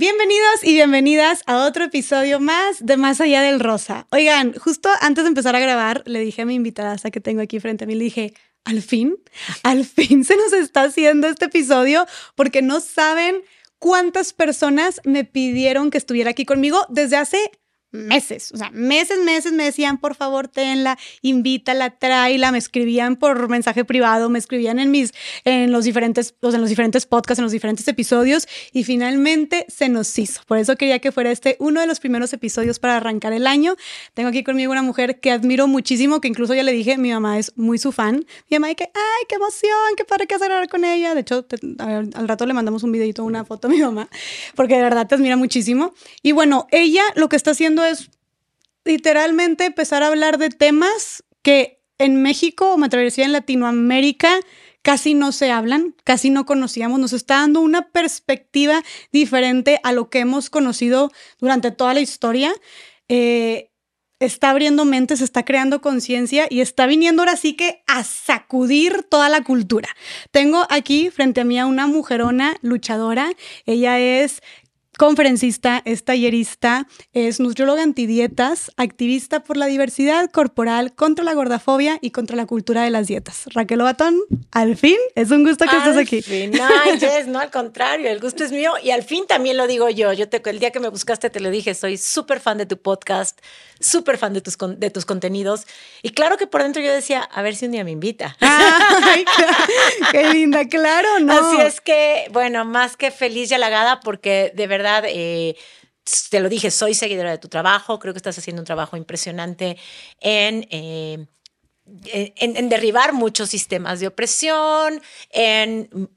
Bienvenidos y bienvenidas a otro episodio más de Más Allá del Rosa. Oigan, justo antes de empezar a grabar, le dije a mi invitada que tengo aquí frente a mí, le dije, al fin, al fin se nos está haciendo este episodio porque no saben cuántas personas me pidieron que estuviera aquí conmigo desde hace meses, o sea, meses, meses me decían, por favor, tenla, invítala, tráela, me escribían por mensaje privado, me escribían en mis, en los diferentes, en los diferentes podcasts, en los diferentes episodios y finalmente se nos hizo. Por eso quería que fuera este uno de los primeros episodios para arrancar el año. Tengo aquí conmigo una mujer que admiro muchísimo, que incluso ya le dije, mi mamá es muy su fan. Mi mamá, y que, ay, qué emoción, qué padre que hacer con ella. De hecho, al rato le mandamos un videito, una foto a mi mamá, porque de verdad te admira muchísimo. Y bueno, ella lo que está haciendo es literalmente empezar a hablar de temas que en México, o me atrevería en Latinoamérica, casi no se hablan, casi no conocíamos, nos está dando una perspectiva diferente a lo que hemos conocido durante toda la historia. Eh, está abriendo mentes, está creando conciencia y está viniendo ahora sí que a sacudir toda la cultura. Tengo aquí frente a mí a una mujerona luchadora. Ella es conferencista, es tallerista, es nutrióloga antidietas, activista por la diversidad corporal, contra la gordafobia y contra la cultura de las dietas. Raquel Obatón, al fin, es un gusto que estés aquí. Fin. No, Jess, no, al contrario, el gusto es mío y al fin también lo digo yo. Yo te, el día que me buscaste te lo dije, soy súper fan de tu podcast, súper fan de tus, de tus contenidos y claro que por dentro yo decía, a ver si un día me invita. Ay, qué linda, claro, ¿no? Así es que, bueno, más que feliz y halagada porque de verdad eh, te lo dije, soy seguidora de tu trabajo, creo que estás haciendo un trabajo impresionante en... Eh, en, derribar muchos sistemas de opresión, en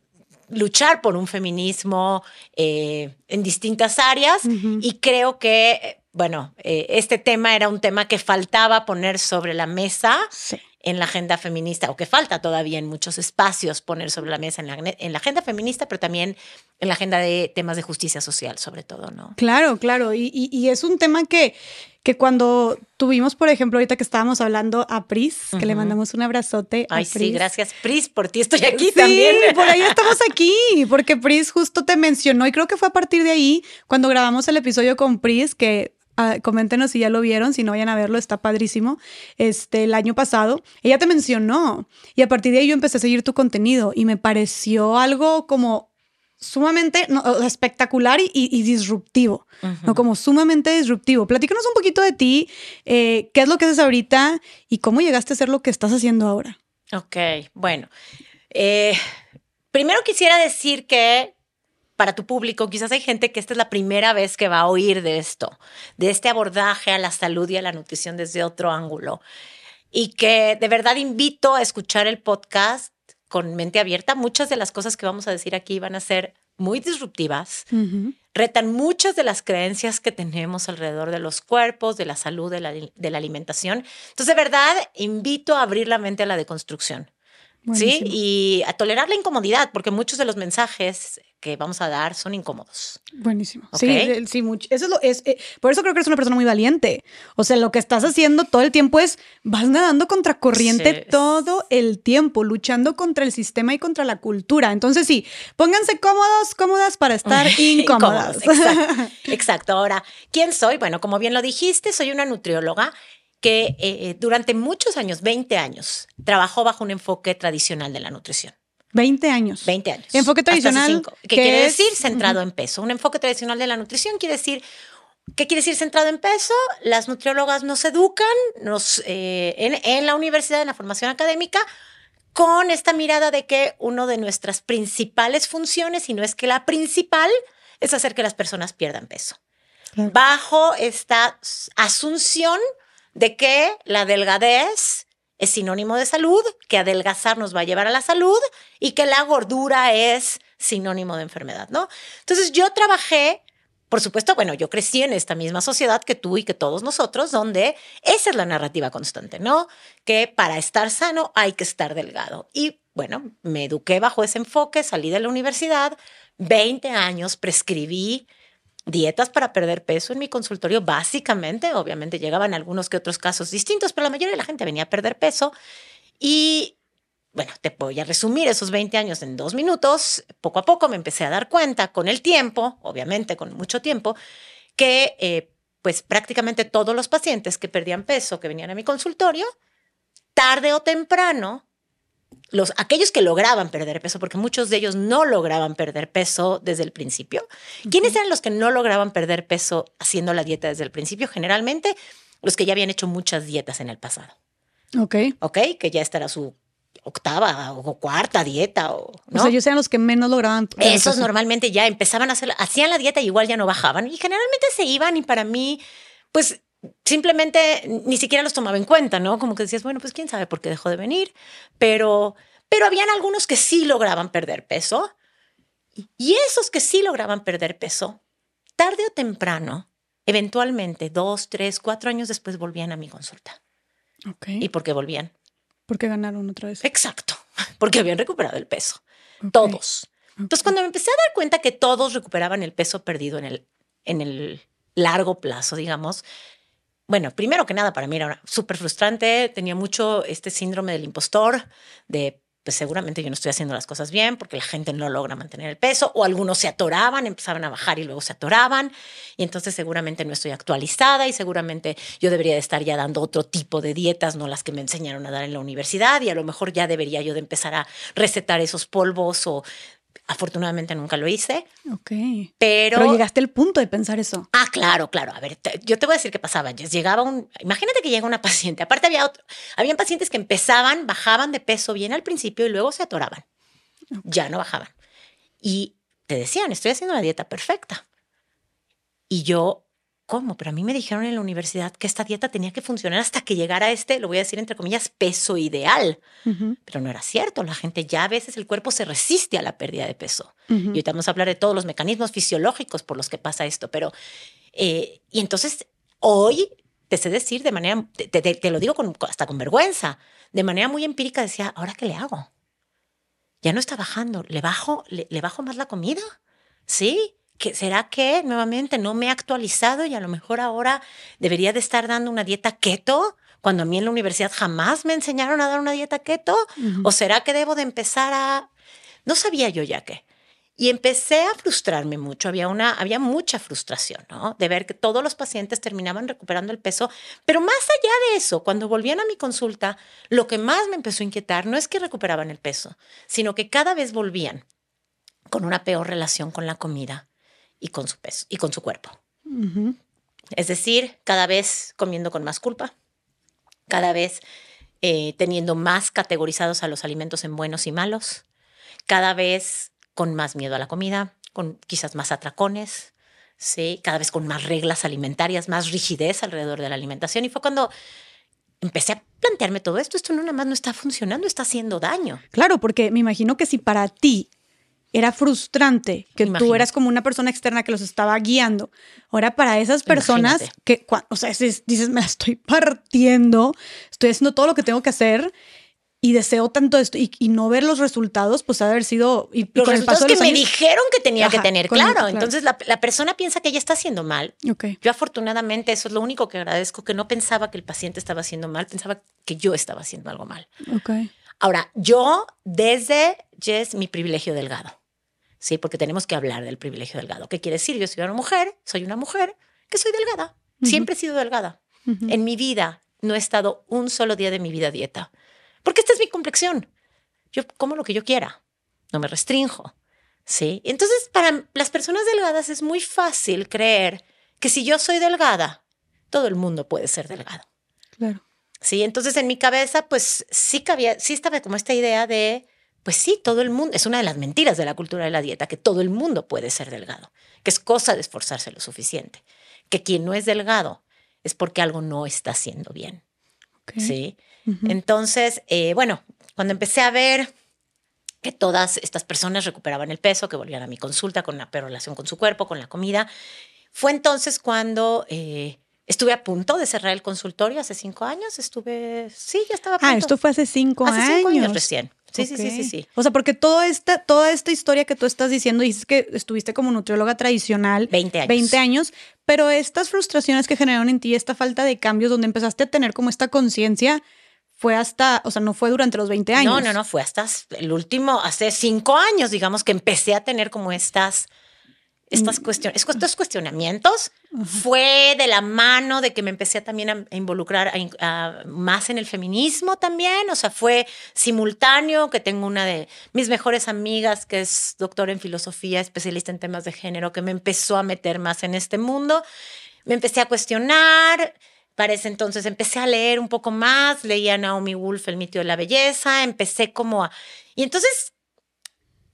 luchar por un feminismo eh, en distintas áreas y creo que, bueno, este tema era un tema que faltaba poner sobre la mesa. Sí en la agenda feminista, o que falta todavía en muchos espacios poner sobre la mesa en la, en la, agenda feminista, pero también en la agenda de temas de justicia social, sobre todo, ¿no? Claro, claro. Y, y, es un tema que, que cuando tuvimos, por ejemplo, ahorita que estábamos hablando a Pris, que le mandamos un abrazote. Ay, sí, gracias, Pris, por ti estoy aquí también. Sí, por ahí estamos aquí, porque Pris justo te mencionó, y creo que fue a partir de ahí, cuando grabamos el episodio con Pris, que Ah, coméntenos si ya lo vieron, si no vayan a verlo, está padrísimo. Este, el año pasado, ella te mencionó y a partir de ahí yo empecé a seguir tu contenido y me pareció algo como sumamente espectacular y, disruptivo, ¿no? Como sumamente disruptivo. Platícanos un poquito de ti, eh, qué es lo que haces ahorita y cómo llegaste a hacer lo que estás haciendo ahora. Ok, bueno. Eh, primero quisiera decir que para tu público, quizás hay gente que esta es la primera vez que va a oír de esto, de este abordaje a la salud y a la nutrición desde otro ángulo. Y que de verdad invito a escuchar el podcast con mente abierta. Muchas de las cosas que vamos a decir aquí van a ser muy disruptivas, retan muchas de las creencias que tenemos alrededor de los cuerpos, de la salud, de la, de la alimentación. Entonces, de verdad, invito a abrir la mente a la deconstrucción. Sí, y a tolerar la incomodidad, porque muchos de los mensajes que vamos a dar son incómodos. Buenísimo. Sí, sí, mucho. Eso es lo, es, eh, por eso creo que eres una persona muy valiente. O sea, lo que estás haciendo todo el tiempo es, vas nadando contra corriente todo el tiempo, luchando contra el sistema y contra la cultura. Entonces, sí, pónganse cómodos, cómodas para estar incómodas. exacto, exacto. Ahora, ¿quién soy? Bueno, como bien lo dijiste, soy una nutrióloga que eh, eh, durante muchos años, 20 años, trabajó bajo un enfoque tradicional de la nutrición. 20 años. 20 años. Enfoque tradicional. ¿Qué quiere decir? Centrado en peso. Un enfoque tradicional de la nutrición quiere decir ¿Qué quiere decir centrado en peso? Las nutriólogas nos educan nos, eh, en, en, la universidad, en la formación académica, con esta mirada de que una de nuestras principales funciones, y no es que la principal, es hacer que las personas pierdan peso. Bajo esta asunción de que la delgadez es sinónimo de salud, que adelgazar nos va a llevar a la salud y que la gordura es sinónimo de enfermedad, ¿no? Entonces yo trabajé, por supuesto, bueno, yo crecí en esta misma sociedad que tú y que todos nosotros, donde esa es la narrativa constante, ¿no? Que para estar sano hay que estar delgado. Y bueno, me eduqué bajo ese enfoque, salí de la universidad, 20 años prescribí dietas para perder peso en mi consultorio, básicamente, obviamente llegaban algunos que otros casos distintos, pero la mayoría de la gente venía a perder peso y bueno, te voy a resumir esos 20 años en dos minutos. Poco a poco me empecé a dar cuenta con el tiempo, obviamente con mucho tiempo, que eh, pues prácticamente todos los pacientes que perdían peso, que venían a mi consultorio, tarde o temprano, los, aquellos que lograban perder peso, porque muchos de ellos no lograban perder peso desde el principio. ¿Quiénes eran los que no lograban perder peso haciendo la dieta desde el principio? Generalmente los que ya habían hecho muchas dietas en el pasado. Ok. Ok, que ya esta era su octava o cuarta dieta. O, o sea, ellos eran los que menos lograban. Esos normalmente ya empezaban a hacer, hacían la dieta y igual ya no bajaban. Y generalmente se iban y para mí, pues simplemente ni siquiera los tomaba en cuenta, ¿no? Como que decías, bueno, pues quién sabe por qué dejó de venir, pero, pero habían algunos que sí lograban perder peso. Y esos que sí lograban perder peso, tarde o temprano, eventualmente, dos, tres, cuatro años después volvían a mi consulta. Okay. ¿Y por qué volvían? Porque ganaron otra vez. Exacto, porque habían recuperado el peso. Todos. Entonces, cuando me empecé a dar cuenta que todos recuperaban el peso perdido en el, en el largo plazo, digamos, bueno, primero que nada, para mí era súper frustrante, tenía mucho este síndrome del impostor, de pues seguramente yo no estoy haciendo las cosas bien porque la gente no logra mantener el peso o algunos se atoraban, empezaban a bajar y luego se atoraban y entonces seguramente no estoy actualizada y seguramente yo debería de estar ya dando otro tipo de dietas, no las que me enseñaron a dar en la universidad y a lo mejor ya debería yo de empezar a recetar esos polvos o Afortunadamente nunca lo hice. Ok. Pero, pero llegaste al punto de pensar eso. Ah, claro, claro. A ver, yo te voy a decir qué pasaba. Llegaba un, imagínate que llega una paciente. Aparte había otro, habían pacientes que empezaban, bajaban de peso bien al principio y luego se atoraban. Ya no bajaban. Y te decían, estoy haciendo la dieta perfecta. Y yo ¿cómo? Pero a mí me dijeron en la universidad que esta dieta tenía que funcionar hasta que llegara a este, lo voy a decir entre comillas, peso ideal. Pero no era cierto. La gente ya a veces el cuerpo se resiste a la pérdida de peso. Y ahorita vamos a hablar de todos los mecanismos fisiológicos por los que pasa esto. Pero, eh, y entonces hoy te sé decir de manera, te, lo digo con, hasta con vergüenza, de manera muy empírica decía, ¿ahora qué le hago? Ya no está bajando, ¿le bajo, le, le bajo más la comida? ¿Sí? ¿Será que nuevamente no me he actualizado y a lo mejor ahora debería de estar dando una dieta keto? Cuando a mí en la universidad jamás me enseñaron a dar una dieta keto. ¿O será que debo de empezar a...? No sabía yo ya qué. Y empecé a frustrarme mucho. Había, una, había mucha frustración, ¿no? De ver que todos los pacientes terminaban recuperando el peso. Pero más allá de eso, cuando volvían a mi consulta, lo que más me empezó a inquietar no es que recuperaban el peso, sino que cada vez volvían con una peor relación con la comida, y con su peso y con su cuerpo. Es decir, cada vez comiendo con más culpa, cada vez eh, teniendo más categorizados a los alimentos en buenos y malos, cada vez con más miedo a la comida, con quizás más atracones, ¿sí? cada vez con más reglas alimentarias, más rigidez alrededor de la alimentación. Y fue cuando empecé a plantearme todo esto, esto no nada más no está funcionando, está haciendo daño. Claro, porque me imagino que si para ti era frustrante que tú eras como una persona externa que los estaba guiando. Ahora, para esas personas que, o sea, dices, me la estoy partiendo, estoy haciendo todo lo que tengo que hacer y deseo tanto esto y, no ver los resultados, pues haber sido. Y, los resultados que me dijeron que tenía que tener, claro. Entonces la, persona piensa que ella está haciendo mal. Yo, afortunadamente, eso es lo único que agradezco, que no pensaba que el paciente estaba haciendo mal, pensaba que yo estaba haciendo algo mal. Ahora, yo, desde Jess, mi privilegio delgado. ¿Sí? Porque tenemos que hablar del privilegio delgado. ¿Qué quiere decir? Yo soy una mujer, soy una mujer que soy delgada. Siempre he sido delgada. En mi vida no he estado un solo día de mi vida dieta. Porque esta es mi complexión. Yo como lo que yo quiera. No me restrinjo. ¿Sí? Entonces, para las personas delgadas es muy fácil creer que si yo soy delgada, todo el mundo puede ser delgado. Claro. Sí, entonces en mi cabeza, pues sí cabía, sí estaba como esta idea de pues sí, todo el mundo, es una de las mentiras de la cultura de la dieta, que todo el mundo puede ser delgado, que es cosa de esforzarse lo suficiente, que quien no es delgado es porque algo no está haciendo bien. Sí. Entonces, eh, bueno, cuando empecé a ver que todas estas personas recuperaban el peso, que volvían a mi consulta con una peor relación con su cuerpo, con la comida, fue entonces cuando eh, estuve a punto de cerrar el consultorio hace cinco años. Estuve, sí, ya estaba a punto. Ah, esto fue hace cinco años. Hace cinco años recién. Sí, sí, sí, sí, O sea, porque toda esta, toda esta historia que tú estás diciendo, dices que estuviste como nutrióloga tradicional. 20 años. 20 años, pero estas frustraciones que generaron en ti, esta falta de cambios, donde empezaste a tener como esta conciencia, fue hasta, o sea, no fue durante los 20 años. No, no, no, fue hasta el último, hace cinco años, digamos, que empecé a tener como estas estas mm. cuestiones, estos cuestionamientos fue de la mano de que me empecé también a, involucrar más en el feminismo también, o sea, fue simultáneo que tengo una de mis mejores amigas que es doctora en filosofía, especialista en temas de género, que me empezó a meter más en este mundo, me empecé a cuestionar, para ese entonces empecé a leer un poco más, leía Naomi Wolf, El mito de la belleza, empecé como a... Y entonces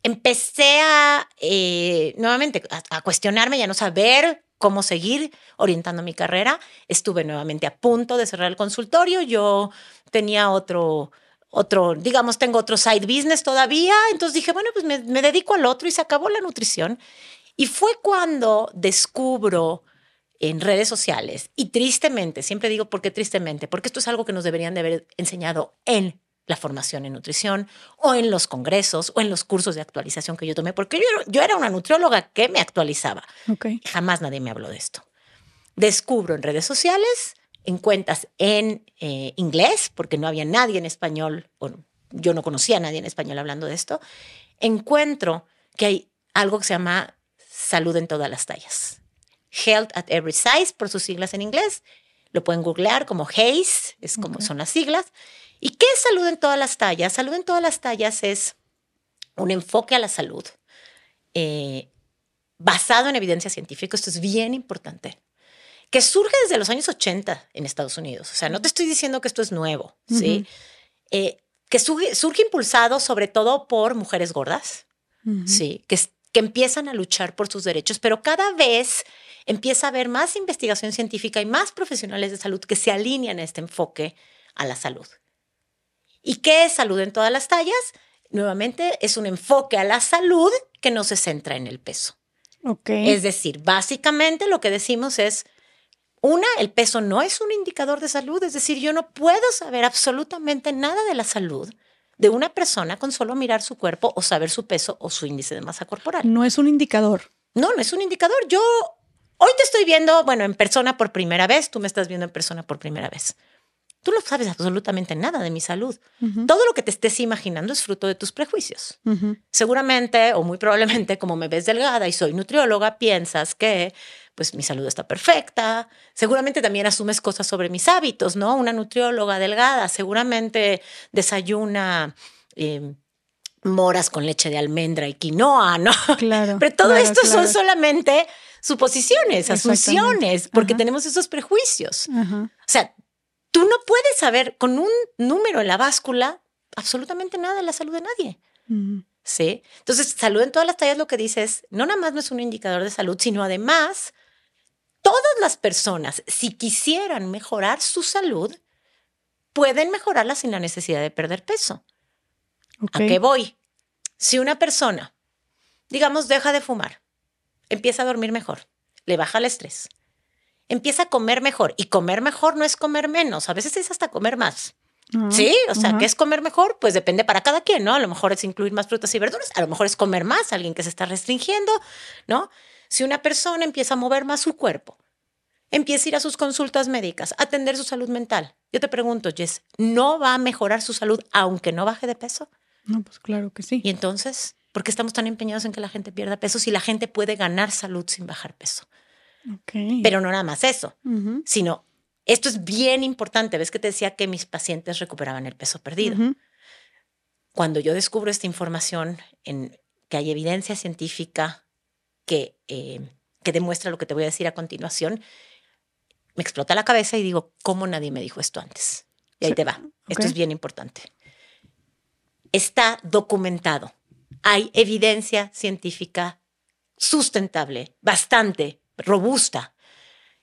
empecé a, eh, nuevamente, a, cuestionarme y a no saber cómo seguir orientando mi carrera. Estuve nuevamente a punto de cerrar el consultorio. Yo tenía otro, otro, digamos, tengo otro side business todavía. Entonces dije, bueno, pues me, me dedico al otro y se acabó la nutrición. Y fue cuando descubro en redes sociales y tristemente, siempre digo por qué tristemente, porque esto es algo que nos deberían de haber enseñado en la formación en nutrición o en los congresos o en los cursos de actualización que yo tomé, porque yo, era una nutrióloga que me actualizaba. Jamás nadie me habló de esto. Descubro en redes sociales, en cuentas en eh, inglés, porque no había nadie en español, o yo no conocía a nadie en español hablando de esto, encuentro que hay algo que se llama salud en todas las tallas. Health at every size, por sus siglas en inglés. Lo pueden googlear como HACE, es como son las siglas. ¿Y qué es salud en todas las tallas? Salud en todas las tallas es un enfoque a la salud eh, basado en evidencia científica. Esto es bien importante. Que surge desde los años 80 en Estados Unidos. O sea, no te estoy diciendo que esto es nuevo, ¿sí? Eh, que surge, impulsado sobre todo por mujeres gordas, ¿sí? Que, que empiezan a luchar por sus derechos, pero cada vez empieza a haber más investigación científica y más profesionales de salud que se alinean a este enfoque a la salud. ¿Y qué es salud en todas las tallas? Nuevamente, es un enfoque a la salud que no se centra en el peso. Okay. Es decir, básicamente lo que decimos es, una, el peso no es un indicador de salud, es decir, yo no puedo saber absolutamente nada de la salud de una persona con solo mirar su cuerpo o saber su peso o su índice de masa corporal. No es un indicador. No, no es un indicador. Yo hoy te estoy viendo, bueno, en persona por primera vez, tú me estás viendo en persona por primera vez. Tú no sabes absolutamente nada de mi salud. Todo lo que te estés imaginando es fruto de tus prejuicios. Seguramente o muy probablemente, como me ves delgada y soy nutrióloga, piensas que pues mi salud está perfecta. Seguramente también asumes cosas sobre mis hábitos, ¿no? Una nutrióloga delgada seguramente desayuna em, moras con leche de almendra y quinoa, ¿no? Claro. Pero todo esto son solamente suposiciones, asunciones, porque tenemos esos prejuicios. O sea, Tú no puedes saber con un número en la báscula absolutamente nada de la salud de nadie. ¿Sí? Entonces, salud en todas las tallas lo que dice es, no nada más no es un indicador de salud, sino además, todas las personas, si quisieran mejorar su salud, pueden mejorarla sin la necesidad de perder peso. ¿A qué voy? Si una persona, digamos, deja de fumar, empieza a dormir mejor, le baja el estrés, empieza a comer mejor. Y comer mejor no es comer menos, a veces es hasta comer más. Ah, sí, o sea, ¿qué es comer mejor? Pues depende para cada quien, ¿no? A lo mejor es incluir más frutas y verduras, a lo mejor es comer más, alguien que se está restringiendo, ¿no? Si una persona empieza a mover más su cuerpo, empieza a ir a sus consultas médicas, a atender su salud mental. Yo te pregunto, Jess, ¿no va a mejorar su salud aunque no baje de peso? No, pues claro que sí. Y entonces, ¿por qué estamos tan empeñados en que la gente pierda peso si la gente puede ganar salud sin bajar peso? Pero no nada más eso, sino esto es bien importante. Ves que te decía que mis pacientes recuperaban el peso perdido. Cuando yo descubro esta información, en que hay evidencia científica que, eh, que demuestra lo que te voy a decir a continuación, me explota la cabeza y digo, ¿cómo nadie me dijo esto antes? Y ahí te va. Esto es bien importante. Está documentado. Hay evidencia científica sustentable, bastante, robusta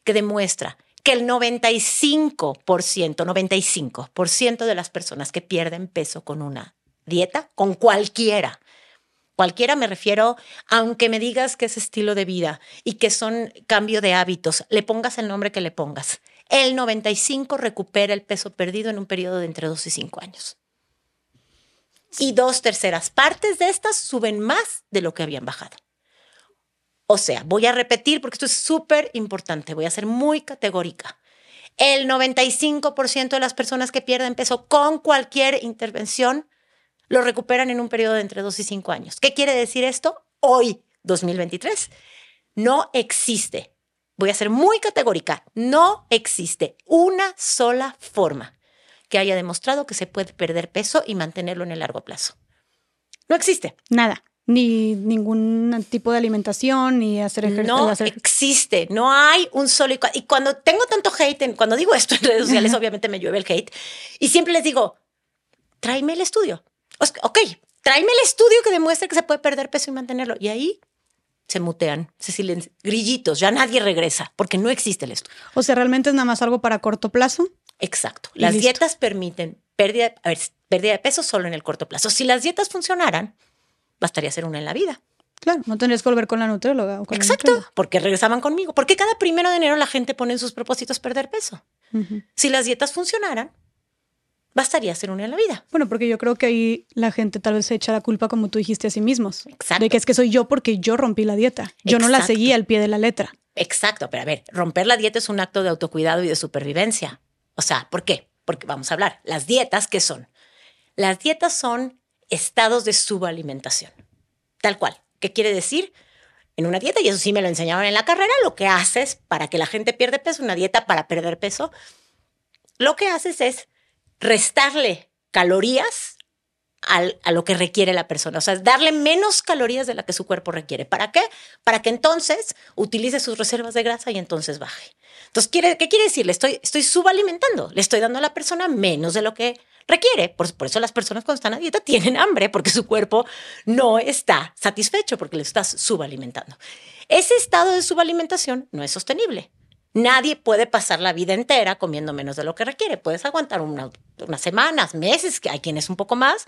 que demuestra que el 95%, 95% de las personas que pierden peso con una dieta, con cualquiera, cualquiera me refiero, aunque me digas que es estilo de vida y que son cambio de hábitos, le pongas el nombre que le pongas, el 95 recupera el peso perdido en un periodo de entre 2 y 5 años. Y dos terceras partes de estas suben más de lo que habían bajado. O sea, voy a repetir porque esto es súper importante, voy a ser muy categórica. El 95% de las personas que pierden peso con cualquier intervención lo recuperan en un periodo de entre 2 y 5 años. ¿Qué quiere decir esto? Hoy, 2023, no existe, voy a ser muy categórica, no existe una sola forma que haya demostrado que se puede perder peso y mantenerlo en el largo plazo. No existe. Nada. Ni ningún tipo de alimentación, ni hacer ejercicio. No existe, no hay un solo. Y cuando tengo tanto hate, cuando digo esto en redes sociales, obviamente me llueve el hate. Y siempre les digo, tráeme el estudio. Ok, tráeme el estudio que demuestre que se puede perder peso y mantenerlo. Y ahí se mutean, se silencian, grillitos, ya nadie regresa porque no existe el estudio. O sea, realmente es nada más algo para corto plazo. Exacto. Las dietas permiten pérdida, pérdida de peso solo en el corto plazo. Si las dietas funcionaran, bastaría hacer una en la vida. Claro, no tendrías que volver con la nutrióloga. O con Exacto, porque regresaban conmigo. Porque cada primero de enero la gente pone en sus propósitos perder peso. Si las dietas funcionaran, bastaría hacer una en la vida. Bueno, porque yo creo que ahí la gente tal vez se echa la culpa, como tú dijiste a sí mismos. Exacto. De que es que soy yo porque yo rompí la dieta. Yo no la seguí al pie de la letra. Exacto, pero a ver, romper la dieta es un acto de autocuidado y de supervivencia. O sea, ¿por qué? Porque vamos a hablar, las dietas, ¿qué son? Las dietas son estados de subalimentación. Tal cual. ¿Qué quiere decir? En una dieta, y eso sí me lo enseñaron en la carrera, lo que haces para que la gente pierda peso, una dieta para perder peso, lo que haces es restarle calorías a lo que requiere la persona, o sea, darle menos calorías de la que su cuerpo requiere. ¿Para qué? Para que entonces utilice sus reservas de grasa y entonces baje. Entonces, ¿qué quiere decir? Le estoy, estoy subalimentando, le estoy dando a la persona menos de lo que requiere. Por, por, eso las personas cuando están a dieta tienen hambre, porque su cuerpo no está satisfecho, porque le estás subalimentando. Ese estado de subalimentación no es sostenible. Nadie puede pasar la vida entera comiendo menos de lo que requiere. Puedes aguantar unas semanas, meses, que hay quienes un poco más,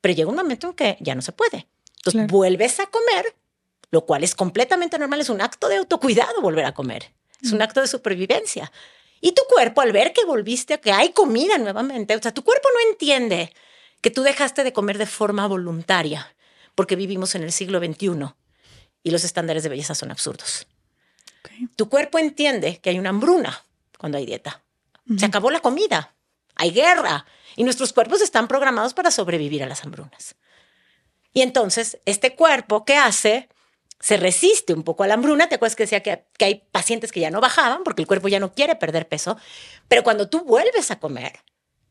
pero llega un momento en que ya no se puede. Entonces vuelves a comer, lo cual es completamente normal, es un acto de autocuidado volver a comer, es un mm. acto de supervivencia. Y tu cuerpo, al ver que volviste, que hay comida nuevamente, o sea, tu cuerpo no entiende que tú dejaste de comer de forma voluntaria, porque vivimos en el siglo XXI y los estándares de belleza son absurdos. Tu cuerpo entiende que hay una hambruna cuando hay dieta. Se acabó la comida, hay guerra y nuestros cuerpos están programados para sobrevivir a las hambrunas. Y entonces, este cuerpo, ¿qué hace? Se resiste un poco a la hambruna. Te acuerdas que decía que, que hay pacientes que ya no bajaban porque el cuerpo ya no quiere perder peso. Pero cuando tú vuelves a comer,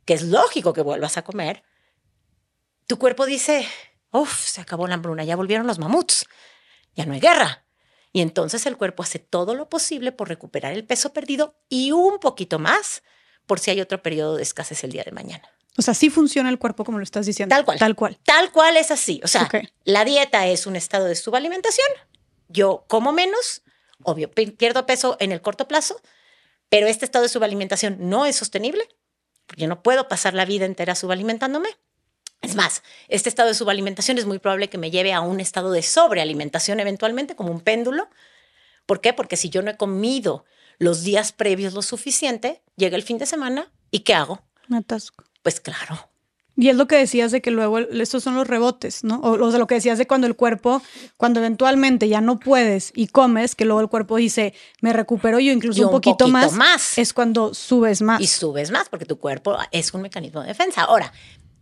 que es lógico que vuelvas a comer, tu cuerpo dice, uff, se acabó la hambruna, ya volvieron los mamuts, ya no hay guerra. Y entonces el cuerpo hace todo lo posible por recuperar el peso perdido y un poquito más por si hay otro periodo de escasez el día de mañana. O sea, sí funciona el cuerpo como lo estás diciendo. Tal cual. Tal cual. Tal cual es así. O sea, la dieta es un estado de subalimentación. Yo como menos, obvio, pierdo peso en el corto plazo, pero este estado de subalimentación no es sostenible. Porque yo no puedo pasar la vida entera subalimentándome. Es más, este estado de subalimentación es muy probable que me lleve a un estado de sobrealimentación eventualmente, como un péndulo. ¿Por qué? Porque si yo no he comido los días previos lo suficiente, llega el fin de semana y ¿qué hago? Me atasco. Pues claro. Y es lo que decías de que luego estos son los rebotes, ¿no? O, sea, lo que decías de cuando el cuerpo, cuando eventualmente ya no puedes y comes, que luego el cuerpo dice, me recupero yo incluso un, poquito, más, más, es cuando subes más. Y subes más porque tu cuerpo es un mecanismo de defensa. Ahora,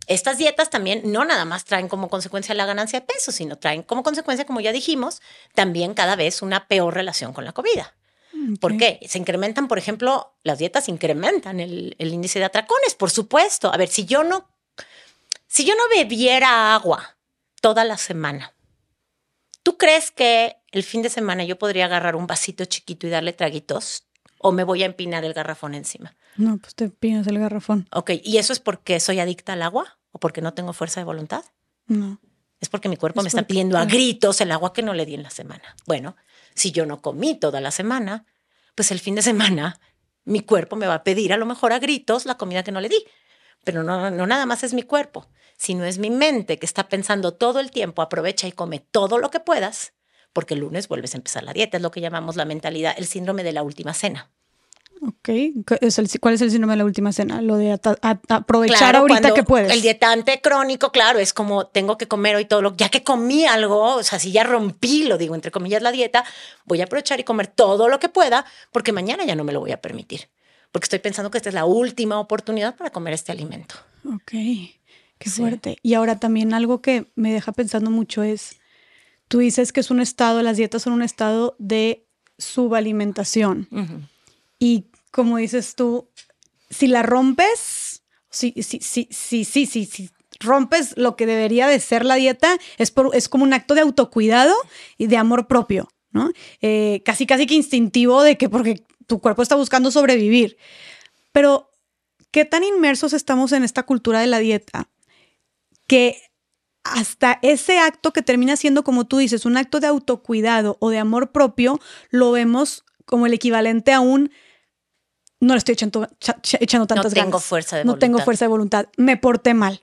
estas dietas también no nada más traen como consecuencia la ganancia de peso, sino traen como consecuencia, como ya dijimos, también cada vez una peor relación con la comida. ¿Por qué? Se incrementan, por ejemplo, las dietas incrementan el, el, índice de atracones, por supuesto. A ver, si yo no, si yo no bebiera agua toda la semana, ¿tú crees que el fin de semana yo podría agarrar un vasito chiquito y darle traguitos? ¿O me voy a empinar el garrafón encima? No, pues te pinas el garrafón. Ok, ¿y eso es porque soy adicta al agua o porque no tengo fuerza de voluntad? No. Es porque mi cuerpo me está pidiendo a gritos el agua que no le di en la semana. Bueno, si yo no comí toda la semana, pues el fin de semana mi cuerpo me va a pedir a lo mejor a gritos la comida que no le di. Pero no, no nada más es mi cuerpo, sino es mi mente que está pensando todo el tiempo, aprovecha y come todo lo que puedas, porque el lunes vuelves a empezar la dieta. Es lo que llamamos la mentalidad, el síndrome de la última cena. Ok, ¿cuál es el síndrome de la última cena? Lo de aprovechar ahorita que puedes. El dietante crónico, claro, es como tengo que comer hoy todo lo ya que comí algo, o sea, si ya rompí, lo digo entre comillas, la dieta, voy a aprovechar y comer todo lo que pueda porque mañana ya no me lo voy a permitir. porque estoy pensando que esta es la última oportunidad para comer este alimento. Ok, qué fuerte. Y ahora también algo que me deja pensando mucho es, tú dices que es un estado, las dietas son un estado de subalimentación. Y como dices tú, si la rompes, si, si, si, si, si, si, si rompes lo que debería de ser la dieta, es, por, es como un acto de autocuidado y de amor propio, ¿no? Eh, casi, casi que instintivo de que porque tu cuerpo está buscando sobrevivir. Pero, ¿qué tan inmersos estamos en esta cultura de la dieta? Que hasta ese acto que termina siendo, como tú dices, un acto de autocuidado o de amor propio, lo vemos como el equivalente a un no le estoy echando, echando tantas ganas. No tengo fuerza de voluntad. No tengo fuerza de voluntad. Me porté mal,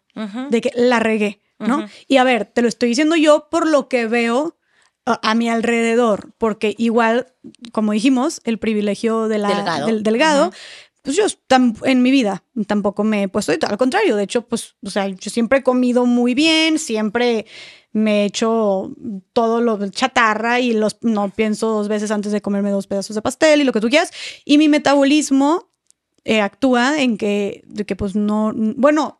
de que la regué, ¿no? Y a ver, te lo estoy diciendo yo por lo que veo a, mi alrededor, porque igual, como dijimos, el privilegio de la, delgado, del delgado pues yo en mi vida tampoco me he puesto, al contrario, de hecho, pues, o sea, yo siempre he comido muy bien, siempre me he hecho todo lo chatarra y los, no pienso dos veces antes de comerme dos pedazos de pastel y lo que tú quieras, y mi metabolismo eh, actúa en que, de que pues no, bueno,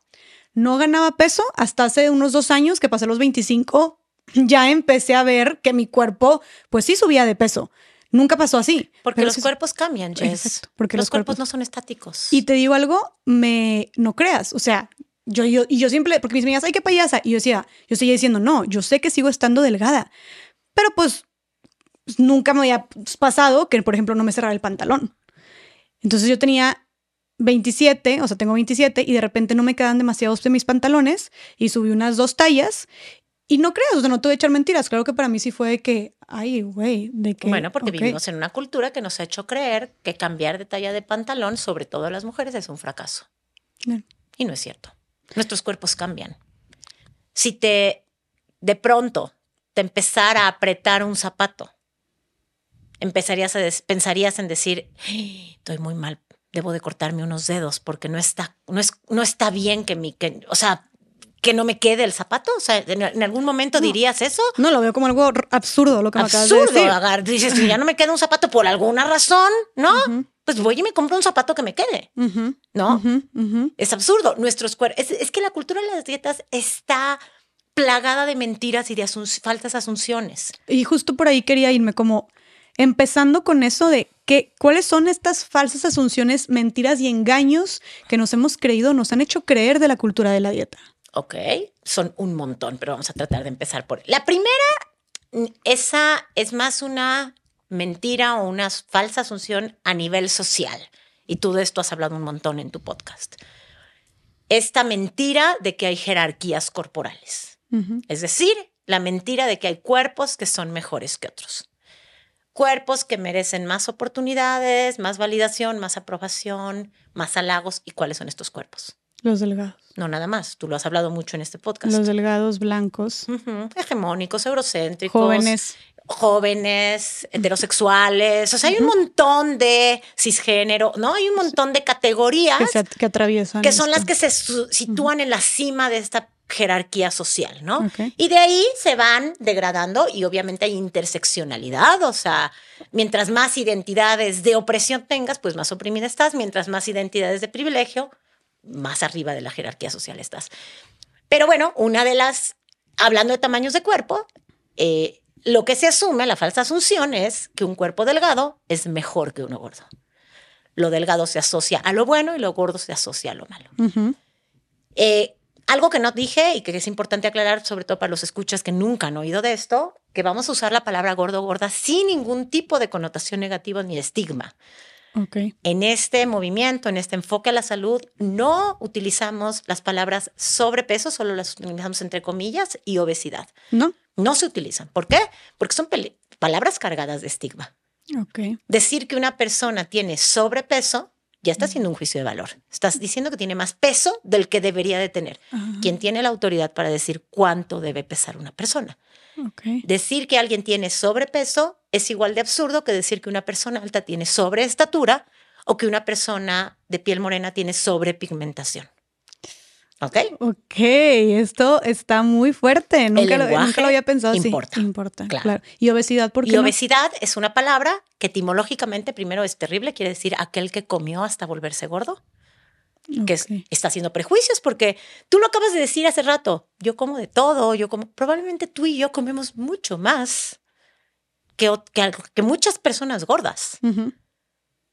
no ganaba peso hasta hace unos dos años que pasé los 25, ya empecé a ver que mi cuerpo pues sí subía de peso. Nunca pasó así. Porque los cuerpos cambian, Jess. porque los, cuerpos, no son estáticos. Y te digo algo, me no creas. O sea, yo, yo, y yo siempre, porque mis amigas, ay, qué payasa. Y yo decía, yo seguía diciendo, no, yo sé que sigo estando delgada. Pero pues nunca me había pasado que, por ejemplo, no me cerrara el pantalón. Entonces yo tenía 27, o sea, tengo 27 y de repente no me quedan demasiados de mis pantalones y subí unas dos tallas y no creas, o sea, no te voy a echar mentiras. Claro que para mí sí fue que, ay, güey, de que. Bueno, porque vivimos en una cultura que nos ha hecho creer que cambiar de talla de pantalón, sobre todo las mujeres, es un fracaso. Y no es cierto. Nuestros cuerpos cambian. Si te, de pronto, te empezara a apretar un zapato, empezarías a pensarías en decir, estoy muy mal, debo de cortarme unos dedos porque no está, no es, no está bien que mi, que, o sea, que no me quede el zapato? O sea, ¿en, algún momento dirías eso? No, lo veo como algo absurdo lo que absurdo, me acabas de decir. Agar, dices, ya no me queda un zapato por alguna razón, ¿no? Pues voy y me compro un zapato que me quede, ¿no? Es absurdo. Nuestros cuerpos, es, que la cultura de las dietas está plagada de mentiras y de falsas asunciones. Y justo por ahí quería irme como empezando con eso de que, cuáles son estas falsas asunciones, mentiras y engaños que nos hemos creído, nos han hecho creer de la cultura de la dieta. Ok, son un montón, pero vamos a tratar de empezar por... La primera, esa es más una mentira o una falsa asunción a nivel social. Y tú de esto has hablado un montón en tu podcast. Esta mentira de que hay jerarquías corporales. Es decir, la mentira de que hay cuerpos que son mejores que otros. Cuerpos que merecen más oportunidades, más validación, más aprobación, más halagos. ¿Y cuáles son estos cuerpos? Los delgados. No, nada más. Tú lo has hablado mucho en este podcast. Los delgados blancos. Hegemónicos, eurocéntricos. Jóvenes. Jóvenes, heterosexuales. O sea, hay un montón de cisgénero, ¿no? Hay un montón de categorías. Que, atraviesan. Que son las que se sitúan en la cima de esta jerarquía social, ¿no? Y de ahí se van degradando y obviamente hay interseccionalidad, o sea, mientras más identidades de opresión tengas, pues más oprimida estás, mientras más identidades de privilegio, más arriba de la jerarquía social estás. Pero bueno, una de las, hablando de tamaños de cuerpo, eh, lo que se asume, la falsa asunción es que un cuerpo delgado es mejor que uno gordo. Lo delgado se asocia a lo bueno y lo gordo se asocia a lo malo. Eh, algo que no dije y que es importante aclarar, sobre todo para los escuchas que nunca han oído de esto, que vamos a usar la palabra gordo o gorda sin ningún tipo de connotación negativa ni estigma. En este movimiento, en este enfoque a la salud, no utilizamos las palabras sobrepeso, solo las utilizamos entre comillas, y obesidad. No. No se utilizan. ¿Por qué? Porque son palabras cargadas de estigma. Decir que una persona tiene sobrepeso ya está haciendo un juicio de valor. Estás diciendo que tiene más peso del que debería de tener. ¿Quién tiene la autoridad para decir cuánto debe pesar una persona? Decir que alguien tiene sobrepeso es igual de absurdo que decir que una persona alta tiene sobreestatura o que una persona de piel morena tiene sobrepigmentación. ¿Ok? Ok, esto está muy fuerte. Nunca, lo, lenguaje nunca lo había pensado. Importa. importa, Claro. claro. Y obesidad, ¿por qué Y no? obesidad es una palabra que etimológicamente primero es terrible, quiere decir aquel que comió hasta volverse gordo, que es- está haciendo prejuicios, porque tú lo acabas de decir hace rato, yo como de todo, yo como, probablemente tú y yo comemos mucho más que, que, muchas personas gordas, Ujú,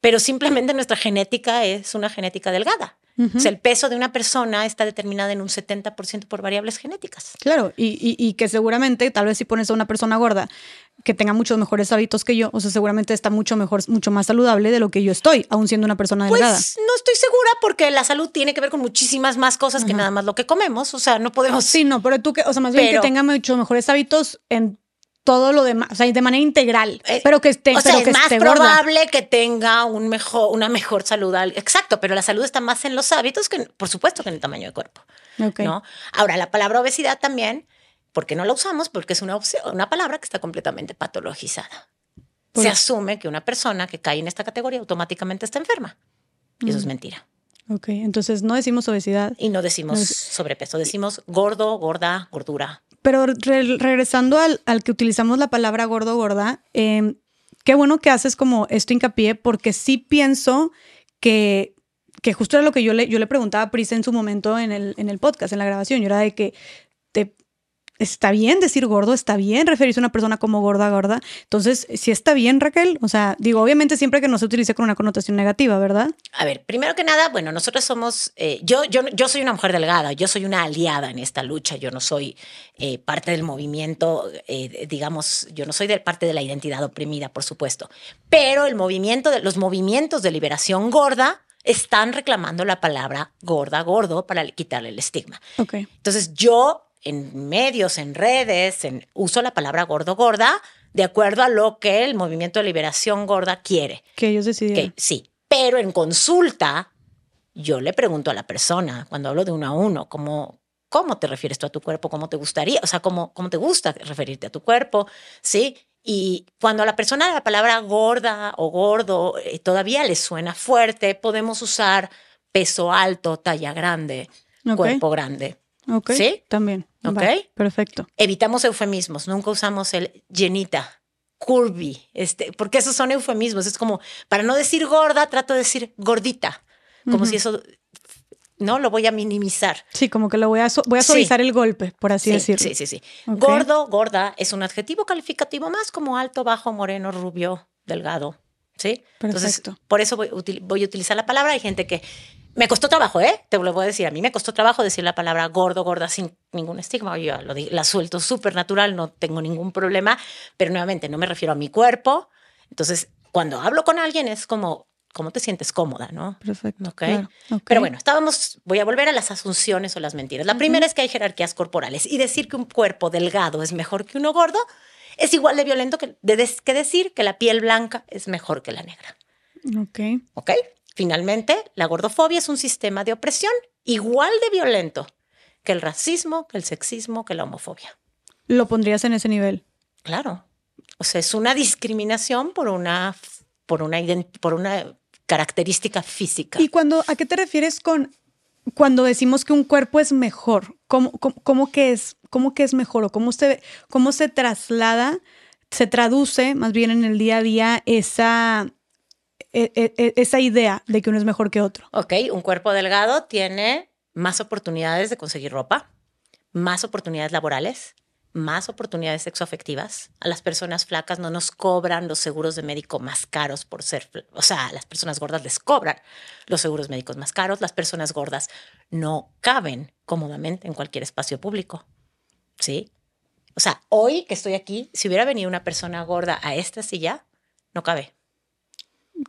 pero simplemente nuestra genética es una genética delgada. ujú. O sea, el peso de una persona está determinada en un 70% por variables genéticas. Claro, y, y- y que seguramente, tal vez si pones a una persona gorda que tenga muchos mejores hábitos que yo, o sea, seguramente está mucho mejor, mucho más saludable de lo que yo estoy, aún siendo una persona delgada. Pues no estoy segura porque la salud tiene que ver con muchísimas más cosas que nada más lo que comemos. O sea, no podemos. Sí, no, pero tú que, o sea, más bien Pero- que tenga mucho mejores hábitos en todo lo demás, o sea, de manera integral, Eh, pero que esté, o sea, pero es que más gorda. probable que tenga un mejor, una mejor salud. al- Exacto, pero la salud está más en los hábitos que, por supuesto, que en el tamaño de cuerpo. Ok. ¿no? Ahora, la palabra obesidad también, ¿por qué no la usamos? Porque es una, opción- una palabra que está completamente patologizada. Se asume que una persona que cae en esta categoría automáticamente está enferma. Y eso es Mm. mentira. Ok, entonces no decimos obesidad. Y no decimos No es- sobrepeso, decimos gordo, gorda, gordura. Pero re- regresando al, al que utilizamos la palabra gordo gorda, eh, qué bueno que haces como esto hincapié, porque sí pienso que, que justo era lo que yo le, yo le preguntaba a Pris en su momento en el, en el podcast, en la grabación. Yo era de que te, está bien decir gordo, está bien referirse a una persona como gorda, gorda. Entonces, si está bien, Raquel, o sea, digo, obviamente siempre que no se utilice con una connotación negativa, ¿verdad? A ver, primero que nada, bueno, nosotros somos, eh, yo, yo, yo soy una mujer delgada, yo soy una aliada en esta lucha, yo no soy eh, parte del movimiento, eh, digamos, yo no soy de parte de la identidad oprimida, por supuesto, pero el movimiento de, los movimientos de liberación gorda están reclamando la palabra gorda, gordo, para quitarle el estigma. Entonces yo en medios, en redes, en, uso la palabra gordo, gorda, de acuerdo a lo que el movimiento de liberación gorda quiere. Que ellos decidieron. Que sí, pero en consulta yo le pregunto a la persona, cuando hablo de uno a uno, ¿cómo, cómo te refieres tú a tu cuerpo? ¿Cómo te gustaría? O sea, ¿cómo, cómo te gusta referirte a tu cuerpo? ¿Sí? Y cuando a la persona la palabra gorda o gordo eh, todavía le suena fuerte, podemos usar peso alto, talla grande, cuerpo grande. Ok. ¿Sí? También. Ok. Perfecto. Evitamos eufemismos, nunca usamos el llenita, curvy, este, porque esos son eufemismos. Es como, para no decir gorda, trato de decir gordita, como si eso, no, lo voy a minimizar. Sí, como que lo voy a, voy a Sí. suavizar el golpe, por así Sí, decirlo. sí, sí, sí. Gordo, gorda es un adjetivo calificativo más como alto, bajo, moreno, rubio, delgado. ¿Sí? Entonces, Perfecto. por eso voy, voy a utilizar la palabra. Hay gente que me costó trabajo, ¿eh? Te lo voy a decir. A mí me costó trabajo decir la palabra gordo, gorda sin ningún estigma. Yo lo la suelto súper natural, no tengo ningún problema. Pero nuevamente, no me refiero a mi cuerpo. Entonces, cuando hablo con alguien es como, ¿cómo te sientes cómoda, no? Perfecto. Ok. claro, ok. Pero bueno, estábamos, voy a volver a las asunciones o las mentiras. La primera es que hay jerarquías corporales y decir que un cuerpo delgado es mejor que uno gordo es igual de violento que, de que decir que la piel blanca es mejor que la negra. Ok. ¿Ok? Finalmente, la gordofobia es un sistema de opresión igual de violento que el racismo, que el sexismo, que la homofobia. Lo pondrías en ese nivel. Claro. O sea, es una discriminación por una, por una, por una característica física. ¿Y cuando, a qué te refieres con cuando decimos que un cuerpo es mejor? ¿Cómo, cómo, cómo que, es, cómo que es mejor? ¿O cómo se, cómo se traslada, se traduce más bien en el día a día esa, esa idea de que uno es mejor que otro? Ok, un cuerpo delgado tiene más oportunidades de conseguir ropa, más oportunidades laborales, más oportunidades sexoafectivas. A las personas flacas no nos cobran los seguros de médico más caros por ser, o sea, las personas gordas les cobran los seguros médicos más caros. Las personas gordas no caben cómodamente en cualquier espacio público. ¿Sí? O sea, hoy que estoy aquí, si hubiera venido una persona gorda a esta silla, no cabe.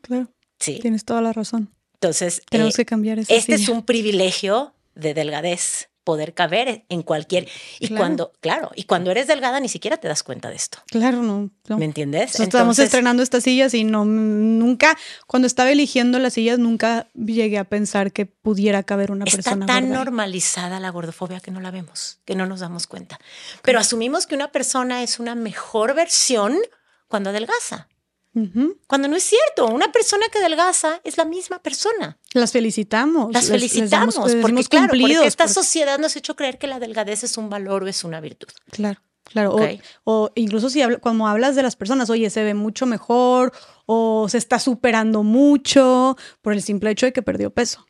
Claro, Sí. tienes toda la razón. Entonces, Tenemos eh, que cambiar esa este es un privilegio de delgadez, poder caber en cualquier. Y Claro. cuando, claro, y cuando eres delgada ni siquiera te das cuenta de esto. Claro, no. no. ¿Me entiendes? Nosotros estábamos estrenando estas sillas y no, nunca, cuando estaba eligiendo las sillas, nunca llegué a pensar que pudiera caber una Está persona tan gorda ahí. normalizada la gordofobia que no la vemos, que no nos damos cuenta. Pero asumimos que una persona es una mejor versión cuando adelgaza. Cuando no es cierto, una persona que adelgaza es la misma persona. Las felicitamos. Las felicitamos, porque claro, porque esta sociedad nos ha hecho creer que la delgadez es un valor o es una virtud. Claro. Claro, o, incluso si como hablas de las personas, oye, se ve mucho mejor o se está superando mucho por el simple hecho de que perdió peso.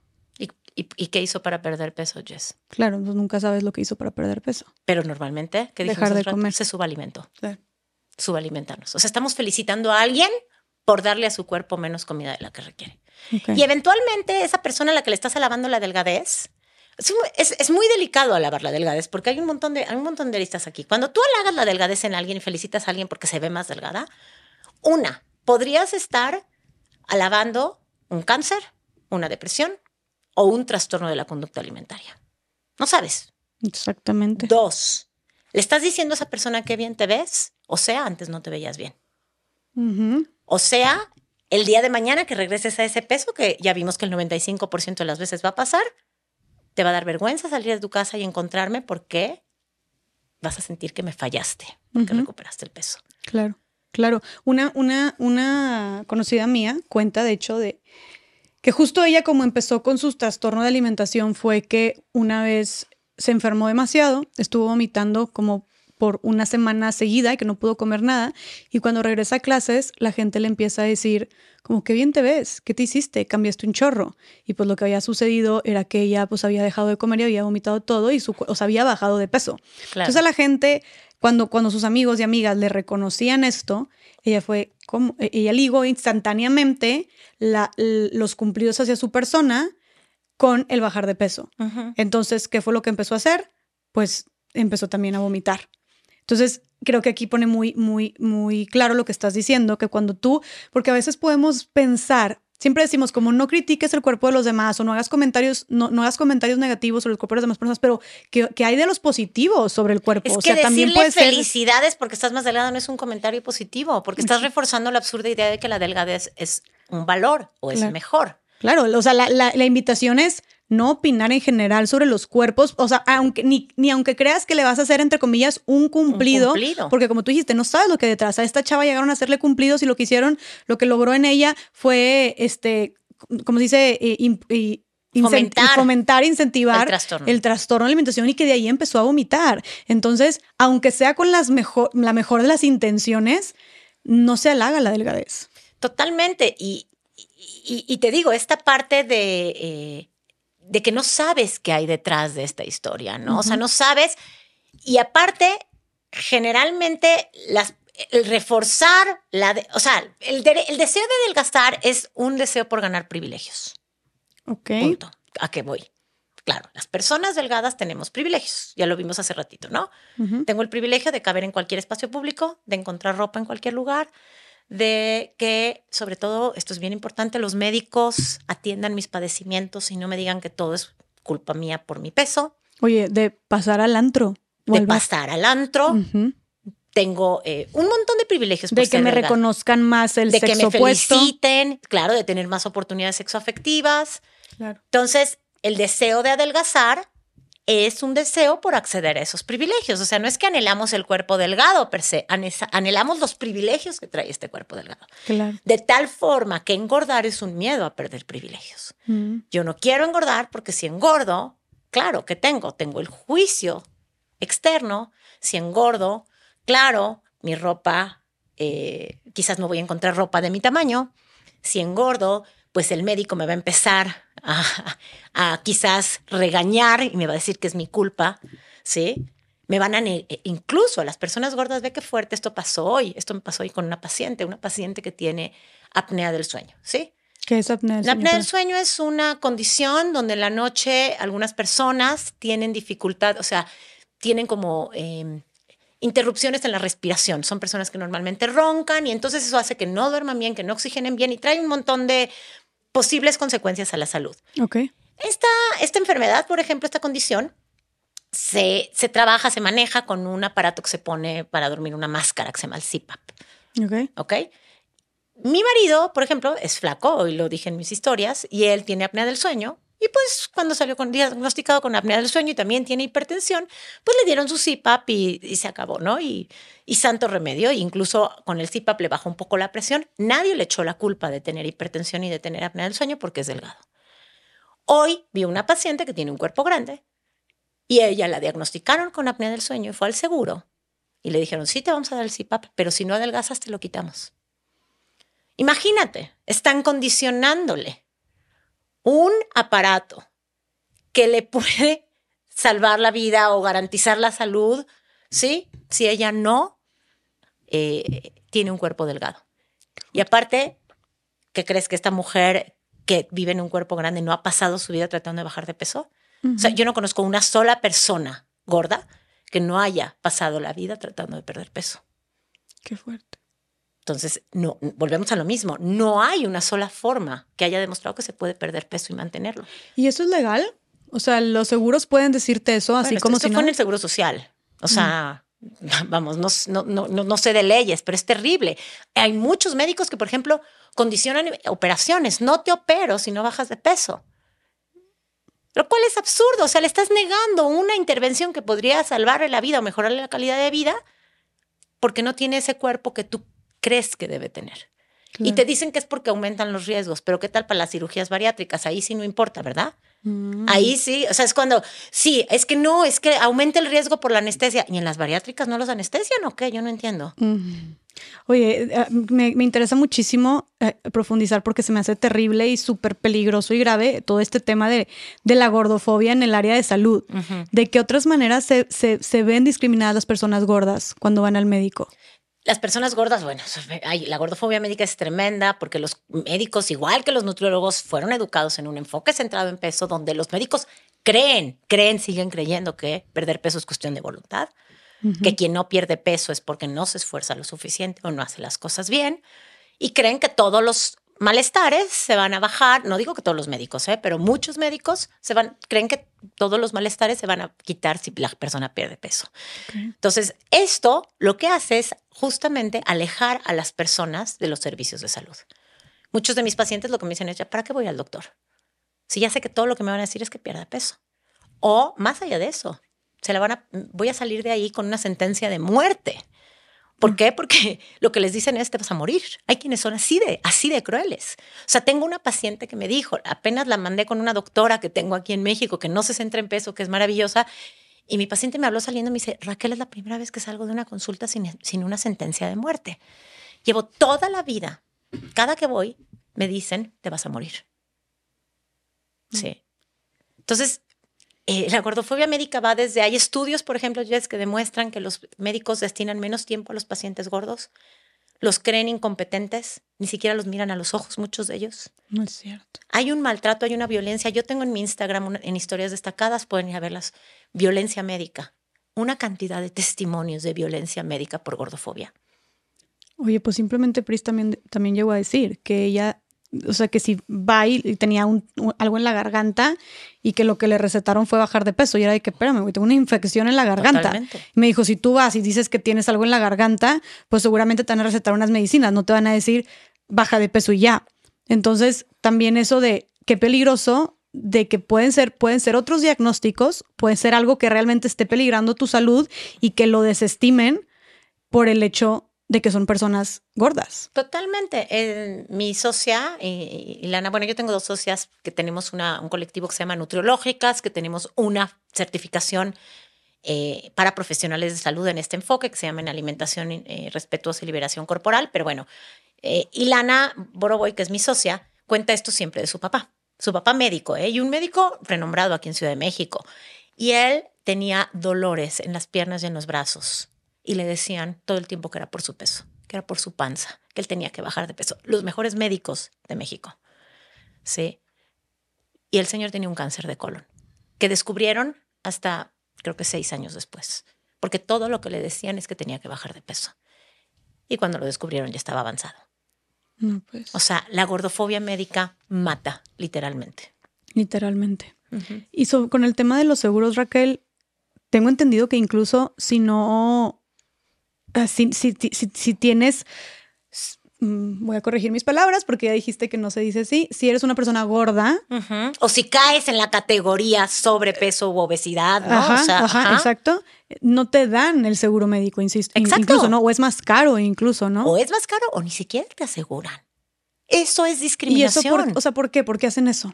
¿Y, qué hizo para perder peso, Jess? Claro, pues nunca sabes lo que hizo para perder peso. Pero normalmente, ¿qué Dejar de comer. Se subalimento. Claro. Subalimentarnos. O sea, estamos felicitando a alguien por darle a su cuerpo menos comida de la que requiere. Y eventualmente esa persona a la que le estás alabando la delgadez, es, muy delicado alabar la delgadez porque hay un montón de hay un montón de listas aquí. Cuando tú halagas la delgadez en alguien y felicitas a alguien porque se ve más delgada, una, podrías estar alabando un cáncer, una depresión o un trastorno de la conducta alimentaria. No sabes. Exactamente. Dos, le estás diciendo a esa persona que bien te ves, o sea, antes no te veías bien. O sea, el día de mañana que regreses a ese peso, que ya vimos que el 95% de las veces va a pasar, te va a dar vergüenza salir de tu casa y encontrarme porque vas a sentir que me fallaste, porque recuperaste el peso. Claro, claro. Una, una, una conocida mía cuenta, de hecho, de que justo ella como empezó con sus trastornos de alimentación fue que una vez se enfermó demasiado, estuvo vomitando como por una semana seguida y que no pudo comer nada. Y cuando regresa a clases, la gente le empieza a decir, como, qué bien te ves, ¿qué te hiciste? Cambiaste un chorro. Y pues lo que había sucedido era que ella pues había dejado de comer y había vomitado todo y su, o sea, había bajado de peso. Entonces a la gente, cuando, cuando sus amigos y amigas le reconocían esto, ella fue como, e, ella ligó instantáneamente la, los cumplidos hacia su persona con el bajar de peso. Entonces, ¿qué fue lo que empezó a hacer? Pues empezó también a vomitar. Entonces, creo que aquí pone muy, muy, muy claro lo que estás diciendo, que cuando tú, porque a veces podemos pensar, siempre decimos como no critiques el cuerpo de los demás o no hagas comentarios, no, no hagas comentarios negativos sobre el cuerpo de las demás personas, pero que, hay de los positivos sobre el cuerpo. Es o que sea, también puede felicidades porque estás más delgada no es un comentario positivo, porque estás reforzando la absurda idea de que la delgadez es un valor o es mejor. Claro, o sea, la, la, la invitación es no opinar en general sobre los cuerpos, o sea, aunque, ni, ni aunque creas que le vas a hacer, entre comillas, un cumplido, porque como tú dijiste, no sabes lo que detrás. A esta chava llegaron a hacerle cumplidos y lo que hicieron, lo que logró en ella fue, este, como se dice, eh, fomentar, incentivar el trastorno. de alimentación y que de ahí empezó a vomitar. Entonces, aunque sea con las mejor, la mejor de las intenciones, no se halaga la delgadez. Totalmente. Y, y, te digo, esta parte de... Eh, de que no sabes qué hay detrás de esta historia, ¿no? O sea, no sabes. Y aparte, generalmente las, el reforzar, la o sea, el, el, deseo de adelgazar es un deseo por ganar privilegios. Ok. Punto. ¿A qué voy? Claro, las personas delgadas tenemos privilegios, ya lo vimos hace ratito, ¿no? Tengo el privilegio de caber en cualquier espacio público, de encontrar ropa en cualquier lugar, de que, sobre todo, esto es bien importante, los médicos atiendan mis padecimientos y no me digan que todo es culpa mía por mi peso. Oye, de pasar al antro. De pasar al antro. Tengo eh, un montón de privilegios. de que me reconozcan más el de sexo De que me feliciten, claro, de tener más oportunidades sexoafectivas. Claro. Entonces, el deseo de adelgazar es un deseo por acceder a esos privilegios. O sea, no es que anhelamos el cuerpo delgado per se, anhelamos los privilegios que trae este cuerpo delgado. De tal forma que engordar es un miedo a perder privilegios. Mm. Yo no quiero engordar porque si engordo, claro que tengo, tengo el juicio externo. Si engordo, claro, mi ropa, eh, quizás no voy a encontrar ropa de mi tamaño. Si engordo, pues el médico me va a empezar a, quizás regañar y me va a decir que es mi culpa, ¿sí? Me van a, e, incluso a las personas gordas, ve qué fuerte esto pasó hoy, esto me pasó hoy con una paciente, una paciente que tiene apnea del sueño, ¿sí? ¿Qué es apnea del sueño? La apnea del sueño es una condición donde en la noche algunas personas tienen dificultad, o sea, tienen como em, interrupciones en la respiración. Son personas que normalmente roncan y entonces eso hace que no duerman bien, que no oxigenen bien y trae un montón de posibles consecuencias a la salud. Ok. Esta, esta enfermedad, por ejemplo, esta condición, se, se, trabaja, se maneja con un aparato que se pone para dormir, una máscara que se llama el CPAP. Ok. Ok. Mi marido, por ejemplo, es flaco, hoy lo dije en mis historias, y él tiene apnea del sueño, Y pues cuando salió con, diagnosticado con apnea del sueño y también tiene hipertensión, pues le dieron su CPAP y, se acabó, ¿no? Y, santo remedio, incluso con el CPAP le bajó un poco la presión. Nadie le echó la culpa de tener hipertensión y de tener apnea del sueño porque es delgado. Hoy vi una paciente que tiene un cuerpo grande y ella la diagnosticaron con apnea del sueño y fue al seguro y le dijeron, sí, te vamos a dar el CPAP, pero si no adelgazas, te lo quitamos. Imagínate, están condicionándole un aparato que le puede salvar la vida o garantizar la salud, ¿sí? Si ella no eh, tiene un cuerpo delgado. Y aparte, ¿qué crees que esta mujer que vive en un cuerpo grande no ha pasado su vida tratando de bajar de peso? O sea, yo no conozco una sola persona gorda que no haya pasado la vida tratando de perder peso. Qué fuerte. Entonces, no, volvemos a lo mismo. No hay una sola forma que haya demostrado que se puede perder peso y mantenerlo. ¿Y eso es legal? O sea, los seguros pueden decirte eso, así como esto si fue en el seguro social. O sea, vamos, no, no, no, no sé de leyes, pero es terrible. Hay muchos médicos que, por ejemplo, condicionan operaciones. No te opero si no bajas de peso. Lo cual es absurdo. O sea, le estás negando una intervención que podría salvarle la vida o mejorarle la calidad de vida porque no tiene ese cuerpo que tú crees que debe tener. Y te dicen que es porque aumentan los riesgos, pero ¿qué tal para las cirugías bariátricas? Ahí sí no importa, ¿verdad? Mm. Ahí sí, o sea, es cuando, sí, es que no, es que aumenta el riesgo por la anestesia. ¿Y en las bariátricas no los anestesian o qué? Yo no entiendo. Oye, eh, me, interesa muchísimo eh, profundizar porque se me hace terrible y súper peligroso y grave todo este tema de, de, la gordofobia en el área de salud. ¿De qué otras maneras se, se, se ven discriminadas las personas gordas cuando van al médico? Las personas gordas, bueno, la gordofobia médica es tremenda porque los médicos, igual que los nutriólogos, fueron educados en un enfoque centrado en peso, donde los médicos creen, creen, siguen creyendo que perder peso es cuestión de voluntad, que quien no pierde peso es porque no se esfuerza lo suficiente o no hace las cosas bien, y creen que todos los malestares se van a bajar, no digo que todos los médicos, ¿eh? pero muchos médicos se van, creen que todos los malestares se van a quitar si la persona pierde peso. Entonces, esto lo que hace es justamente alejar a las personas de los servicios de salud. Muchos de mis pacientes lo que me dicen es, ¿para qué voy al doctor? Si ya sé que todo lo que me van a decir es que pierda peso. O más allá de eso, se la van a, voy a salir de ahí con una sentencia de muerte ¿Por qué? Porque lo que les dicen es te vas a morir. Hay quienes son así de, así de crueles. O sea, tengo una paciente que me dijo, apenas la mandé con una doctora que tengo aquí en México, que no se centra en peso, que es maravillosa, y mi paciente me habló saliendo y me dice, Raquel, es la primera vez que salgo de una consulta sin, sin una sentencia de muerte. Llevo toda la vida, cada que voy, me dicen, te vas a morir. Sí. Entonces, eh, la gordofobia médica va desde, hay estudios, por ejemplo, Jess, que demuestran que los médicos destinan menos tiempo a los pacientes gordos, los creen incompetentes, ni siquiera los miran a los ojos, muchos de ellos. No es cierto. Hay un maltrato, hay una violencia. Yo tengo en mi Instagram, en historias destacadas, pueden ir a verlas, violencia médica. Una cantidad de testimonios de violencia médica por gordofobia. Oye, pues simplemente Pris también, también llegó a decir que ella o sea, que si va y tenía un, algo en la garganta y que lo que le recetaron fue bajar de peso. Y era de que, espérame, güey, tengo una infección en la garganta. Y me dijo, si tú vas y dices que tienes algo en la garganta, pues seguramente te van a recetar unas medicinas, no te van a decir baja de peso y ya. Entonces, también eso de qué peligroso de que pueden ser, pueden ser otros diagnósticos, puede ser algo que realmente esté peligrando tu salud y que lo desestimen por el hecho de que son personas gordas. Totalmente. mi socia, y, Lana, bueno, yo tengo dos socias que tenemos un colectivo que se llama Nutriológicas, que tenemos una certificación eh, para profesionales de salud en este enfoque, que se llama en alimentación eh, respetuosa y liberación corporal. Pero bueno, eh, Ilana Boroboy, que es mi socia, cuenta esto siempre de su papá. Su papá médico, ¿eh? y un médico renombrado aquí en Ciudad de México. Y él tenía dolores en las piernas y en los brazos y le decían todo el tiempo que era por su peso, que era por su panza, que él tenía que bajar de peso. Los mejores médicos de México. Sí. Y el señor tenía un cáncer de colon, que descubrieron hasta creo que seis años después, porque todo lo que le decían es que tenía que bajar de peso. Y cuando lo descubrieron ya estaba avanzado. pues. O sea, la gordofobia médica mata, literalmente. Literalmente. Y con el tema de los seguros, Raquel, tengo entendido que incluso si no si, si, si, tienes mm, voy a corregir mis palabras porque ya dijiste que no se dice así, si eres una persona gorda. O si caes en la categoría sobrepeso u obesidad, ¿no? Ajá, o sea, ajá, ajá. exacto. No te dan el seguro médico, insisto. in- Exacto. Incluso, ¿no? O es más caro incluso, ¿no? O es más caro o ni siquiera te aseguran. Eso es y eso, discriminación. por, o sea, ¿por qué? ¿Por qué hacen eso?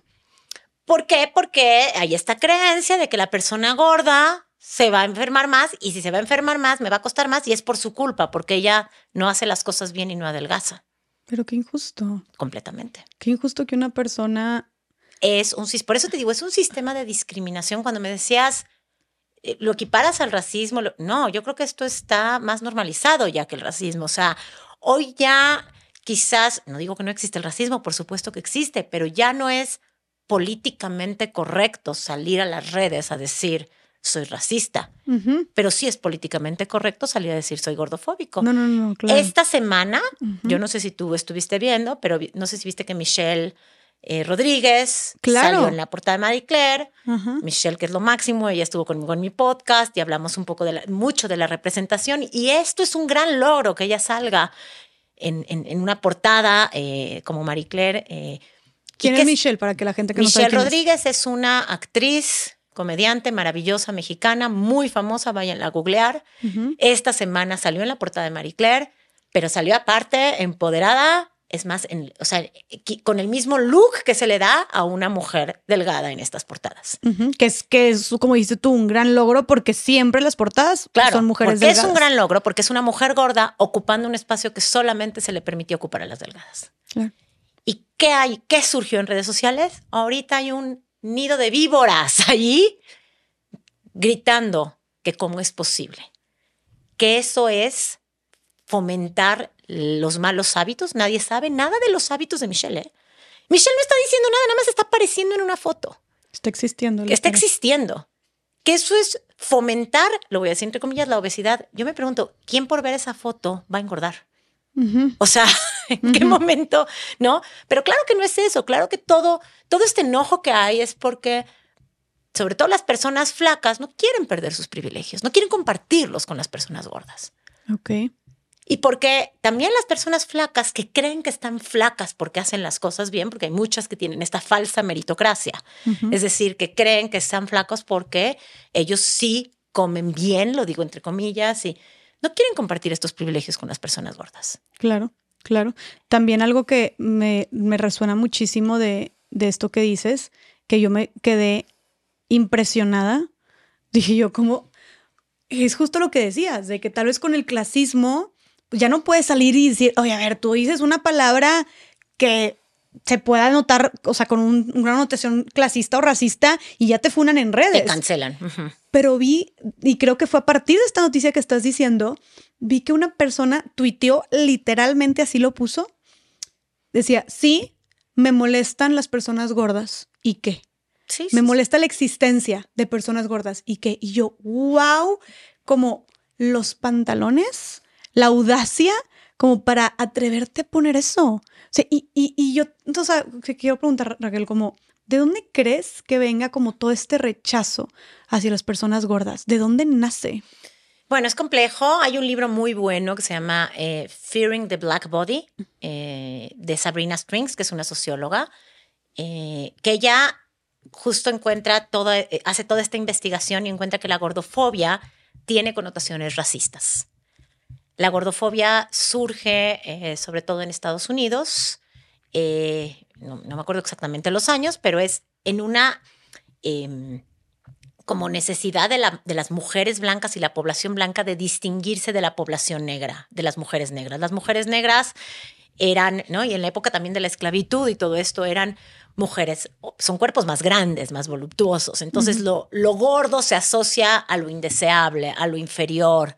¿Por qué? Porque hay esta creencia de que la persona gorda se va a enfermar más y si se va a enfermar más me va a costar más y es por su culpa, porque ella no hace las cosas bien y no adelgaza Pero qué injusto. completamente. Qué injusto que una persona. Es un por eso te digo, es un sistema de discriminación. Cuando me decías eh, lo equiparas al racismo, lo- no, yo creo que esto está más normalizado ya que el racismo. O sea, hoy ya quizás, no digo que no existe el racismo, por supuesto que existe, pero ya no es políticamente correcto salir a las redes a decir soy racista, pero sí es políticamente correcto salir a decir soy gordofóbico. No, no, no, claro. Esta semana, yo no sé si tú estuviste viendo, pero no sé si viste que Michelle eh, Rodríguez Claro. salió en la portada de Marie Claire. Michelle, que es lo máximo, ella estuvo conmigo en mi podcast y hablamos un poco de la, mucho de la representación. Y esto es un gran logro que ella salga en, en- en una portada eh, como Marie Claire. eh, ¿Quién es Michelle? Para que la gente que no sabe Michelle quién es. Rodríguez es una actriz, comediante maravillosa mexicana, muy famosa, vayan a googlear. Esta semana salió en la portada de Marie Claire, pero salió aparte, empoderada, es más, en- o sea, con el mismo look que se le da a una mujer delgada en estas portadas. Que es, que es, como dices tú, un gran logro porque siempre las portadas Claro, son mujeres porque es un delgadas. gran logro, porque es una mujer gorda ocupando un espacio que solamente se le permitió ocupar a las delgadas. Claro. ¿Y qué hay? ¿Qué surgió en redes sociales? Ahorita hay un nido de víboras allí gritando que cómo es posible. Que eso es fomentar los malos hábitos. Nadie sabe nada de los hábitos de Michelle. ¿eh? Michelle no está diciendo nada, nada más está apareciendo en una foto. Está existiendo. está existiendo. Que eso es fomentar, lo voy a decir entre comillas, la obesidad. Yo me pregunto, ¿quién por ver esa foto va a engordar? O sea, ¿en qué momento? ¿No? Pero claro que no es eso. Claro que todo, todo este enojo que hay es porque, sobre todo las personas flacas, no quieren perder sus privilegios, no quieren compartirlos con las personas gordas. Ok. Y porque también las personas flacas que creen que están flacas porque hacen las cosas bien, porque hay muchas que tienen esta falsa meritocracia, es decir, que creen que están flacos porque ellos sí comen bien, lo digo entre comillas, y no quieren compartir estos privilegios con las personas gordas. Claro, claro. También algo que me, me resuena muchísimo de, de esto que dices, que yo me quedé impresionada. Dije yo, como, es justo lo que decías, de que tal vez con el clasismo pues ya no puedes salir y decir, oye, a ver, tú dices una palabra que se pueda notar, o sea, con un- una notación clasista o racista y ya te funan en Te redes. cancelan. Ujú. Pero vi, y creo que fue a partir de esta noticia que estás diciendo, vi que una persona tuiteó, literalmente así lo puso. Decía, sí, me molestan las personas gordas. ¿Y qué? Sí, Me sí. molesta la existencia de personas gordas. ¿Y qué? Y yo, wow, como los pantalones, la audacia, como para atreverte a poner eso. O sea, y, y, y yo, entonces, quiero preguntar, Raquel, como, ¿de dónde crees que venga como todo este rechazo hacia las personas gordas? ¿De dónde nace? Bueno, es complejo. Hay un libro muy bueno que se llama eh, Fearing the Black Body eh, de Sabrina Strings, que es una socióloga, eh, que ella justo encuentra toda, eh, hace toda esta investigación y encuentra que la gordofobia tiene connotaciones racistas. La gordofobia surge sobre todo en Estados Unidos, no, no me acuerdo exactamente los años, pero es en una em, como necesidad de, la- de las mujeres blancas y la población blanca de distinguirse de la población negra, de las mujeres negras. Las mujeres negras eran, ¿no? Y en la época también de la esclavitud y todo esto eran mujeres, son cuerpos más grandes, más voluptuosos. Entonces lo, lo gordo se asocia a lo indeseable, a lo inferior,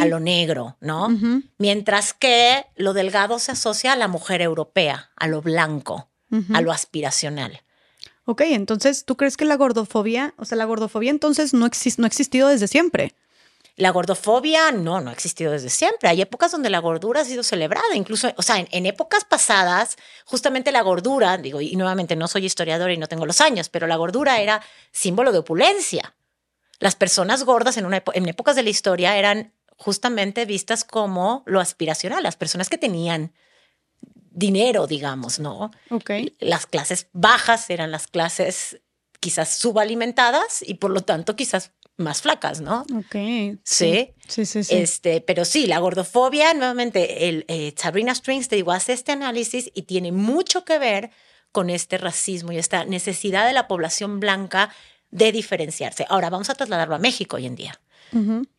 a lo negro, ¿no? Mientras que lo delgado se asocia a la mujer europea, a lo blanco, a lo aspiracional. Ok, entonces, ¿tú crees que la gordofobia, o sea, la gordofobia entonces no, exis- no ha existido desde siempre? La gordofobia no, no ha existido desde siempre. Hay épocas donde la gordura ha sido celebrada, incluso, o sea, en, en épocas pasadas, justamente la gordura, digo, y nuevamente no soy historiadora y no tengo los años, pero la gordura era símbolo de opulencia. Las personas gordas en, una en épocas de la historia eran justamente vistas como lo aspiracional, las personas que tenían dinero, digamos, ¿no? Ok. Las clases bajas eran las clases quizás subalimentadas y por lo tanto quizás más flacas, ¿no? Ok. Sí. Sí, sí, sí. Este, pero sí, la gordofobia, nuevamente, el, eh, Sabrina Strings te digo, hace este análisis y tiene mucho que ver con este racismo y esta necesidad de la población blanca de diferenciarse. Ahora vamos a trasladarlo a México hoy en día.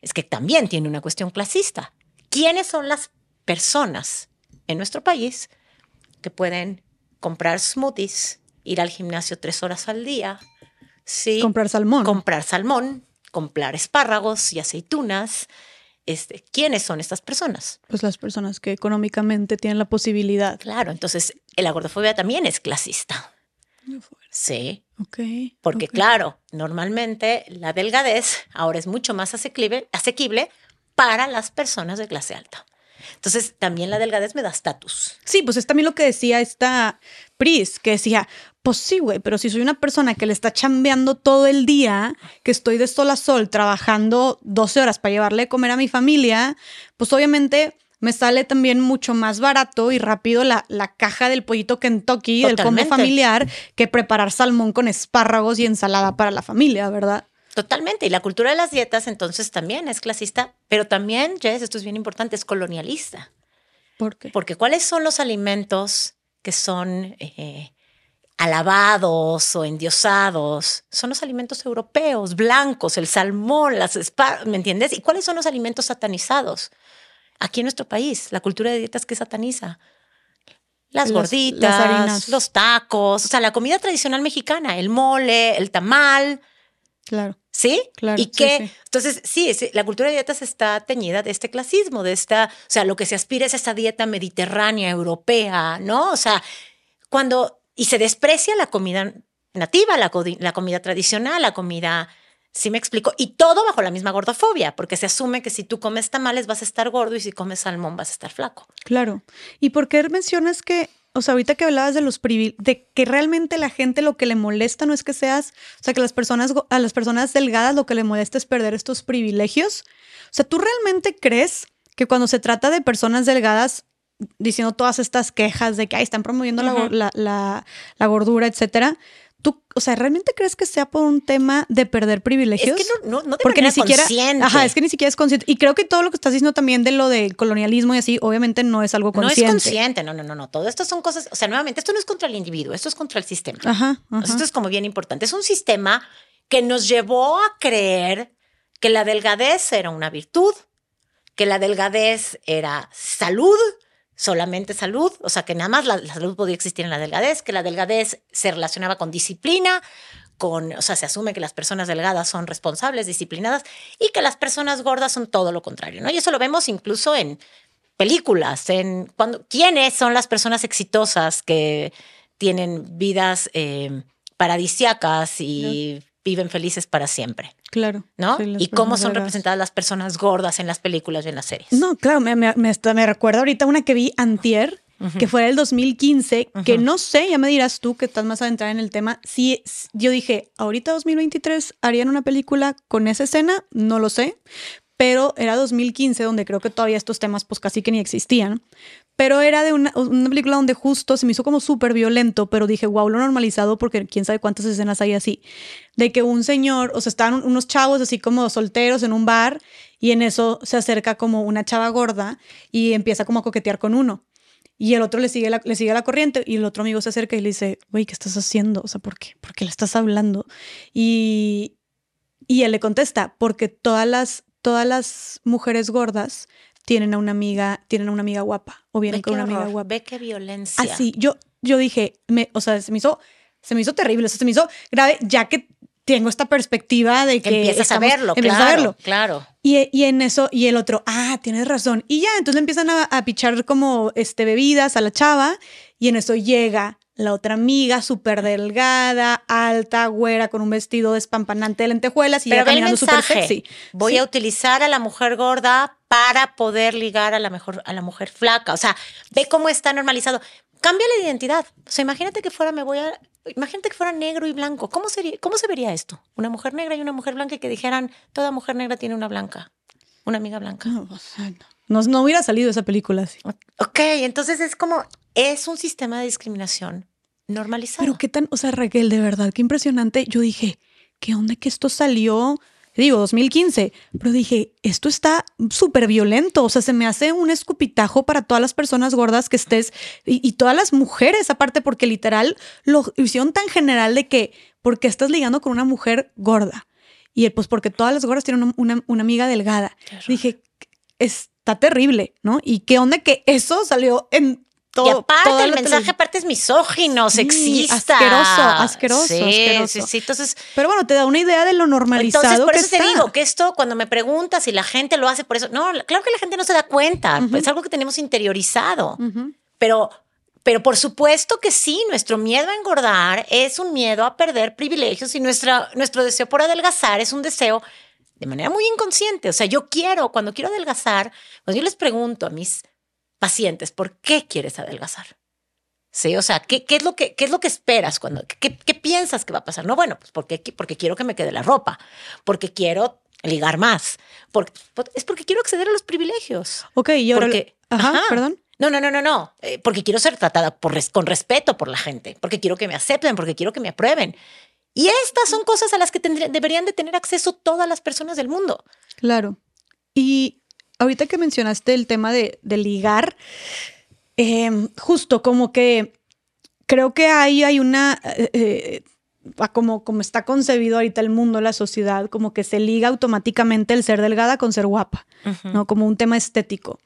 Es que también tiene una cuestión clasista. ¿Quiénes son las personas en nuestro país que pueden comprar smoothies, ir al gimnasio tres horas al día, sí, Comprar salmón. comprar salmón, comprar espárragos y aceitunas? Este, ¿Quiénes son estas personas? pues las personas que económicamente tienen la posibilidad. Claro, entonces la gordofobia también es clasista. Sí, Ok. porque claro, normalmente la delgadez ahora es mucho más asequible, asequible para las personas de clase alta. Entonces, también la delgadez me da estatus. Sí, pues es también lo que decía esta Pris, que decía, pues sí, güey, pero si soy una persona que le está chambeando todo el día, que estoy de sol a sol trabajando 12 horas para llevarle de comer a mi familia, pues obviamente me sale también mucho más barato y rápido la, la caja del pollito Kentucky, del combo Totalmente. familiar, que preparar salmón con espárragos y ensalada para la familia, ¿verdad? Totalmente. Y la cultura de las dietas entonces también es clasista, pero también, Jess, esto es bien importante, es colonialista. ¿Por qué? Porque ¿cuáles son los alimentos que son eh, alabados o endiosados? Son los alimentos europeos, blancos, el salmón, las espa- ¿me entiendes? ¿Y cuáles son los alimentos satanizados? Aquí en nuestro país, la cultura de dietas que sataniza. Las gorditas, las harinas. los tacos, o sea, la comida tradicional mexicana, el mole, el tamal, Claro. ¿Sí? Claro, Y que, sí. entonces, sí, sí, la cultura de dietas está teñida de este clasismo, de esta, o sea, lo que se aspira es esa dieta mediterránea, europea, ¿no? O sea, cuando, y se desprecia la comida nativa, la, la comida tradicional, la comida, sí me explico, y todo bajo la misma gordofobia, porque se asume que si tú comes tamales vas a estar gordo y si comes salmón vas a estar flaco. Claro. ¿Y por qué mencionas que, o sea, ahorita que hablabas de los privil- de que realmente la gente lo que le molesta no es que seas, o sea, que las personas a las personas delgadas lo que le molesta es perder estos privilegios? O sea, ¿tú realmente crees que cuando se trata de personas delgadas diciendo todas estas quejas de que "Ay, están promoviendo la, la- la gordura, etcétera? ¿Tú, o sea, realmente crees que sea por un tema de perder privilegios? Es que no, no, no de porque ni siquiera consciente. ajá es que ni siquiera es consciente y creo que todo lo que estás diciendo también de lo del colonialismo y así obviamente no es algo consciente No es consciente, no, no, no, no. Todo esto son cosas, o sea, nuevamente, esto no es contra el individuo, esto es contra el sistema. ajá. Esto es como bien importante. Es un sistema que nos llevó a creer que la delgadez era una virtud, que la delgadez era salud, solamente salud, o sea, que nada más la, salud podía existir en la delgadez, que la delgadez se relacionaba con disciplina, con, o sea, se asume que las personas delgadas son responsables, disciplinadas, y que las personas gordas son todo lo contrario, ¿no? Y eso lo vemos incluso en películas, en cuando, quiénes son las personas exitosas que tienen vidas eh, paradisiacas y viven felices para siempre, claro ¿no? sí, y cómo son representadas las personas gordas en las películas y en las series. no claro me, me, me, me recuerda ahorita una que vi antier que fue del 2015 que Ujú. no sé ya me dirás tú que estás más adentrada en el tema si yo dije ahorita 2023 harían una película con esa escena no lo sé pero era 2015 donde creo que todavía estos temas pues casi que ni existían pero era de una, una película donde justo se me hizo como súper violento, pero dije, wow, lo normalizado porque quién sabe cuántas escenas hay así, de que un señor, o sea, estaban un- unos chavos así como solteros en un bar y en eso se acerca como una chava gorda y empieza como a coquetear con uno. Y el otro le sigue la, le sigue la corriente y el otro amigo se acerca y le dice, güey, ¿qué estás haciendo? O sea, ¿por qué? ¿Por qué le estás hablando? Y, y él le contesta, porque todas las, todas las mujeres gordas tienen a una amiga, tienen a una amiga guapa o vienen Ve con una amiga guapa. ve qué violencia. Así, yo, yo dije, me, o sea, se me hizo, se me hizo terrible, o sea, se me hizo grave, ya que tengo esta perspectiva de que que empiezas estamos- a verlo, empiezas claro, a verlo. claro. Y, y en eso, y el otro, ah, tienes razón. Y ya, entonces le empiezan a, a pichar como este, bebidas a la chava, y en eso llega la otra amiga, súper delgada, alta, güera, con un vestido despampanante de lentejuelas y Pero ya caminando súper sexy. Voy Sí. a utilizar a la mujer gorda para poder ligar a la mejor a la mujer flaca. O sea, ve cómo está normalizado. Cambia la identidad. O sea, imagínate que fuera, me voy a. Imagínate que fuera negro y blanco. ¿Cómo sería, cómo se vería esto? Una mujer negra y una mujer blanca y que dijeran, toda mujer negra tiene una blanca, una amiga blanca. No, o sea, no. No, no hubiera salido esa película así. Ok, entonces es como, es un sistema de discriminación normalizado. Pero qué tan, o sea, Raquel, de verdad, qué impresionante. Yo dije, ¿qué onda que esto salió? Digo, 2015, pero dije, esto está súper violento, o sea, se me hace un escupitajo para todas las personas gordas que estés y, y, todas las mujeres, aparte, porque literal lo hicieron tan general de que, porque estás ligando con una mujer gorda? Y pues porque todas las gordas tienen una, una, una amiga delgada. Dije, está terrible, ¿no? Y qué onda que eso salió en todo, y aparte, el mensaje aparte es misógino, sí, sexista. Asqueroso, asqueroso, sí, asqueroso. Sí, sí, entonces. Pero bueno, te da una idea de lo normalizado. Entonces, por que eso está. te digo que esto, cuando me preguntas si la gente lo hace por eso, no, claro que la gente no se da cuenta, uh -huh. es algo que tenemos interiorizado. Uh -huh. Pero. Pero por supuesto que sí, nuestro miedo a engordar es un miedo a perder privilegios y nuestra, nuestro deseo por adelgazar es un deseo de manera muy inconsciente. O sea, yo quiero, cuando quiero adelgazar, pues yo les pregunto a mis pacientes, ¿por qué quieres adelgazar? Sí, o sea, ¿qué, qué es, lo que, qué es lo que esperas? cuando qué, qué, piensas que va a pasar? No, bueno, pues porque, porque quiero que me quede la ropa, porque quiero ligar más, porque, es porque quiero acceder a los privilegios. Ok, y ahora... Porque, ajá, ajá, perdón. No, no, no, no, no, eh, porque quiero ser tratada por, con respeto por la gente, porque quiero que me acepten, porque quiero que me aprueben. Y estas son cosas a las que deberían de tener acceso todas las personas del mundo. Claro. Y ahorita que mencionaste el tema de, de ligar, eh, justo como que creo que ahí hay una, eh, como, como está concebido ahorita el mundo, la sociedad, como que se liga automáticamente el ser delgada con ser guapa, uh -huh. ¿no? Como un tema estético.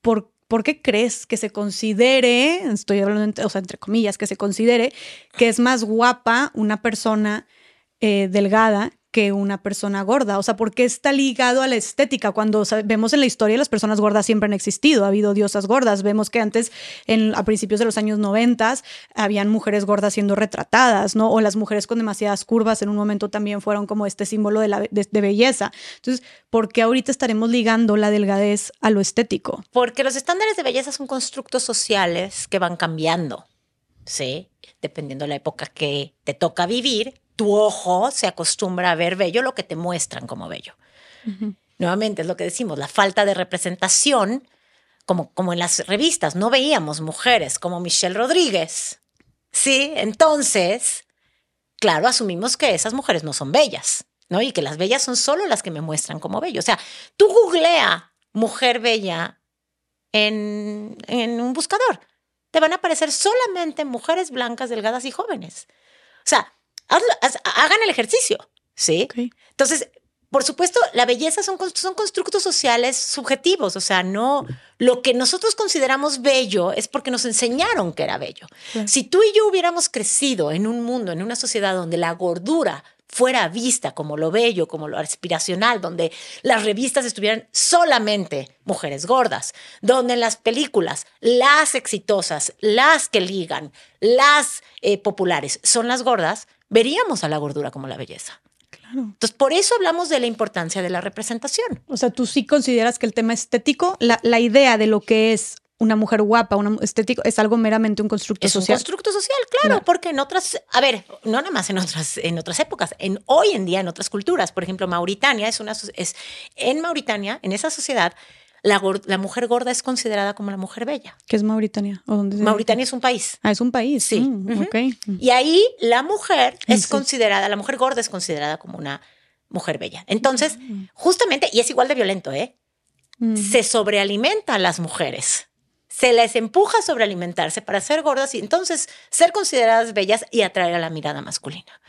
¿Por, ¿Por qué crees que se considere, estoy hablando, o sea, entre comillas, que se considere que es más guapa una persona eh, delgada que una persona gorda. O sea, ¿por qué está ligado a la estética? Cuando vemos en la historia las personas gordas siempre han existido, ha habido diosas gordas. Vemos que antes, en, a principios de los años 90, habían mujeres gordas siendo retratadas, ¿no? O las mujeres con demasiadas curvas en un momento también fueron como este símbolo de, la, de belleza. Entonces, ¿por qué ahorita estaremos ligando la delgadez a lo estético? Porque los estándares de belleza son constructos sociales que van cambiando, ¿sí? Dependiendo de la época que te toca vivir, tu ojo se acostumbra a ver bello lo que te muestran como bello. Uh -huh. Nuevamente es lo que decimos, la falta de representación, como, como en las revistas, no veíamos mujeres como Michelle Rodríguez. Sí, entonces, claro, asumimos que esas mujeres no son bellas, ¿no? Y que las bellas son solo las que me muestran como bello. O sea, tú googlea mujer bella en, en un buscador. Te van a aparecer solamente mujeres blancas, delgadas y jóvenes. O sea, Hazlo, haz, hagan el ejercicio, ¿sí? Okay. Entonces, por supuesto, la belleza son, son constructos sociales subjetivos, o sea, no, lo que nosotros consideramos bello es porque nos enseñaron que era bello. Sí. Si tú y yo hubiéramos crecido en un mundo, en una sociedad donde la gordura fuera vista como lo bello, como lo aspiracional, donde las revistas estuvieran solamente mujeres gordas, donde en las películas las exitosas, las que ligan, las eh, populares son las gordas, veríamos a la gordura como la belleza. Claro. Entonces, por eso hablamos de la importancia de la representación. O sea, tú sí consideras que el tema estético, la, la idea de lo que es una mujer guapa, un estético, es algo meramente un constructo es social. un constructo social, claro, claro, porque en otras, a ver, no nada más en otras, en otras épocas, en hoy en día en otras culturas, por ejemplo, Mauritania es una, es en Mauritania, en esa sociedad, la, la, mujer gorda es considerada como la mujer bella. ¿Qué es Mauritania? ¿O dónde Mauritania es un país. Ah, es un país. Sí. Mm, uh -huh. okay. Y ahí la mujer es sí. considerada, la mujer gorda es considerada como una mujer bella. Entonces, justamente, y es igual de violento, ¿eh? -huh. Se sobrealimenta a las mujeres. Se les empuja a sobrealimentarse para ser gordas y entonces ser consideradas bellas y atraer a la mirada masculina.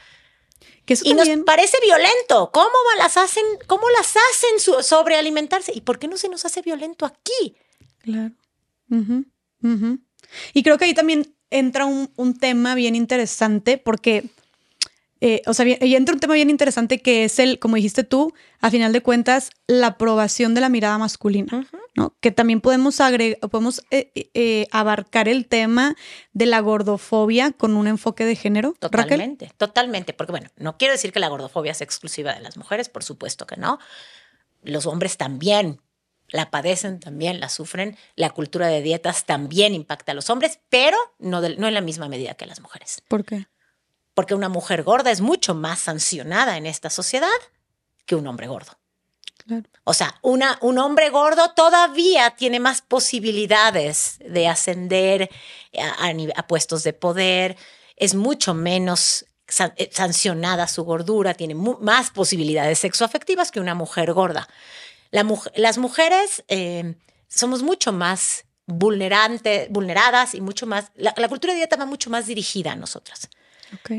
Que eso y también... nos parece violento. ¿Cómo las hacen, cómo las hacen sobrealimentarse? ¿Y por qué no se nos hace violento aquí? Claro. Uh -huh. Uh -huh. Y creo que ahí también entra un, un tema bien interesante porque, eh, o sea, ahí entra un tema bien interesante que es el, como dijiste tú, a final de cuentas, la aprobación de la mirada masculina, uh -huh. ¿no? Que también podemos, agregar, podemos eh, eh, abarcar el tema de la gordofobia con un enfoque de género. Totalmente, Raquel? totalmente, porque bueno, no quiero decir que la gordofobia sea exclusiva de las mujeres, por supuesto que no. Los hombres también la padecen, también la sufren. La cultura de dietas también impacta a los hombres, pero no, de, no en la misma medida que las mujeres. ¿Por qué? Porque una mujer gorda es mucho más sancionada en esta sociedad que un hombre gordo. O sea, una, un hombre gordo todavía tiene más posibilidades de ascender a, puestos de poder, es mucho menos eh, sancionada su gordura, tiene más posibilidades sexoafectivas que una mujer gorda. las mujeres eh, somos mucho más vulneradas y mucho más, la, cultura de dieta va mucho más dirigida a nosotras.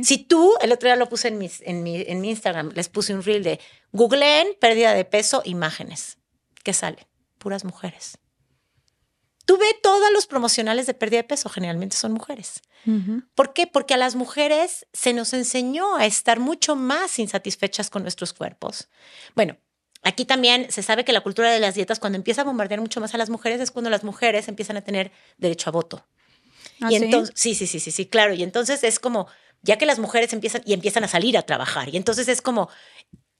Si tú, el otro día lo puse en, en, mi, en mi Instagram, les puse un reel de googleen pérdida de peso, imágenes. ¿Qué sale? Puras mujeres. Tú ve todos los promocionales de pérdida de peso, generalmente son mujeres. ¿Por qué? Porque a las mujeres se nos enseñó a estar mucho más insatisfechas con nuestros cuerpos. Bueno, Aquí también se sabe que la cultura de las dietas, cuando empieza a bombardear mucho más a las mujeres, es cuando las mujeres empiezan a tener derecho a voto. ¿Ah, y entonces, sí? sí, sí, sí, sí, claro. Y entonces es como, ya que las mujeres empiezan y empiezan a salir a trabajar, y entonces es como,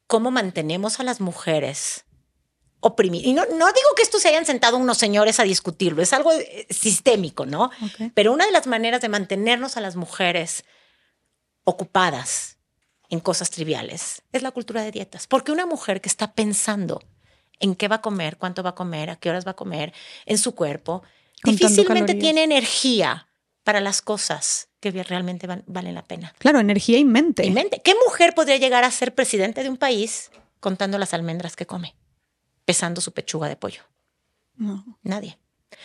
¿cómo mantenemos a las mujeres oprimidas? Y no, no digo que esto se hayan sentado unos señores a discutirlo, es algo eh, sistémico, ¿no? Pero una de las maneras de mantenernos a las mujeres ocupadas en cosas triviales. Es la cultura de dietas. Porque una mujer que está pensando en qué va a comer, cuánto va a comer, a qué horas va a comer, en su cuerpo, difícilmente tiene energía para las cosas que realmente valen la pena. Claro, energía y mente. Y mente. ¿Qué mujer podría llegar a ser presidente de un país contando las almendras que come, pesando su pechuga de pollo? No. Nadie.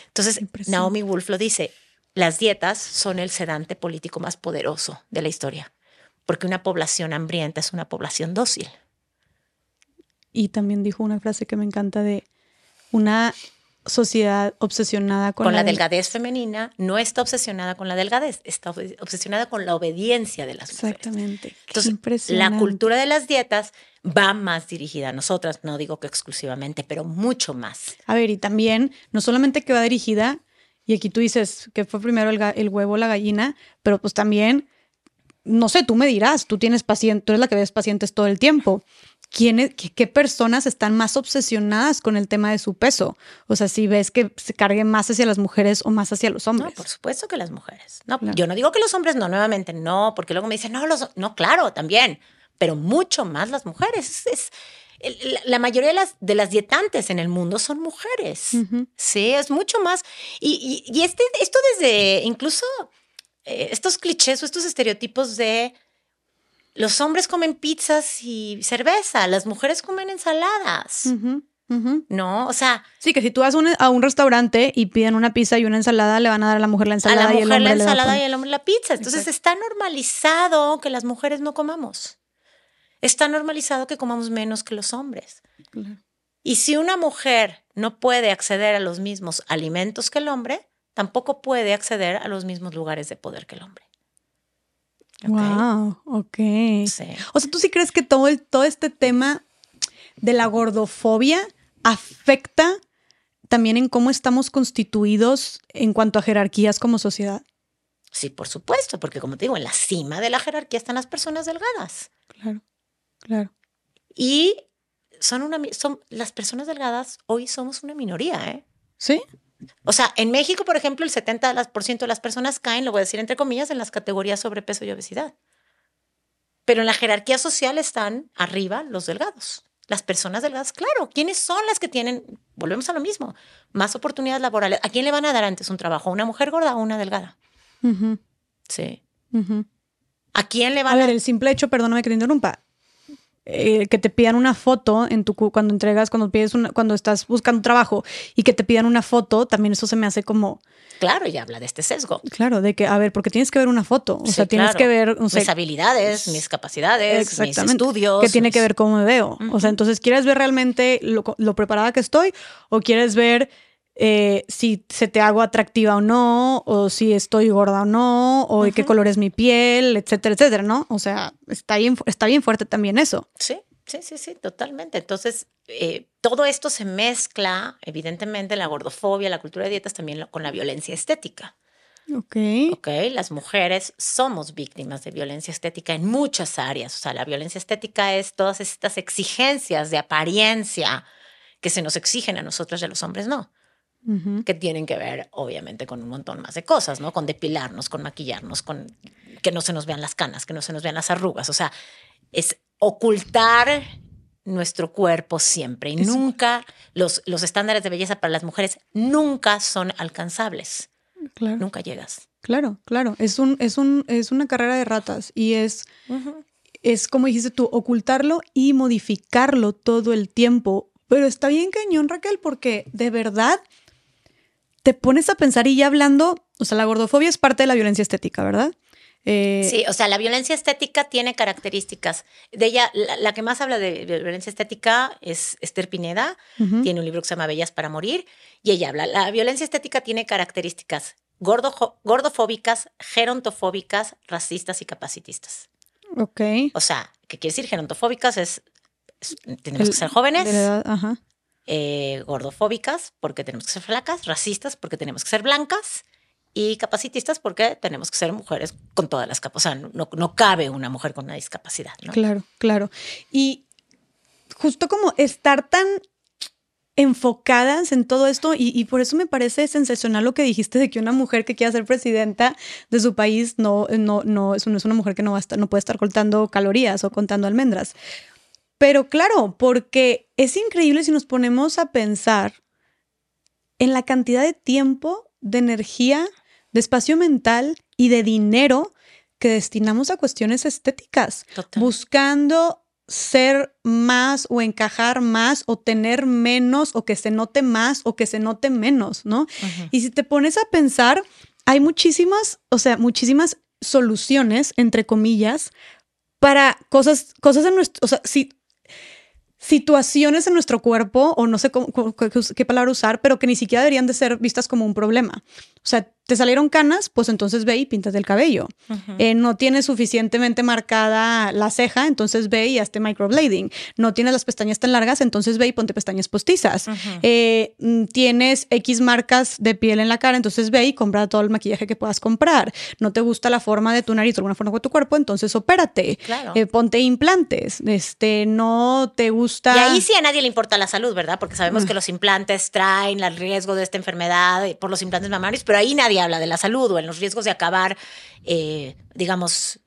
Entonces, Naomi Wolf lo dice, las dietas son el sedante político más poderoso de la historia porque una población hambrienta es una población dócil. Y también dijo una frase que me encanta de una sociedad obsesionada con, con la, delgadez femenina no está obsesionada con la delgadez, está obsesionada con la obediencia de las mujeres. Exactamente. Entonces, la cultura de las dietas va más dirigida a nosotras, no digo que exclusivamente, pero mucho más. A ver, y también, no solamente que va dirigida, y aquí tú dices que fue primero el, el huevo, la gallina, pero pues también no sé, tú me dirás, tú tienes pacientes, tú eres la que ves pacientes todo el tiempo. ¿Quién qué, personas están más obsesionadas con el tema de su peso? O sea, si ves que se cargue más hacia las mujeres o más hacia los hombres. No, por supuesto que las mujeres. No, yo no digo que los hombres no, nuevamente no, porque luego me dicen, no, los, no, claro, también, pero mucho más las mujeres. Es, la mayoría de las, de las dietantes en el mundo son mujeres. Sí, es mucho más. Y, y, y este, esto desde incluso eh, estos clichés o estos estereotipos de los hombres comen pizzas y cerveza, las mujeres comen ensaladas. No, o sea. Sí, que si tú vas a un restaurante y piden una pizza y una ensalada, le van a dar a la mujer la ensalada. A la mujer y la ensalada y al hombre la pizza. Entonces está normalizado que las mujeres no comamos. Está normalizado que comamos menos que los hombres. Y si una mujer no puede acceder a los mismos alimentos que el hombre, tampoco puede acceder a los mismos lugares de poder que el hombre. Wow, ok. O sea, ¿tú sí crees que todo, el, todo este tema de la gordofobia afecta también en cómo estamos constituidos en cuanto a jerarquías como sociedad? Sí, por supuesto, porque como te digo, en la cima de la jerarquía están las personas delgadas. Claro, claro. Y son una, son, las personas delgadas hoy somos una minoría, ¿eh? Sí. O sea, en México, por ejemplo, el 70% de las personas caen, lo voy a decir entre comillas, en las categorías sobrepeso y obesidad. Pero en la jerarquía social están arriba los delgados. Las personas delgadas, claro, ¿quiénes son las que tienen, volvemos a lo mismo, más oportunidades laborales? ¿A quién le van a dar antes un trabajo? ¿A una mujer gorda o una delgada? Sí. ¿A quién le van a A ver, el simple hecho, perdóname que te interrumpa, eh, que te pidan una foto en tu cuando entregas, cuando pides una, cuando estás buscando trabajo y que te pidan una foto, también eso se me hace como Claro, y habla de este sesgo. Claro, de que, a ver, porque tienes que ver una foto. O sea, tienes que ver. mis habilidades, mis capacidades, mis estudios. Que tiene que ver cómo me veo. O sea, entonces, ¿quieres ver realmente lo, lo, preparada que estoy? ¿O quieres ver eh, si se te hago atractiva o no, o si estoy gorda o no, o de qué color es mi piel, etcétera, etcétera, ¿no? O sea, está bien, está bien fuerte también eso. Sí, sí, sí, sí, totalmente. Entonces, eh, todo esto se mezcla, evidentemente, la gordofobia, la cultura de dietas, también con la violencia estética. Ok. Ok, las mujeres somos víctimas de violencia estética en muchas áreas. O sea, la violencia estética es todas estas exigencias de apariencia que se nos exigen a nosotras y a los hombres no que tienen que ver, obviamente, con un montón más de cosas, ¿no? Con depilarnos, con maquillarnos, con que no se nos vean las canas, que no se nos vean las arrugas. O sea, es ocultar nuestro cuerpo siempre y nunca los, los estándares de belleza para las mujeres nunca son alcanzables. Claro. Nunca llegas. Claro, claro. Es un, es un, es una carrera de ratas y es, es como dijiste tú, ocultarlo y modificarlo todo el tiempo. Pero está bien cañón, Raquel, porque de verdad te pones a pensar y ya hablando, o sea, la gordofobia es parte de la violencia estética, ¿verdad? Eh, sí, o sea, la violencia estética tiene características. De ella, la, que más habla de, violencia estética es Esther Pineda, tiene un libro que se llama Bellas para Morir, y ella habla, la violencia estética tiene características gordofóbicas, gerontofóbicas, racistas y capacitistas. Ok. O sea, ¿qué quiere decir gerontofóbicas? Es, tenemos que ser jóvenes. Eh, gordofóbicas porque tenemos que ser flacas, racistas porque tenemos que ser blancas y capacitistas porque tenemos que ser mujeres con todas las capacidades. O sea, no, no cabe una mujer con una discapacidad. ¿no? Claro, claro. Y justo como estar tan enfocadas en todo esto y, por eso me parece sensacional lo que dijiste de que una mujer que quiera ser presidenta de su país no, no, no, es, una mujer que no, va a estar, no puede estar contando calorías o contando almendras. Pero claro, porque es increíble si nos ponemos a pensar en la cantidad de tiempo, de energía, de espacio mental y de dinero que destinamos a cuestiones estéticas, buscando ser más o encajar más o tener menos o que se note más o que se note menos, ¿no? Y si te pones a pensar, hay muchísimas, o sea, muchísimas soluciones, entre comillas, para cosas, cosas en nuestro, o sea, si situaciones en nuestro cuerpo, o no sé qué palabra usar, pero que ni siquiera deberían de ser vistas como un problema. O sea, te salieron canas, pues entonces ve y píntate el cabello. Eh, no tienes suficientemente marcada la ceja, entonces ve y hazte microblading. No tienes las pestañas tan largas, entonces ve y ponte pestañas postizas. Eh, mm, tienes X marcas de piel en la cara, entonces ve y compra todo el maquillaje que puedas comprar. No te gusta la forma de tu nariz o alguna forma de tu cuerpo, entonces opérate. Eh, ponte implantes. Este, no te gusta. Y ahí sí a nadie le importa la salud, ¿verdad? Porque sabemos que los implantes traen el riesgo de esta enfermedad por los implantes mamarios, pero ahí nadie habla de la salud o en los riesgos de acabar, eh, digamos,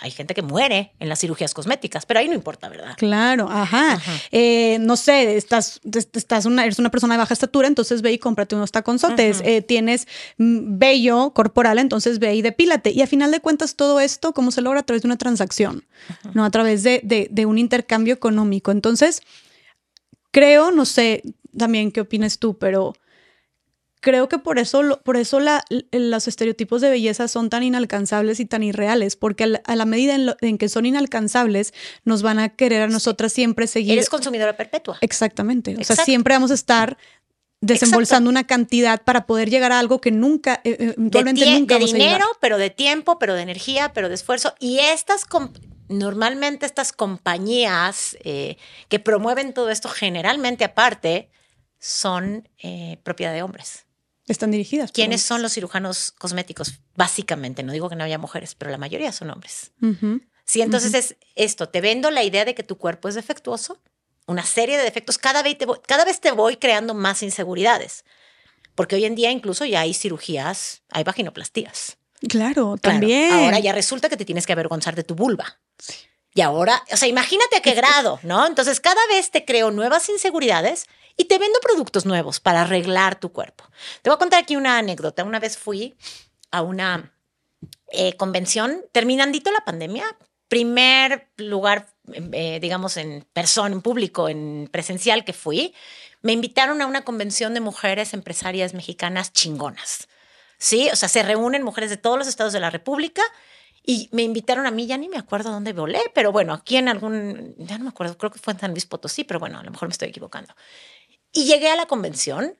hay gente que muere en las cirugías cosméticas, pero ahí no importa, ¿verdad? Claro, ajá. Eh, no sé, estás, estás una, eres una persona de baja estatura, entonces ve y cómprate unos taconzotes. Eh, tienes vello corporal, entonces ve y depílate. Y a final de cuentas, todo esto, ¿cómo se logra? A través de una transacción, ¿no? A través de, de un intercambio económico. Entonces, creo, no sé también qué opinas tú, pero creo que por eso, por eso los estereotipos de belleza son tan inalcanzables y tan irreales, porque a la, medida en, que son inalcanzables, nos van a querer a nosotras siempre seguir. Eres consumidora perpetua. Exactamente. O sea, siempre vamos a estar desembolsando una cantidad para poder llegar a algo que nunca, eh, eh, eventualmente de nunca de dinero, pero de tiempo, pero de energía, pero de esfuerzo. Y estas normalmente estas compañías eh, que promueven todo esto, generalmente aparte, son propiedad de hombres. Están dirigidas. ¿Quiénes son los cirujanos cosméticos? Básicamente, no digo que no haya mujeres, pero la mayoría son hombres. Sí, entonces es esto, te vendo la idea de que tu cuerpo es defectuoso, una serie de defectos, cada vez te voy, cada vez te voy creando más inseguridades, porque hoy en día incluso ya hay cirugías, hay vaginoplastías. Claro, también. Ahora ya resulta que te tienes que avergonzar de tu vulva. Y ahora, o sea, imagínate a qué grado, ¿no? Entonces cada vez te creo nuevas inseguridades y te vendo productos nuevos para arreglar tu cuerpo. Te voy a contar aquí una anécdota. Una vez fui a una eh, convención, terminandito la pandemia, primer lugar, eh, digamos, en persona, en público, en presencial que fui, me invitaron a una convención de mujeres empresarias mexicanas chingonas. Sí, o sea, se reúnen mujeres de todos los estados de la República y me invitaron a mí, ya ni me acuerdo dónde volé, pero bueno, aquí en algún, ya no me acuerdo, creo que fue en San Luis Potosí, pero bueno, a lo mejor me estoy equivocando. Y llegué a la convención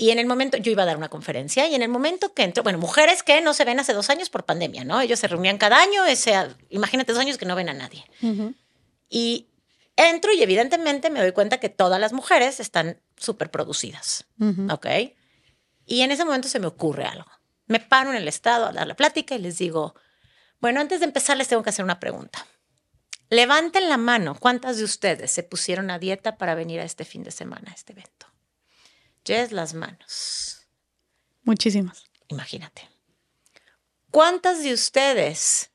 y en el momento, yo iba a dar una conferencia y en el momento que entro, bueno, mujeres que no se ven hace dos años por pandemia, ¿no? Ellos se reunían cada año, ese, imagínate dos años que no ven a nadie. Y entro y evidentemente me doy cuenta que todas las mujeres están súper producidas, ¿ok? Y en ese momento se me ocurre algo. Me paro en el estado a dar la plática y les digo, bueno, antes de empezar les tengo que hacer una pregunta. Levanten la mano, ¿cuántas de ustedes se pusieron a dieta para venir a este fin de semana, a este evento? Yes, las manos. Muchísimas. Imagínate. ¿Cuántas de ustedes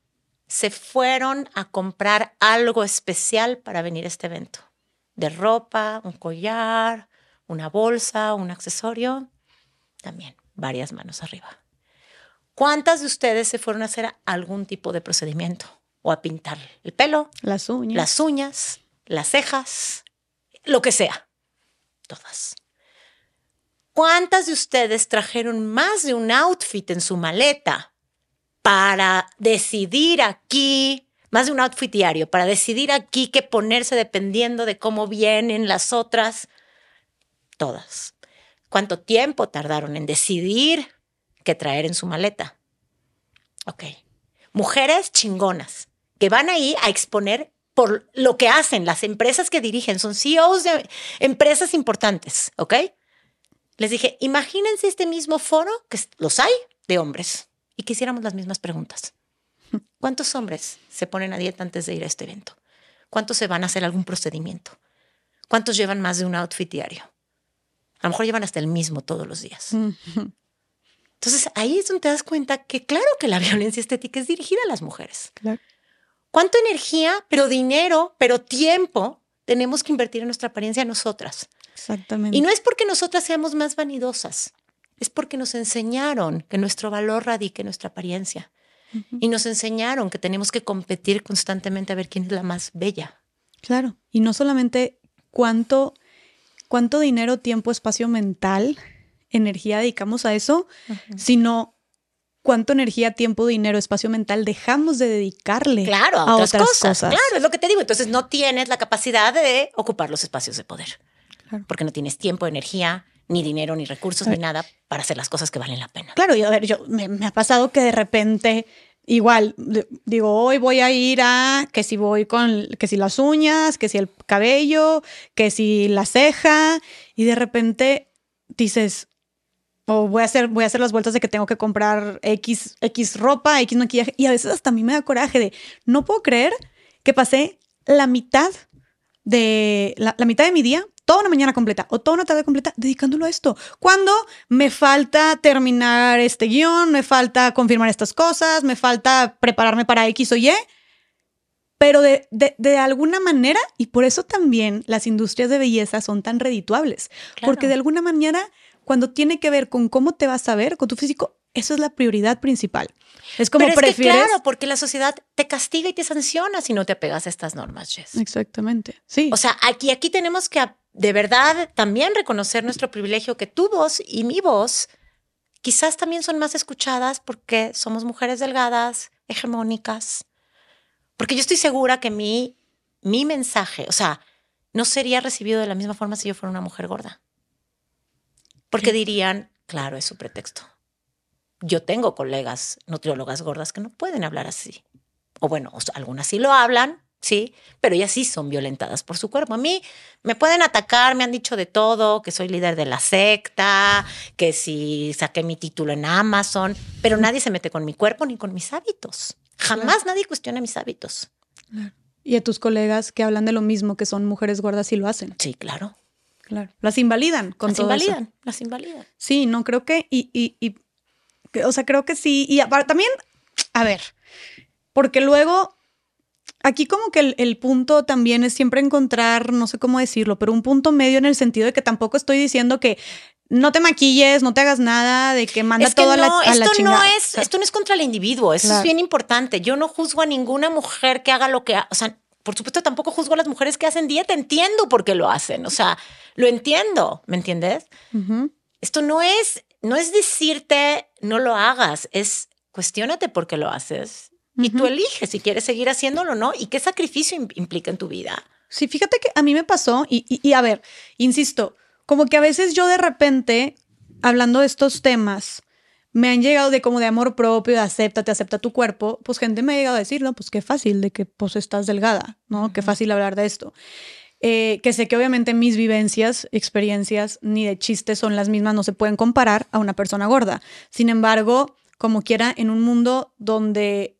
se fueron a comprar algo especial para venir a este evento? de ropa, un collar, una bolsa, un accesorio, también varias manos arriba. ¿Cuántas de ustedes se fueron a hacer algún tipo de procedimiento? O a pintar el pelo, Las uñas. las uñas, las cejas, lo que sea. Todas. ¿Cuántas de ustedes trajeron más de un outfit en su maleta para decidir aquí, más de un outfit diario, para decidir aquí qué ponerse dependiendo de cómo vienen las otras? Todas. ¿Cuánto tiempo tardaron en decidir qué traer en su maleta? Ok. Mujeres chingonas que van ahí a exponer por lo que hacen, las empresas que dirigen, son CEOs de empresas importantes, ¿ok? Les dije, imagínense este mismo foro, que los hay, de hombres, y que hiciéramos las mismas preguntas. ¿Cuántos hombres se ponen a dieta antes de ir a este evento? ¿Cuántos se van a hacer algún procedimiento? ¿Cuántos llevan más de un outfit diario? A lo mejor llevan hasta el mismo todos los días. Entonces ahí es donde te das cuenta que claro que la violencia estética es dirigida a las mujeres. Claro. ¿Cuánta energía, pero dinero, pero tiempo tenemos que invertir en nuestra apariencia nosotras? Exactamente. Y no es porque nosotras seamos más vanidosas, es porque nos enseñaron que nuestro valor radica en nuestra apariencia. Y nos enseñaron que tenemos que competir constantemente a ver quién es la más bella. Claro. Y no solamente cuánto, cuánto dinero, tiempo, espacio mental, energía dedicamos a eso, sino cuánto energía, tiempo, dinero, espacio mental dejamos de dedicarle Claro, a, a otras, otras cosas. cosas. Claro, es lo que te digo. Entonces no tienes la capacidad de ocupar los espacios de poder. Claro. Porque no tienes tiempo, energía, ni dinero, ni recursos, ni nada para hacer las cosas que valen la pena. Claro, y a ver, yo me, me ha pasado que de repente, igual, digo, hoy voy a ir a que si voy con, que si las uñas, que si el cabello, que si la ceja, y de repente dices, o voy a hacer, voy a hacer las vueltas de que tengo que comprar X, X ropa, X maquillaje, y a veces hasta a mí me da coraje de, no puedo creer que pasé la mitad de, la, la mitad de mi día, toda una mañana completa o toda una tarde completa dedicándolo a esto. Cuando me falta terminar este guion, me falta confirmar estas cosas, me falta prepararme para X o Y, pero de, de- de alguna manera, y por eso también las industrias de belleza son tan redituables, Claro. porque de alguna manera, cuando tiene que ver con cómo te vas a ver, con tu físico, eso es la prioridad principal. Es como Pero es que prefieres. claro, porque la sociedad te castiga y te sanciona si no te apegas a estas normas, Jess. Exactamente. Sí. O sea, aquí, aquí tenemos que de verdad también reconocer nuestro privilegio que tu voz y mi voz quizás también son más escuchadas porque somos mujeres delgadas, hegemónicas. Porque yo estoy segura que mi, mi mensaje, o sea, no sería recibido de la misma forma si yo fuera una mujer gorda. Porque dirían, claro, es su pretexto. Yo tengo colegas nutriólogas gordas que no pueden hablar así. O bueno, o sea, algunas sí lo hablan, sí, pero ellas sí son violentadas por su cuerpo. A mí me pueden atacar, me han dicho de todo, que soy líder de la secta, que si saqué mi título en Amazon, pero nadie se mete con mi cuerpo ni con mis hábitos. Jamás nadie cuestiona mis hábitos. y a tus colegas que hablan de lo mismo, que son mujeres gordas y lo hacen. Sí, claro. Claro. Las invalidan con las todo eso. invalidan, las invalidan. Sí, no creo que, y, y, y que- o sea, creo que sí. Y aparte también, a ver, porque luego, aquí como que el, el punto también es siempre encontrar, no sé cómo decirlo, pero un punto medio en el sentido de que tampoco estoy diciendo que no te maquilles, no te hagas nada, de que manda es que todo a la, no, a la esto no es, esto no es contra el individuo, eso Claro. es bien importante. Yo no juzgo a ninguna mujer que haga lo que, o sea, por supuesto tampoco juzgo a las mujeres que hacen dieta, entiendo por qué lo hacen, o sea, lo entiendo, ¿me entiendes? Esto no es, no es decirte no lo hagas, es cuestiónate por qué lo haces y tú eliges si quieres seguir haciéndolo o no y qué sacrificio im- implica en tu vida. Sí, fíjate que a mí me pasó, y, y- y a ver, insisto, como que a veces yo de repente, hablando de estos temas, me han llegado de como de amor propio, de acéptate, acepta tu cuerpo, pues gente me ha llegado a decir, no, pues qué fácil de que pues estás delgada, ¿no? Qué fácil hablar de esto. Eh, que sé que obviamente mis vivencias, experiencias, ni de chistes son las mismas, no se pueden comparar a una persona gorda. Sin embargo, como quiera, en un mundo donde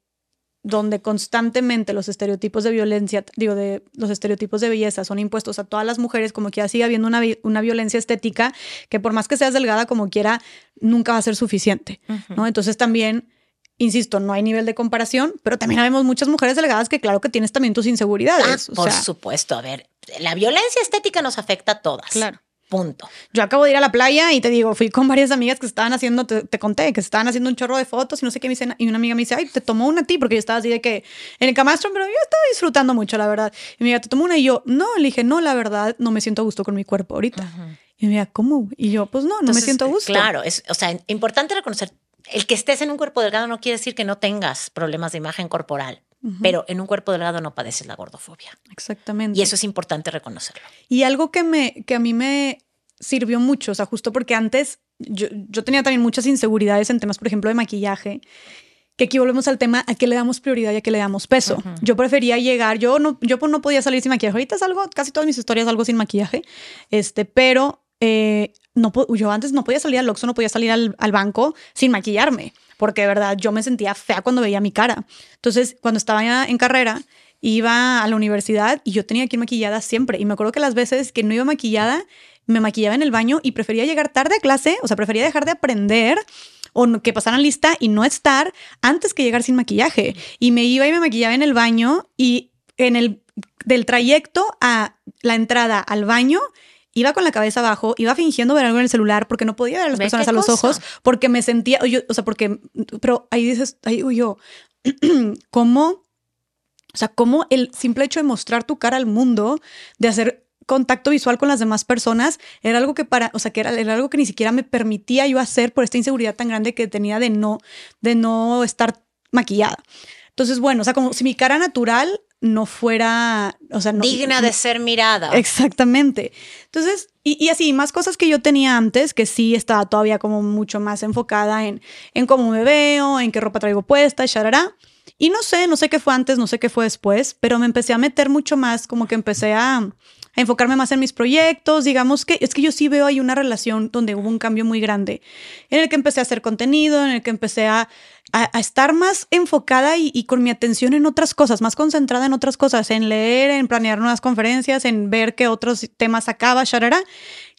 donde constantemente los estereotipos de violencia, digo, de los estereotipos de belleza son impuestos a todas las mujeres, como que sigue habiendo una, una violencia estética que por más que seas delgada como quiera, nunca va a ser suficiente, ¿no? Entonces también insisto, no hay nivel de comparación, pero también vemos muchas mujeres delgadas que claro que tienes también tus inseguridades. Ah, por supuesto, a ver, la violencia estética nos afecta a todas. Claro. Punto. Yo acabo de ir a la playa y te digo, fui con varias amigas que estaban haciendo, te, conté, que estaban haciendo un chorro de fotos y no sé qué me dicen, y una amiga me dice, ay, te tomó una a ti, porque yo estaba así de que en el camastro, pero yo estaba disfrutando mucho, la verdad. Y me dijo, te tomó una y yo, no, le dije, no, la verdad, no me siento a gusto con mi cuerpo ahorita. Y me dijo, ¿cómo? Y yo, pues no, no me siento a gusto. Claro, es, o sea, importante reconocer, el que estés en un cuerpo delgado no quiere decir que no tengas problemas de imagen corporal. Pero en un cuerpo delgado no padeces la gordofobia. Exactamente. Y eso es importante reconocerlo. Y algo que, me, que a mí me sirvió mucho, o sea, justo porque antes yo, yo tenía también muchas inseguridades en temas, por ejemplo, de maquillaje que aquí volvemos al tema a qué le damos prioridad y a qué le damos peso. Yo prefería llegar, yo no, yo no podía salir sin maquillaje. Ahorita salgo, casi todas mis historias salgo sin maquillaje, este, pero eh, no, yo antes no podía salir al Oxxo, no podía salir al, al, banco sin maquillarme, porque de verdad yo me sentía fea cuando veía mi cara. Entonces, cuando estaba ya en carrera, iba a la universidad y yo tenía que ir maquillada siempre. Y me acuerdo que las veces que no iba maquillada, me maquillaba en el baño y prefería llegar tarde a clase, o sea, prefería dejar de aprender o que pasaran lista y no estar antes que llegar sin maquillaje. Y me iba y me maquillaba en el baño y en el del trayecto a la entrada al baño iba con la cabeza abajo, iba fingiendo ver algo en el celular porque no podía ver a las personas a los ojos, porque me sentía, o sea, porque, pero ahí dices, ahí yo, ¿cómo? O sea, cómo el simple hecho de mostrar tu cara al mundo, de hacer contacto visual con las demás personas era algo que para, o sea, que era, era, algo que ni siquiera me permitía yo hacer por esta inseguridad tan grande que tenía de no, de no estar maquillada. Entonces, bueno, o sea, como si mi cara natural no fuera, o sea, no, digna de ser mirada. Exactamente. Entonces, y, y, así, más cosas que yo tenía antes, que sí estaba todavía como mucho más enfocada en, en cómo me veo, en qué ropa traigo puesta, sharara. Y no sé, no sé qué fue antes, no sé qué fue después, pero me empecé a meter mucho más, como que empecé a, enfocarme más en mis proyectos, digamos que es que yo sí veo ahí una relación donde hubo un cambio muy grande, en el que empecé a hacer contenido, en el que empecé a, a, estar más enfocada y, con mi atención en otras cosas, más concentrada en otras cosas, en leer, en planear nuevas conferencias, en ver qué otros temas sacaba, sharara,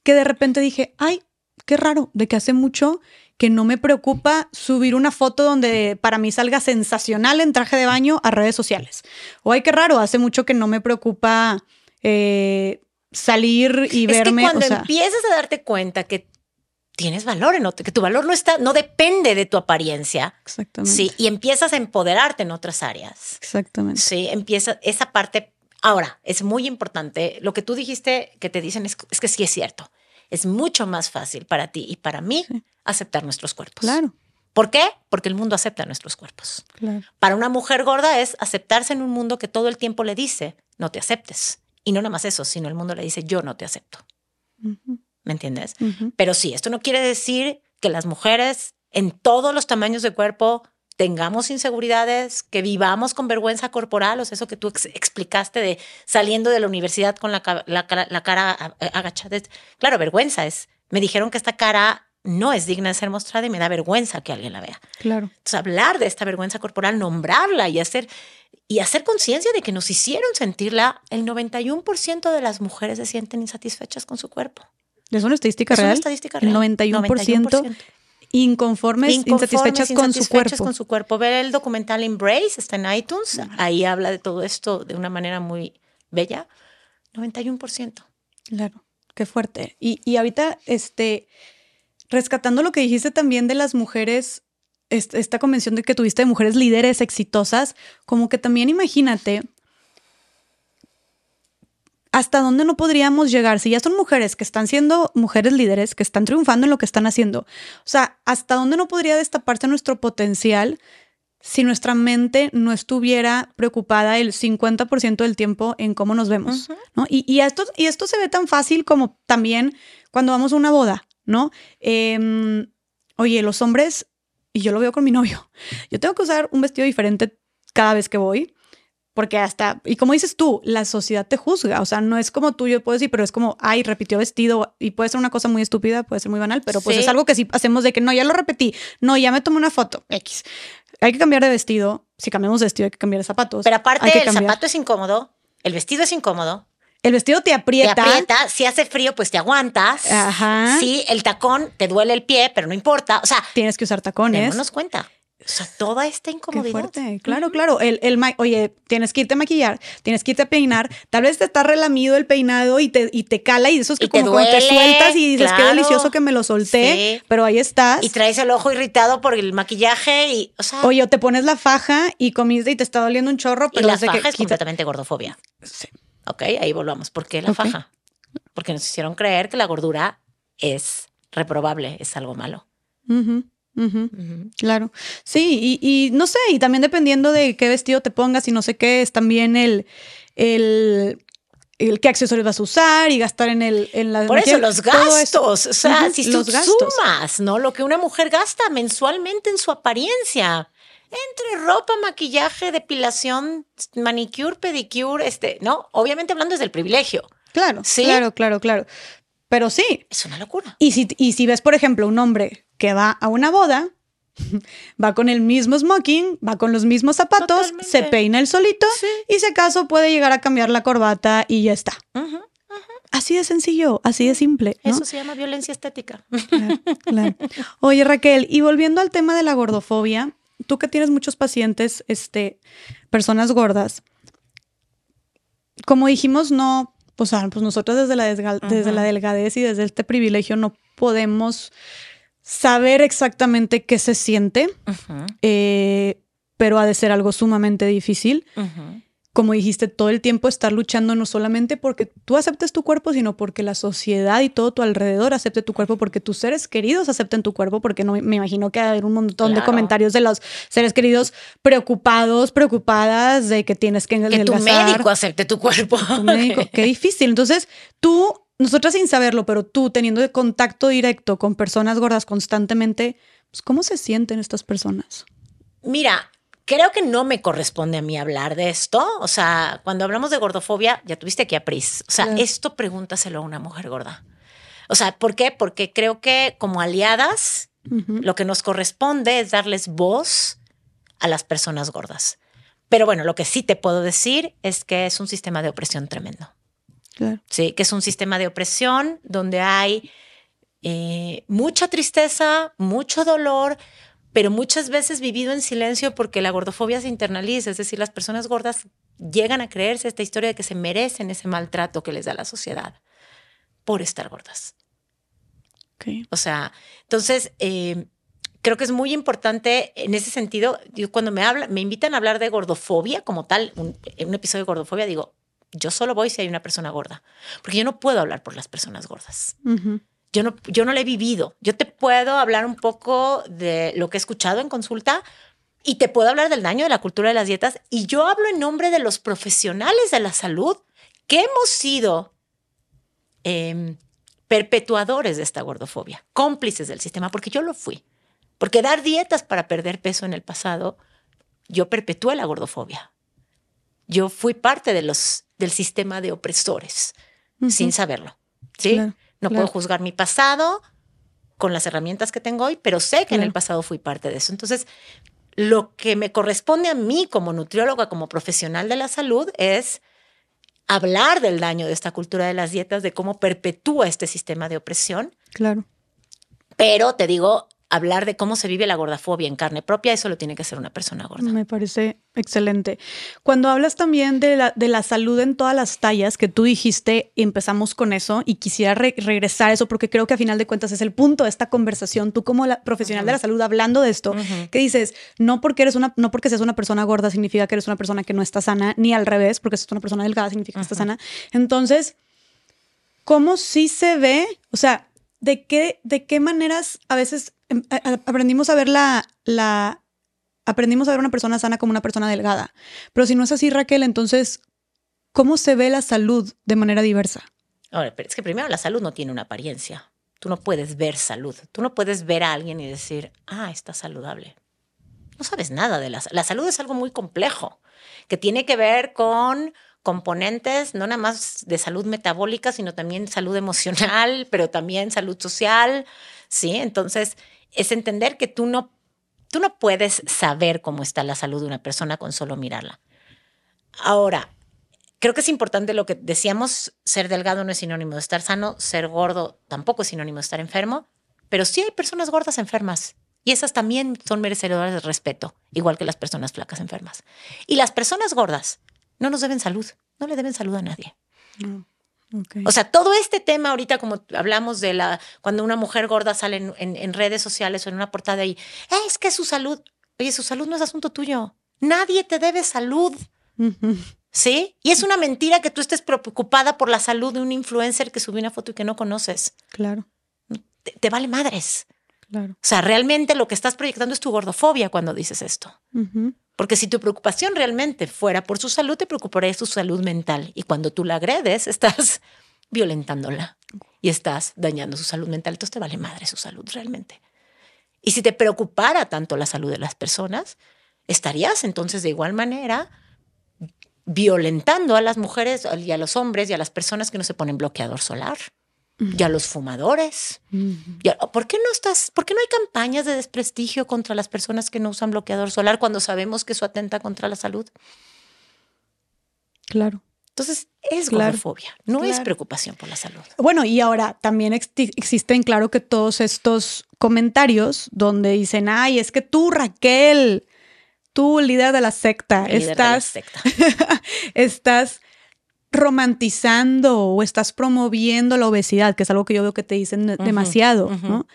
que de repente dije, ay, qué raro, de que hace mucho que no me preocupa subir una foto donde para mí salga sensacional en traje de baño a redes sociales. O ay, qué raro, hace mucho que no me preocupa eh, salir y verme. Es que cuando empiezas a darte cuenta que tienes valor en otro, que tu valor no está, no depende de tu apariencia. Exactamente. Sí, y empiezas a empoderarte en otras áreas. Exactamente. Sí, empieza esa parte. Ahora, es muy importante. Lo que tú dijiste que te dicen es, que sí es cierto. Es mucho más fácil para ti y para mí aceptar nuestros cuerpos. Claro. ¿Por qué? Porque el mundo acepta nuestros cuerpos. Claro. Para una mujer gorda es aceptarse en un mundo que todo el tiempo le dice, no te aceptes. Y no nada más eso, sino el mundo le dice, yo no te acepto. ¿Me entiendes? Pero sí, esto no quiere decir que las mujeres en todos los tamaños de cuerpo tengamos inseguridades, que vivamos con vergüenza corporal, o sea, eso que tú explicaste de saliendo de la universidad con la, la, la cara agachada. Claro, vergüenza es. Me dijeron que esta cara no es digna de ser mostrada y me da vergüenza que alguien la vea. Claro. Entonces, hablar de esta vergüenza corporal, nombrarla y hacer, y hacer conciencia de que nos hicieron sentirla, el 91% de las mujeres se sienten insatisfechas con su cuerpo. ¿Es una estadística real? Es una estadística real. El 91%, Inconformes, insatisfechas, con su cuerpo. con su cuerpo. Ver el documental Embrace, está en iTunes, ahí habla de todo esto de una manera muy bella. 91%. Claro, qué fuerte. Y, y ahorita, este, rescatando lo que dijiste también de las mujeres, esta convención de que tuviste de mujeres líderes exitosas, como que también imagínate hasta dónde no podríamos llegar si ya son mujeres que están siendo mujeres líderes, que están triunfando en lo que están haciendo. O sea, hasta dónde no podría destaparse nuestro potencial si nuestra mente no estuviera preocupada el 50% del tiempo en cómo nos vemos, ¿no? Y, esto, y esto se ve tan fácil como también cuando vamos a una boda. ¿no? Em, oye, los hombres, y yo lo veo con mi novio, yo tengo que usar un vestido diferente cada vez que voy, porque hasta, y como dices tú, la sociedad te juzga, o sea, no es como tú, yo puedo decir, pero es como, ay, repitió vestido, y puede ser una cosa muy estúpida, puede ser muy banal, pero pues es algo que sí hacemos de que no, ya lo repetí, no, ya me tomé una foto, X. Hay que cambiar de vestido, si cambiamos de vestido hay que cambiar de zapatos. Pero aparte, el zapato es incómodo, el vestido es incómodo, el vestido te aprieta. Te aprieta. Si hace frío, pues te aguantas. Ajá. Sí, el tacón te duele el pie, pero no importa. O sea, tienes que usar tacones. Démonos cuenta. O sea, toda esta Qué incomodidad. fuerte. Claro, claro. El, el oye, tienes que irte a maquillar, tienes que irte a peinar. Tal vez te está relamido el peinado y te, y te cala y eso es que Y te cuando te sueltas y dices, qué delicioso que me lo solté, Sí. pero ahí estás. Y traes el ojo irritado por el maquillaje y, o sea, Oye, o te pones la faja y comiste y te está doliendo un chorro, y pero la es de faja que es quita- completamente gordofobia. Sí. Ok, ahí volvamos. ¿Por qué la faja? Porque nos hicieron creer que la gordura es reprobable, es algo malo. Claro, sí, y, y no sé, y también dependiendo de qué vestido te pongas y no sé qué, es también el, el, el qué accesorios vas a usar y gastar en el en la Por eso los gastos, eso. o sea, si tú los gastos. sumas, ¿no? Lo que una mujer gasta mensualmente en su apariencia, entre ropa, maquillaje, depilación, manicure, pedicure, este, ¿no? Obviamente hablando desde el privilegio. Claro, ¿Sí? claro, claro, claro. Pero sí, Es una locura. y si, y si ves, por ejemplo, un hombre que va a una boda, va con el mismo smoking, va con los mismos zapatos, Totalmente. se peina el solito Sí. y si acaso puede llegar a cambiar la corbata y ya está. Así de sencillo, así de simple. ¿no? Eso se llama violencia estética. Claro, claro. Oye, Raquel, y volviendo al tema de la gordofobia, tú que tienes muchos pacientes, este, personas gordas, como dijimos, no, pues nosotros desde la, desde la delgadez y desde este privilegio no podemos saber exactamente qué se siente, eh, pero ha de ser algo sumamente difícil. Como dijiste, todo el tiempo estar luchando no solamente porque tú aceptes tu cuerpo, sino porque la sociedad y todo tu alrededor acepte tu cuerpo, porque tus seres queridos acepten tu cuerpo, porque no me imagino que va a haber un montón de comentarios de los seres queridos preocupados, preocupadas de que tienes que Que tu médico acepte tu cuerpo. tu médico. Qué difícil. Entonces, tú, nosotras sin saberlo, pero tú teniendo de contacto directo con personas gordas constantemente, pues, ¿cómo se sienten estas personas? Mira, creo que no me corresponde a mí hablar de esto. O sea, cuando hablamos de gordofobia, ya tuviste aquí a Pris. O sea, Claro. esto pregúntaselo a una mujer gorda. O sea, ¿por qué? Porque creo que como aliadas, lo que nos corresponde es darles voz a las personas gordas. Pero bueno, lo que sí te puedo decir es que es un sistema de opresión tremendo. Claro. Sí, que es un sistema de opresión donde hay eh, mucha tristeza, mucho dolor, pero muchas veces vivido en silencio porque la gordofobia se internaliza, es decir, las personas gordas llegan a creerse esta historia de que se merecen ese maltrato que les da la sociedad por estar gordas. O sea, entonces eh, creo que es muy importante en ese sentido. Yo cuando me habla, me invitan a hablar de gordofobia como tal, un episodio de gordofobia, digo, yo solo voy si hay una persona gorda, porque yo no puedo hablar por las personas gordas. Yo no, yo no lo he vivido. Yo te puedo hablar un poco de lo que he escuchado en consulta y te puedo hablar del daño de la cultura de las dietas. Y yo hablo en nombre de los profesionales de la salud que hemos sido em, perpetuadores de esta gordofobia, cómplices del sistema, porque yo lo fui. Porque dar dietas para perder peso en el pasado, yo perpetué la gordofobia. Yo fui parte de los, del sistema de opresores, sin saberlo. ¿sí? Claro, no claro. puedo juzgar mi pasado con las herramientas que tengo hoy, pero sé que en el pasado fui parte de eso. Entonces, lo que me corresponde a mí como nutrióloga, como profesional de la salud, es hablar del daño de esta cultura de las dietas, de cómo perpetúa este sistema de opresión, Claro. pero te digo, hablar de cómo se vive la gordafobia en carne propia, eso lo tiene que hacer una persona gorda. Me parece excelente. Cuando hablas también de la, de la salud en todas las tallas, que tú dijiste, empezamos con eso, y quisiera re- regresar a eso, porque creo que a final de cuentas es el punto de esta conversación, tú como la profesional de la salud hablando de esto, que dices, no porque eres una, no porque seas una persona gorda significa que eres una persona que no está sana, ni al revés, porque seas una persona delgada significa que estás sana. Entonces, ¿cómo sí se ve? O sea, ¿de qué, de qué maneras a veces aprendimos a ver la, la, aprendimos a ver una persona sana como una persona delgada? Pero si no es así, Raquel, entonces, ¿cómo se ve la salud de manera diversa? Ahora, pero es que primero la salud no tiene una apariencia. Tú no puedes ver salud. Tú no puedes ver a alguien y decir, ah, está saludable. No sabes nada de la salud. La salud es algo muy complejo, que tiene que ver con componentes, no nada más de salud metabólica, sino también salud emocional, pero también salud social, ¿sí? Entonces, es entender que tú no, tú no puedes saber cómo está la salud de una persona con solo mirarla. Ahora, creo que es importante lo que decíamos, ser delgado no es sinónimo de estar sano, ser gordo tampoco es sinónimo de estar enfermo, pero sí hay personas gordas enfermas y esas también son merecedoras de respeto, igual que las personas flacas enfermas. Y las personas gordas no nos deben salud, no le deben salud a nadie. O sea, todo este tema ahorita, como hablamos de la, cuando una mujer gorda sale en, redes sociales o en una portada y es que su salud, oye, su salud no es asunto tuyo. Nadie te debe salud. ¿Sí? Y es una mentira que tú estés preocupada por la salud de un influencer que subió una foto y que no conoces. Claro. Te, vale madres. Claro. O sea, realmente lo que estás proyectando es tu gordofobia cuando dices esto. Porque si tu preocupación realmente fuera por su salud, te preocuparía su salud mental. Y cuando tú la agredes, estás violentándola y estás dañando su salud mental. Entonces te vale madre su salud realmente. Y si te preocupara tanto la salud de las personas, estarías entonces de igual manera violentando a las mujeres y a los hombres y a las personas que no se ponen bloqueador solar y a los fumadores. ¿Por qué no estás, por qué no hay campañas de desprestigio contra las personas que no usan bloqueador solar cuando sabemos que eso atenta contra la salud? Claro. Entonces, es gordofobia, no es preocupación por la salud. Bueno, y ahora también existen, claro que todos estos comentarios donde dicen, ay, es que tú, Raquel, tú, líder de la secta, estás, estás romantizando o estás promoviendo la obesidad, que es algo que yo veo que te dicen demasiado, ¿no?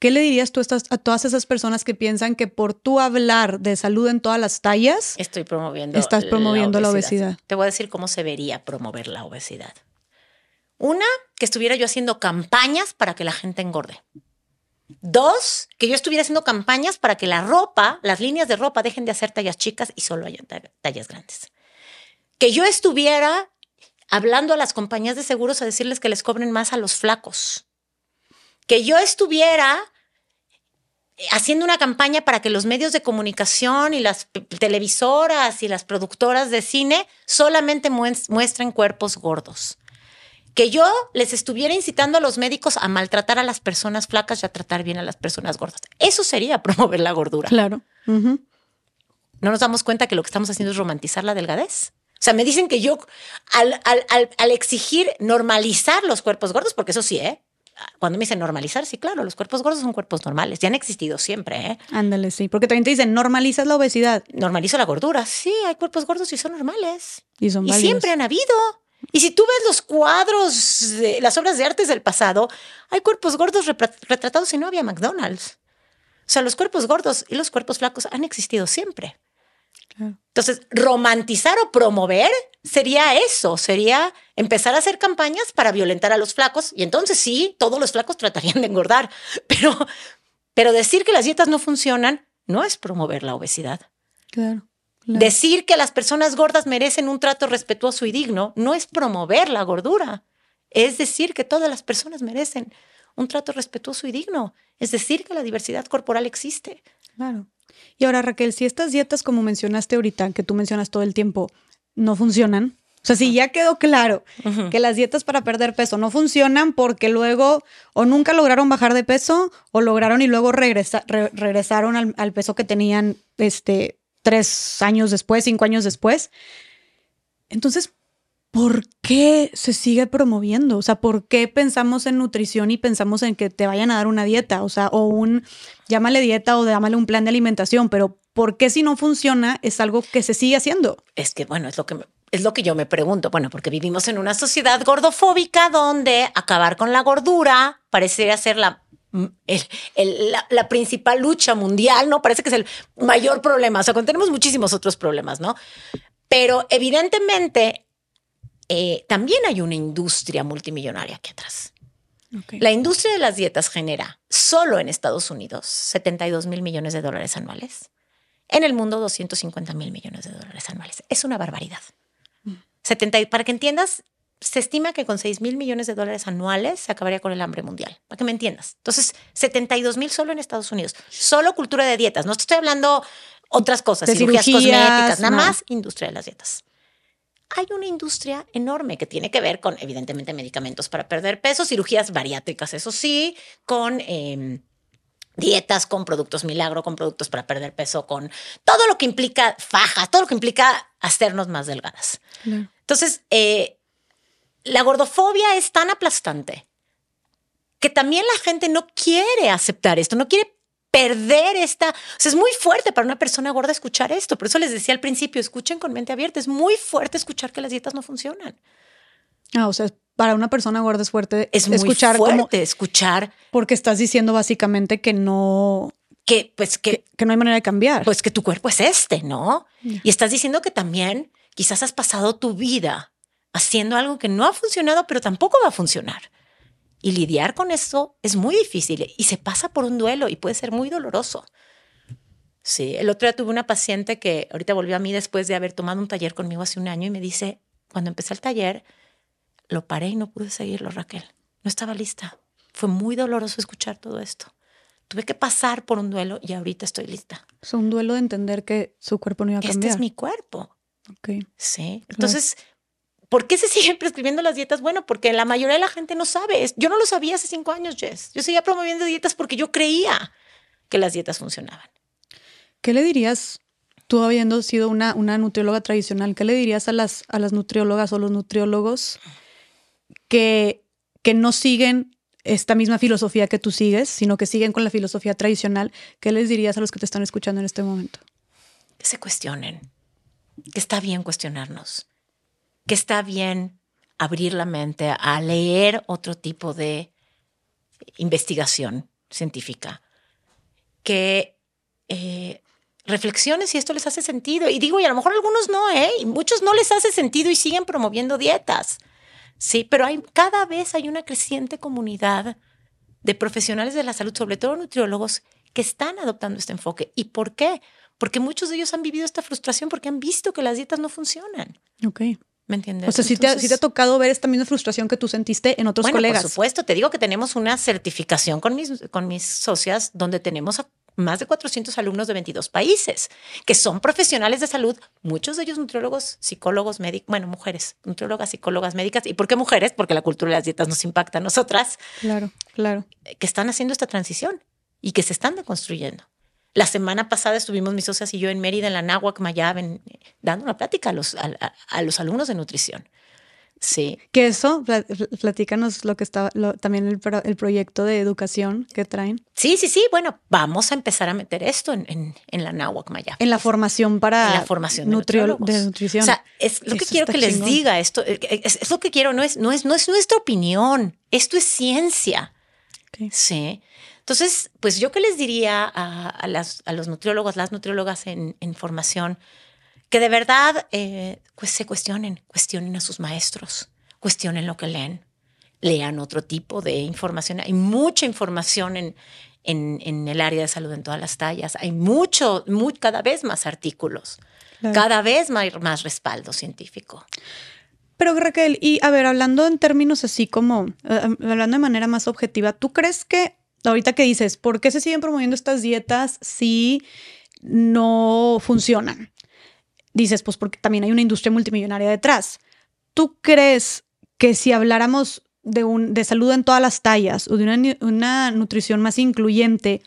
¿Qué le dirías tú a todas esas personas que piensan que por tú hablar de salud en todas las tallas, estoy promoviendo, estás promoviendo la obesidad. Te voy a decir cómo se vería promover la obesidad. Una, que estuviera yo haciendo campañas para que la gente engorde. Dos, que yo estuviera haciendo campañas para que la ropa, las líneas de ropa dejen de hacer tallas chicas y solo hayan tallas grandes. Que yo estuviera hablando a las compañías de seguros a decirles que les cobren más a los flacos. Que yo estuviera haciendo una campaña para que los medios de comunicación y las televisoras y las productoras de cine solamente muestren cuerpos gordos. Que yo les estuviera incitando a los médicos a maltratar a las personas flacas y a tratar bien a las personas gordas. Eso sería promover la gordura. Claro. No nos damos cuenta que lo que estamos haciendo es romantizar la delgadez. O sea, me dicen que yo, al, al, exigir normalizar los cuerpos gordos, porque eso sí, ¿eh? Cuando me dicen normalizar, sí, claro, los cuerpos gordos son cuerpos normales, ya han existido siempre, ¿eh? Ándale, sí, porque también te dicen, normalizas la obesidad. Normalizo la gordura, sí, hay cuerpos gordos y son normales. Y son Y siempre han habido. Y si tú ves los cuadros, las obras de arte del pasado, hay cuerpos gordos retratados y no había McDonald's. O sea, los cuerpos gordos y los cuerpos flacos han existido siempre. Entonces, romantizar o promover sería eso, sería empezar a hacer campañas para violentar a los flacos y entonces sí, todos los flacos tratarían de engordar, pero, pero decir que las dietas no funcionan no es promover la obesidad. Claro, Decir que las personas gordas merecen un trato respetuoso y digno no es promover la gordura, es decir que todas las personas merecen un trato respetuoso y digno, es decir que la diversidad corporal existe. Claro. Y ahora, Raquel, si estas dietas, como mencionaste ahorita, que tú mencionas todo el tiempo, no funcionan, o sea, si ya quedó claro que las dietas para perder peso no funcionan porque luego o nunca lograron bajar de peso o lograron y luego regresaron al, al, peso que tenían este, tres años después, cinco años después. Entonces, ¿por qué se sigue promoviendo? O sea, ¿por qué pensamos en nutrición y pensamos en que te vayan a dar una dieta? O sea, o un, llámale dieta o llámale un plan de alimentación, pero ¿por qué si no funciona es algo que se sigue haciendo? Es que, bueno, es lo que, es lo que yo me pregunto. Bueno, porque vivimos en una sociedad gordofóbica donde acabar con la gordura parecería ser la la, la, principal lucha mundial, ¿no? Parece que es el mayor problema. O sea, tenemos muchísimos otros problemas, ¿no? Pero evidentemente eh, también hay una industria multimillonaria aquí atrás. La industria de las dietas genera solo en Estados Unidos 72 mil millones de dólares anuales. En el mundo 250 mil millones de dólares anuales. Es una barbaridad. 70, mm. para que entiendas, se estima que con 6 mil millones de dólares anuales se acabaría con el hambre mundial. Para que me entiendas. Entonces, 72 mil solo en Estados Unidos. Solo cultura de dietas. No te estoy hablando otras cosas, cirugías, cosméticas, nada más industria de las dietas hay una industria enorme que tiene que ver con, evidentemente, medicamentos para perder peso, cirugías bariátricas, eso sí, con em, dietas, con productos milagro, con productos para perder peso, con todo lo que implica fajas, todo lo que implica hacernos más delgadas. Entonces, eh, la gordofobia es tan aplastante que también la gente no quiere aceptar esto, no quiere perder esta, o sea, es muy fuerte para una persona gorda escuchar esto. Por eso les decía al principio, escuchen con mente abierta. Es muy fuerte escuchar que las dietas no funcionan. Ah, o sea, para una persona gorda es fuerte Es muy escuchar fuerte como escuchar porque estás diciendo básicamente que no que, pues, que, que, que no hay manera de cambiar. pues que tu cuerpo es este, ¿no? Y estás diciendo que también quizás has pasado tu vida haciendo algo que no ha funcionado, pero tampoco va a funcionar. Y lidiar con eso es muy difícil y se pasa por un duelo y puede ser muy doloroso. Sí, el otro día tuve una paciente que ahorita volvió a mí después de haber tomado un taller conmigo hace un año y me dice, cuando empecé el taller, lo paré y no pude seguirlo, Raquel. No estaba lista. Fue muy doloroso escuchar todo esto. Tuve que pasar por un duelo y ahorita estoy lista. Es un duelo de entender que su cuerpo no iba a Este cambiar. es mi cuerpo. Ok. Sí. Entonces, ¿por qué se siguen prescribiendo las dietas? Bueno, porque la mayoría de la gente no sabe. Yo no lo sabía hace cinco años, Jess. Yo seguía promoviendo dietas porque yo creía que las dietas funcionaban. ¿Qué le dirías, tú habiendo sido una, una nutrióloga tradicional, qué le dirías a las, a las nutriólogas o los nutriólogos que, que no siguen esta misma filosofía que tú sigues, sino que siguen con la filosofía tradicional? ¿Qué les dirías a los que te están escuchando en este momento? Que se cuestionen. Que está bien cuestionarnos. Que está bien abrir la mente a leer otro tipo de investigación científica. Que eh, reflexiones si esto les hace sentido. Y digo, y a lo mejor algunos no, ¿eh? Y muchos no les hace sentido y siguen promoviendo dietas. Sí, pero hay, cada vez hay una creciente comunidad de profesionales de la salud, sobre todo nutriólogos, que están adoptando este enfoque. ¿Y por qué? Porque muchos de ellos han vivido esta frustración porque han visto que las dietas no funcionan. Ok. ¿Me entiendes? O sea, sí te, ha- te tocado ver esta misma frustración que tú sentiste en otros bueno, colegas. Por supuesto, te digo que tenemos una certificación con mis, con mis socias donde tenemos a más de 400 alumnos de 22 países que son profesionales de salud, muchos de ellos nutriólogos, psicólogos, médicos, bueno, mujeres, nutriólogas, psicólogas, médicas. ¿Y por qué mujeres? Porque la cultura de las dietas nos impacta a nosotras, Claro, claro. que están haciendo esta transición y que se están deconstruyendo. La semana pasada estuvimos mis socias y yo en Mérida, en la Náhuac, Mayab, en- dando una plática a los, a- a- a los alumnos de nutrición. Sí, Que eso, pla- platícanos lo que estaba, lo- también el, pro- el proyecto de educación que traen Sí, sí, sí. Bueno, vamos a empezar a meter esto en, en, en la Náhuac Maya. en la formación para En la formación de, de nutrición. O sea, es lo que Eso quiero está que les diga. Esto eh, es, es lo que quiero. No es, no es, no es nuestra opinión. Esto es ciencia. Sí. Entonces, pues yo que les diría a, a las, a los nutriólogos, las nutriólogas en, en formación, que de verdad eh, pues se cuestionen, cuestionen a sus maestros, cuestionen lo que leen, lean otro tipo de información. Hay mucha información en, en, en el área de salud en todas las tallas. Hay mucho, muy, cada vez más artículos, Claro. cada vez más, más respaldo científico. Pero Raquel, y a ver, hablando en términos así como, eh, hablando de manera más objetiva, ¿tú crees que ahorita que dices, ¿por qué se siguen promoviendo estas dietas si no funcionan? Dices, pues porque también hay una industria multimillonaria detrás. ¿Tú crees que si habláramos de, salud en todas las tallas o de una, nutrición más incluyente,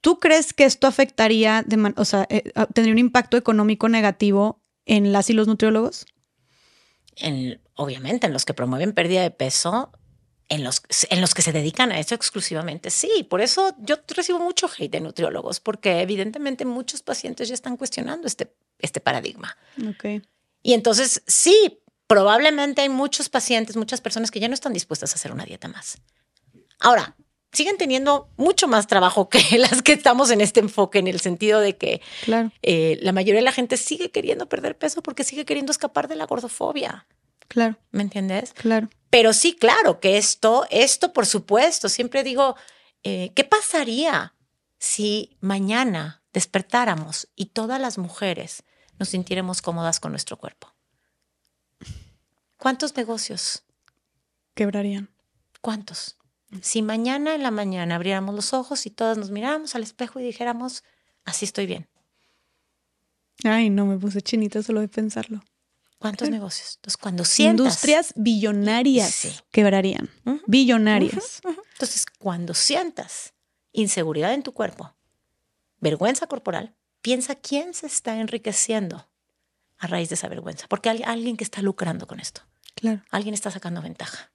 ¿tú crees que esto afectaría, de o sea, eh, tendría un impacto económico negativo en las y los nutriólogos? en, obviamente en los que promueven pérdida de peso, en los, en los que se dedican a eso exclusivamente, sí. Por eso yo recibo mucho hate de nutriólogos, porque evidentemente muchos pacientes ya están cuestionando este, este paradigma. Ok. Y entonces, sí, probablemente hay muchos pacientes, muchas personas que ya no están dispuestas a hacer una dieta más. Ahora, siguen teniendo mucho más trabajo que las que estamos en este enfoque, en el sentido de que Claro, eh, la mayoría de la gente sigue queriendo perder peso porque sigue queriendo escapar de la gordofobia. Claro, ¿Me entiendes? claro. Pero sí, claro, que esto, esto por supuesto, siempre digo, eh, ¿qué pasaría si mañana despertáramos y todas las mujeres nos sintiéramos cómodas con nuestro cuerpo? ¿Cuántos negocios? Quebrarían. ¿Cuántos? Si mañana en la mañana abriéramos los ojos y todas nos miráramos al espejo y dijéramos, así estoy bien. Ay, no, me puse chinita solo de pensarlo. ¿Cuántos negocios? Entonces, cuando sientas... Industrias billonarias Sí. quebrarían. Billonarias. Entonces, cuando sientas inseguridad en tu cuerpo, vergüenza corporal, piensa quién se está enriqueciendo a raíz de esa vergüenza. Porque hay alguien que está lucrando con esto. Claro. Alguien está sacando ventaja.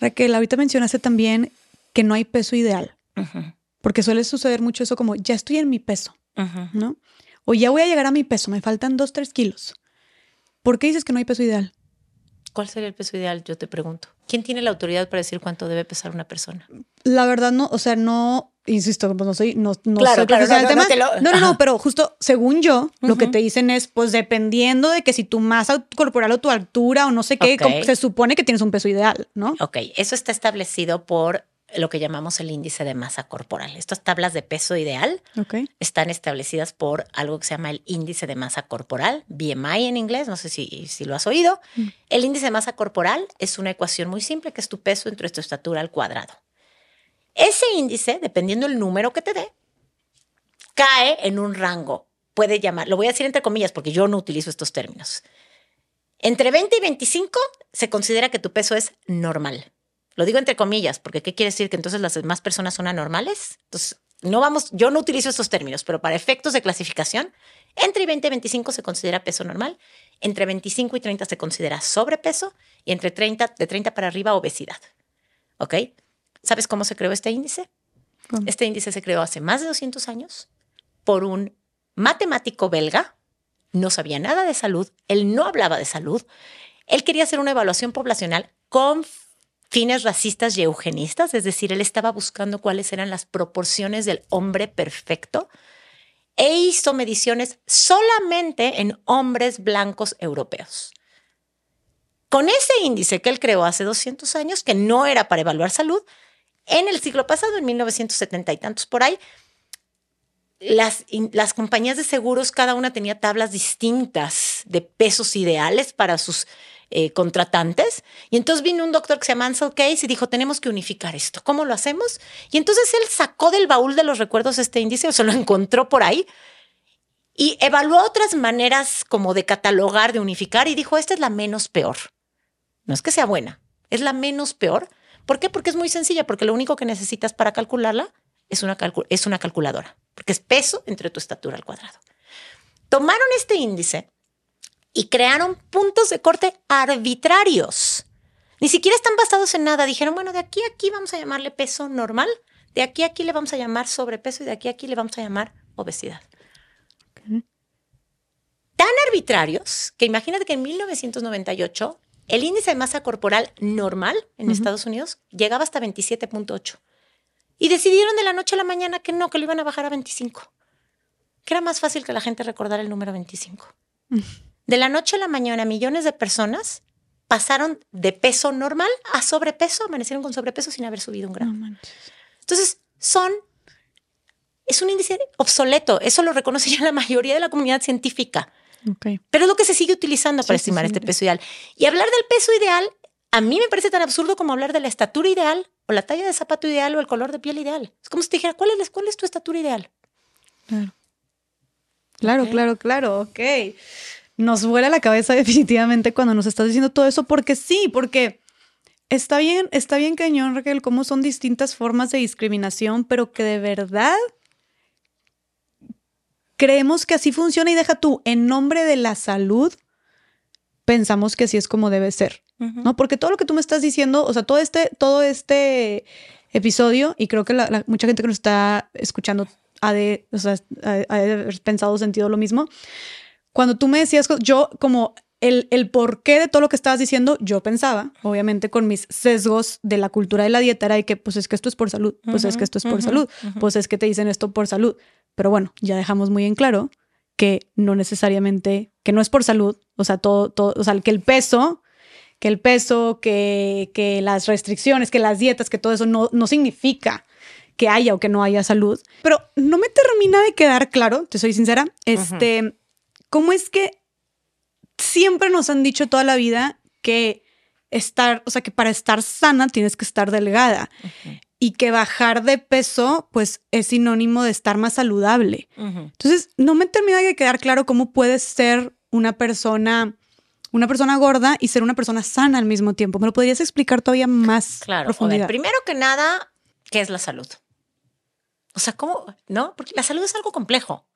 Raquel, ahorita mencionaste también que no hay peso ideal. Porque suele suceder mucho eso como, ya estoy en mi peso, ¿no? O ya voy a llegar a mi peso, me faltan dos, tres kilos. ¿Por qué dices que no hay peso ideal? ¿Cuál sería el peso ideal? Yo te pregunto. ¿Quién tiene la autoridad para decir cuánto debe pesar una persona? La verdad no, o sea, no, insisto, pues no soy, no, no Claro, soy claro, profesional no, del no, tema. no lo- no, no, pero justo según yo, lo que te dicen es, pues dependiendo de que si tu masa corporal o tu altura o no sé qué, se supone que tienes un peso ideal, ¿no? Ok, eso está establecido por lo que llamamos el índice de masa corporal. Estas tablas de peso ideal están establecidas por algo que se llama el índice de masa corporal, BMI en inglés, no sé si, si lo has oído. Mm. El índice de masa corporal es una ecuación muy simple que es tu peso entre tu estatura al cuadrado. Ese índice, dependiendo del número que te dé, cae en un rango. Puede llamar, lo voy a decir entre comillas porque yo no utilizo estos términos. Entre 20 y 25 se considera que tu peso es normal. Lo digo entre comillas, porque ¿qué quiere decir? Que entonces las demás personas son anormales. Entonces, no vamos, yo no utilizo estos términos, pero para efectos de clasificación, entre 20 y 25 se considera peso normal, entre 25 y 30 se considera sobrepeso y entre 30, de 30 para arriba, obesidad. ¿Ok? ¿Sabes cómo se creó este índice? ¿Cómo? Este índice se creó hace más de 200 años por un matemático belga. No sabía nada de salud, él no hablaba de salud, él quería hacer una evaluación poblacional con fines racistas y eugenistas, es decir, él estaba buscando cuáles eran las proporciones del hombre perfecto e hizo mediciones solamente en hombres blancos europeos. Con ese índice que él creó hace 200 años, que no era para evaluar salud, en el siglo pasado, en 1970 y tantos por ahí, las, las compañías de seguros, cada una tenía tablas distintas de pesos ideales para sus eh, contratantes. Y entonces vino un doctor que se llama Ansel Case y dijo, tenemos que unificar esto. ¿Cómo lo hacemos? Y entonces él sacó del baúl de los recuerdos este índice, o se lo encontró por ahí, y evaluó otras maneras como de catalogar, de unificar, y dijo, esta es la menos peor. No es que sea buena, es la menos peor. ¿Por qué? Porque es muy sencilla, porque lo único que necesitas para calcularla es una, es una calculadora, porque es peso entre tu estatura al cuadrado. Tomaron este índice y crearon puntos de corte arbitrarios. Ni siquiera están basados en nada. Dijeron, bueno, de aquí a aquí vamos a llamarle peso normal, de aquí a aquí le vamos a llamar sobrepeso y de aquí a aquí le vamos a llamar obesidad. Tan arbitrarios que imagínate que en 1998 el índice de masa corporal normal en. Estados Unidos llegaba hasta 27.8. Y decidieron de la noche a la mañana que no, que lo iban a bajar a 25. Que era más fácil que la gente recordara el número 25. De la noche a la mañana, millones de personas pasaron de peso normal a sobrepeso, amanecieron con sobrepeso sin haber subido un. No manches. Entonces, son. Es un índice obsoleto. Eso lo reconoce ya la mayoría de la comunidad científica. Ok. Pero es lo que se sigue utilizando para Sí, estimar sí, este peso ideal. Y hablar del peso ideal, a mí me parece tan absurdo como hablar de la estatura ideal, o la talla de zapato ideal, o el color de piel ideal. Es como si te dijera, ¿cuál es, cuál es tu estatura ideal? Claro. Claro, claro, claro, ok. Nos vuela la cabeza definitivamente cuando nos estás diciendo todo eso, porque sí, porque está bien, está bien cañón, Raquel, cómo son distintas formas de discriminación, pero que de verdad creemos que así funciona y deja tú, en nombre de la salud, pensamos que así es como debe ser. ¿no? Porque todo lo que tú me estás diciendo, o sea, todo este, todo este episodio, y creo que la- la- mucha gente que nos está escuchando ha de, o sea, ha, ha de haber pensado, sentido lo mismo. Cuando tú me decías, yo como el, el porqué de todo lo que estabas diciendo, yo pensaba, obviamente con mis sesgos de la cultura de la dieta, era de que, pues es que esto es por salud, pues es que esto es por salud, pues es que te dicen esto por salud. Pero bueno, ya dejamos muy en claro que no necesariamente, que no es por salud, o sea, todo, todo, o sea, que el peso, que el peso, que, que las restricciones, que las dietas, que todo eso no, no significa que haya o que no haya salud. Pero no me termina de quedar claro, te soy sincera, este, cómo es que siempre nos han dicho toda la vida que estar, o sea, que para estar sana tienes que estar delgada y que bajar de peso, pues es sinónimo de estar más saludable. Entonces, no me termina de quedar claro cómo puedes ser una persona, una persona gorda y ser una persona sana al mismo tiempo. ¿Me lo podrías explicar todavía más Claro, ver, profundidad? primero que nada, ¿qué es la salud? O sea, ¿cómo? ¿No? Porque la salud es algo complejo.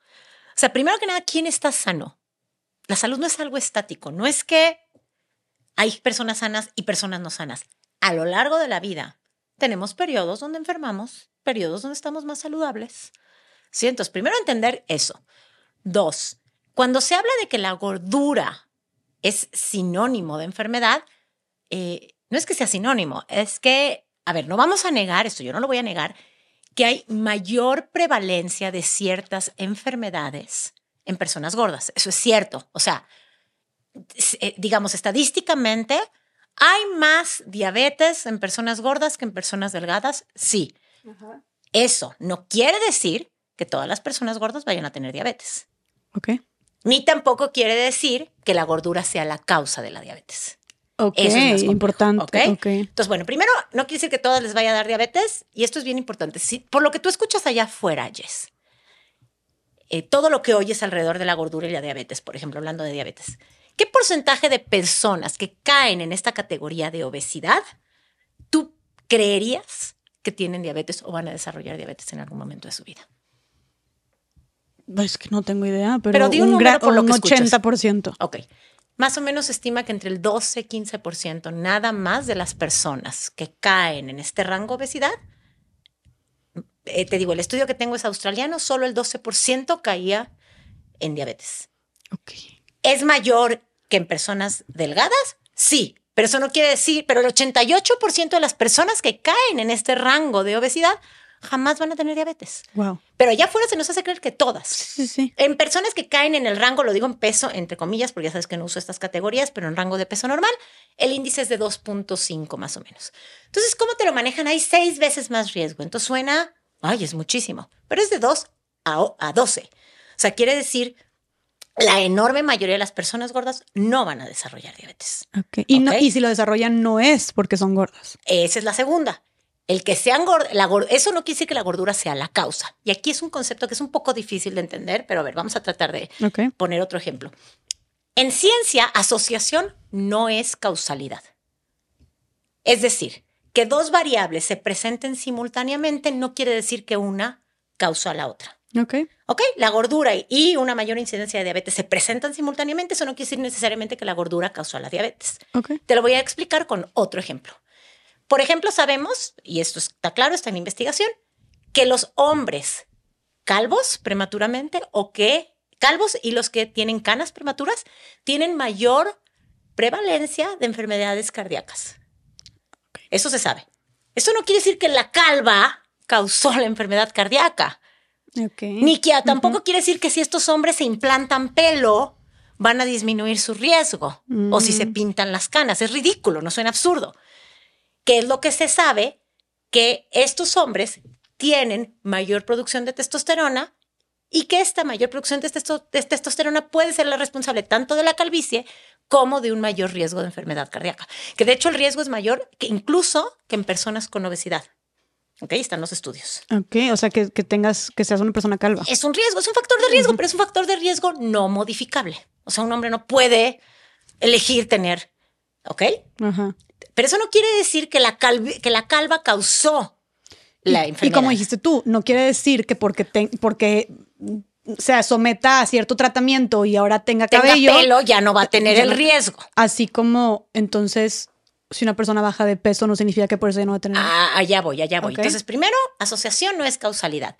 O sea, primero que nada, ¿quién está sano? La salud no es algo estático, no es que hay personas sanas y personas no sanas. A lo largo de la vida tenemos periodos donde enfermamos periodos donde estamos más saludables. ¿Sí? Entonces, primero entender eso. Dos, cuando se habla de que la gordura es sinónimo de enfermedad, eh, no es que sea sinónimo, es que, a ver, no vamos a negar esto, yo no lo voy a negar, que hay mayor prevalencia de ciertas enfermedades en personas gordas. Eso es cierto. O sea, eh, digamos, estadísticamente, ¿hay más diabetes en personas gordas que en personas delgadas? Sí. Eso no quiere decir que todas las personas gordas vayan a tener diabetes. Ok. Ni tampoco quiere decir que la gordura sea la causa de la diabetes. Ok, Eso es importante. Entonces, bueno, primero, no quiere decir que todas les vaya a dar diabetes, y esto es bien importante. Si, por lo que tú escuchas allá afuera, Jess, eh, todo lo que oyes alrededor de la gordura y la diabetes, por ejemplo, hablando de diabetes, ¿qué porcentaje de personas que caen en esta categoría de obesidad tú creerías que tienen diabetes o van a desarrollar diabetes en algún momento de su vida? Es que no tengo idea, pero, Pero di un un, número por lo un que escuchas. 80%. Ok. Más o menos se estima que entre el 12 y 15% nada más de las personas que caen en este rango de obesidad, eh, te digo, el estudio que tengo es australiano, solo el 12% caía en diabetes. Ok. ¿Es mayor que en personas delgadas? Sí, pero eso no quiere decir, pero el 88% de las personas que caen en este rango de obesidad jamás van a tener diabetes. Wow. Pero allá afuera se nos hace creer que todas. Sí, sí. En personas que caen en el rango, lo digo en peso, entre comillas, porque ya sabes que no uso estas categorías, pero en rango de peso normal, el índice es de 2.5 más o menos. Entonces, ¿cómo te lo manejan? Hay seis veces más riesgo. Entonces suena, ay, es muchísimo, pero es de 2 a, a 12. O sea, quiere decir, la enorme mayoría de las personas gordas no van a desarrollar diabetes. Ok. Y, No, y si lo desarrollan no es porque son gordas. Esa es la segunda. El que sean gordas, eso no quiere decir que la gordura sea la causa. Y aquí es un concepto que es un poco difícil de entender, pero a ver, vamos a tratar de, poner otro ejemplo. En ciencia, asociación no es causalidad. Es decir, que dos variables se presenten simultáneamente no quiere decir que una causa a la otra. Ok. ¿Ok? La gordura y una mayor incidencia de diabetes se presentan simultáneamente, eso no quiere decir necesariamente que la gordura causó la diabetes. Ok. Te lo voy a explicar con otro ejemplo. Por ejemplo, sabemos, y esto está claro, está en investigación, que los hombres calvos prematuramente o que calvos y los que tienen canas prematuras tienen mayor prevalencia de enfermedades cardíacas. Eso se sabe. Eso no quiere decir que la calva causó la enfermedad cardíaca. Ni que tampoco quiere decir que si estos hombres se implantan pelo, van a disminuir su riesgo. O si se pintan las canas. Es ridículo, no suena absurdo. ¿Qué es lo que se sabe? Que estos hombres tienen mayor producción de testosterona y que esta mayor producción de, testo- de testosterona puede ser la responsable tanto de la calvicie como de un mayor riesgo de enfermedad cardíaca. Que de hecho el riesgo es mayor que incluso que en personas con obesidad. ¿Ok? Están los estudios. Ok, o sea que, que tengas, que seas una persona calva. Es un riesgo, es un factor de riesgo, pero es un factor de riesgo no modificable. O sea, un hombre no puede elegir tener, ¿ok? Ajá. Pero eso no quiere decir que la, calvi- que la calva causó la enfermedad. y como dijiste tú, no quiere decir que porque, te- porque se someta a cierto tratamiento y ahora tenga tenga cabello, pelo, ya no va a tener el riesgo. así como entonces si una persona baja de peso no significa que por eso ya no va a tener. Ah, allá voy, allá voy. Entonces, primero, asociación no es causalidad.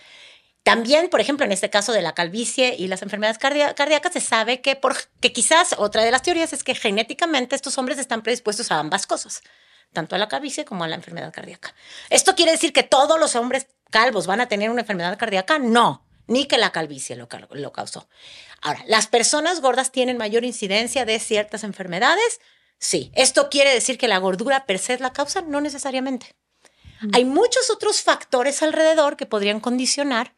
También, por ejemplo, en este caso de la calvicie y las enfermedades cardíacas, se sabe que, por, que quizás otra de las teorías es que genéticamente estos hombres están predispuestos a ambas cosas, tanto a la calvicie como a la enfermedad cardíaca. ¿Esto quiere decir que todos los hombres calvos van a tener una enfermedad cardíaca? No, ni que la calvicie lo, ca- lo causó. Ahora, ¿las personas gordas tienen mayor incidencia de ciertas enfermedades? Sí. ¿Esto quiere decir que la gordura per se es la causa? No necesariamente. Hay muchos otros factores alrededor que podrían condicionar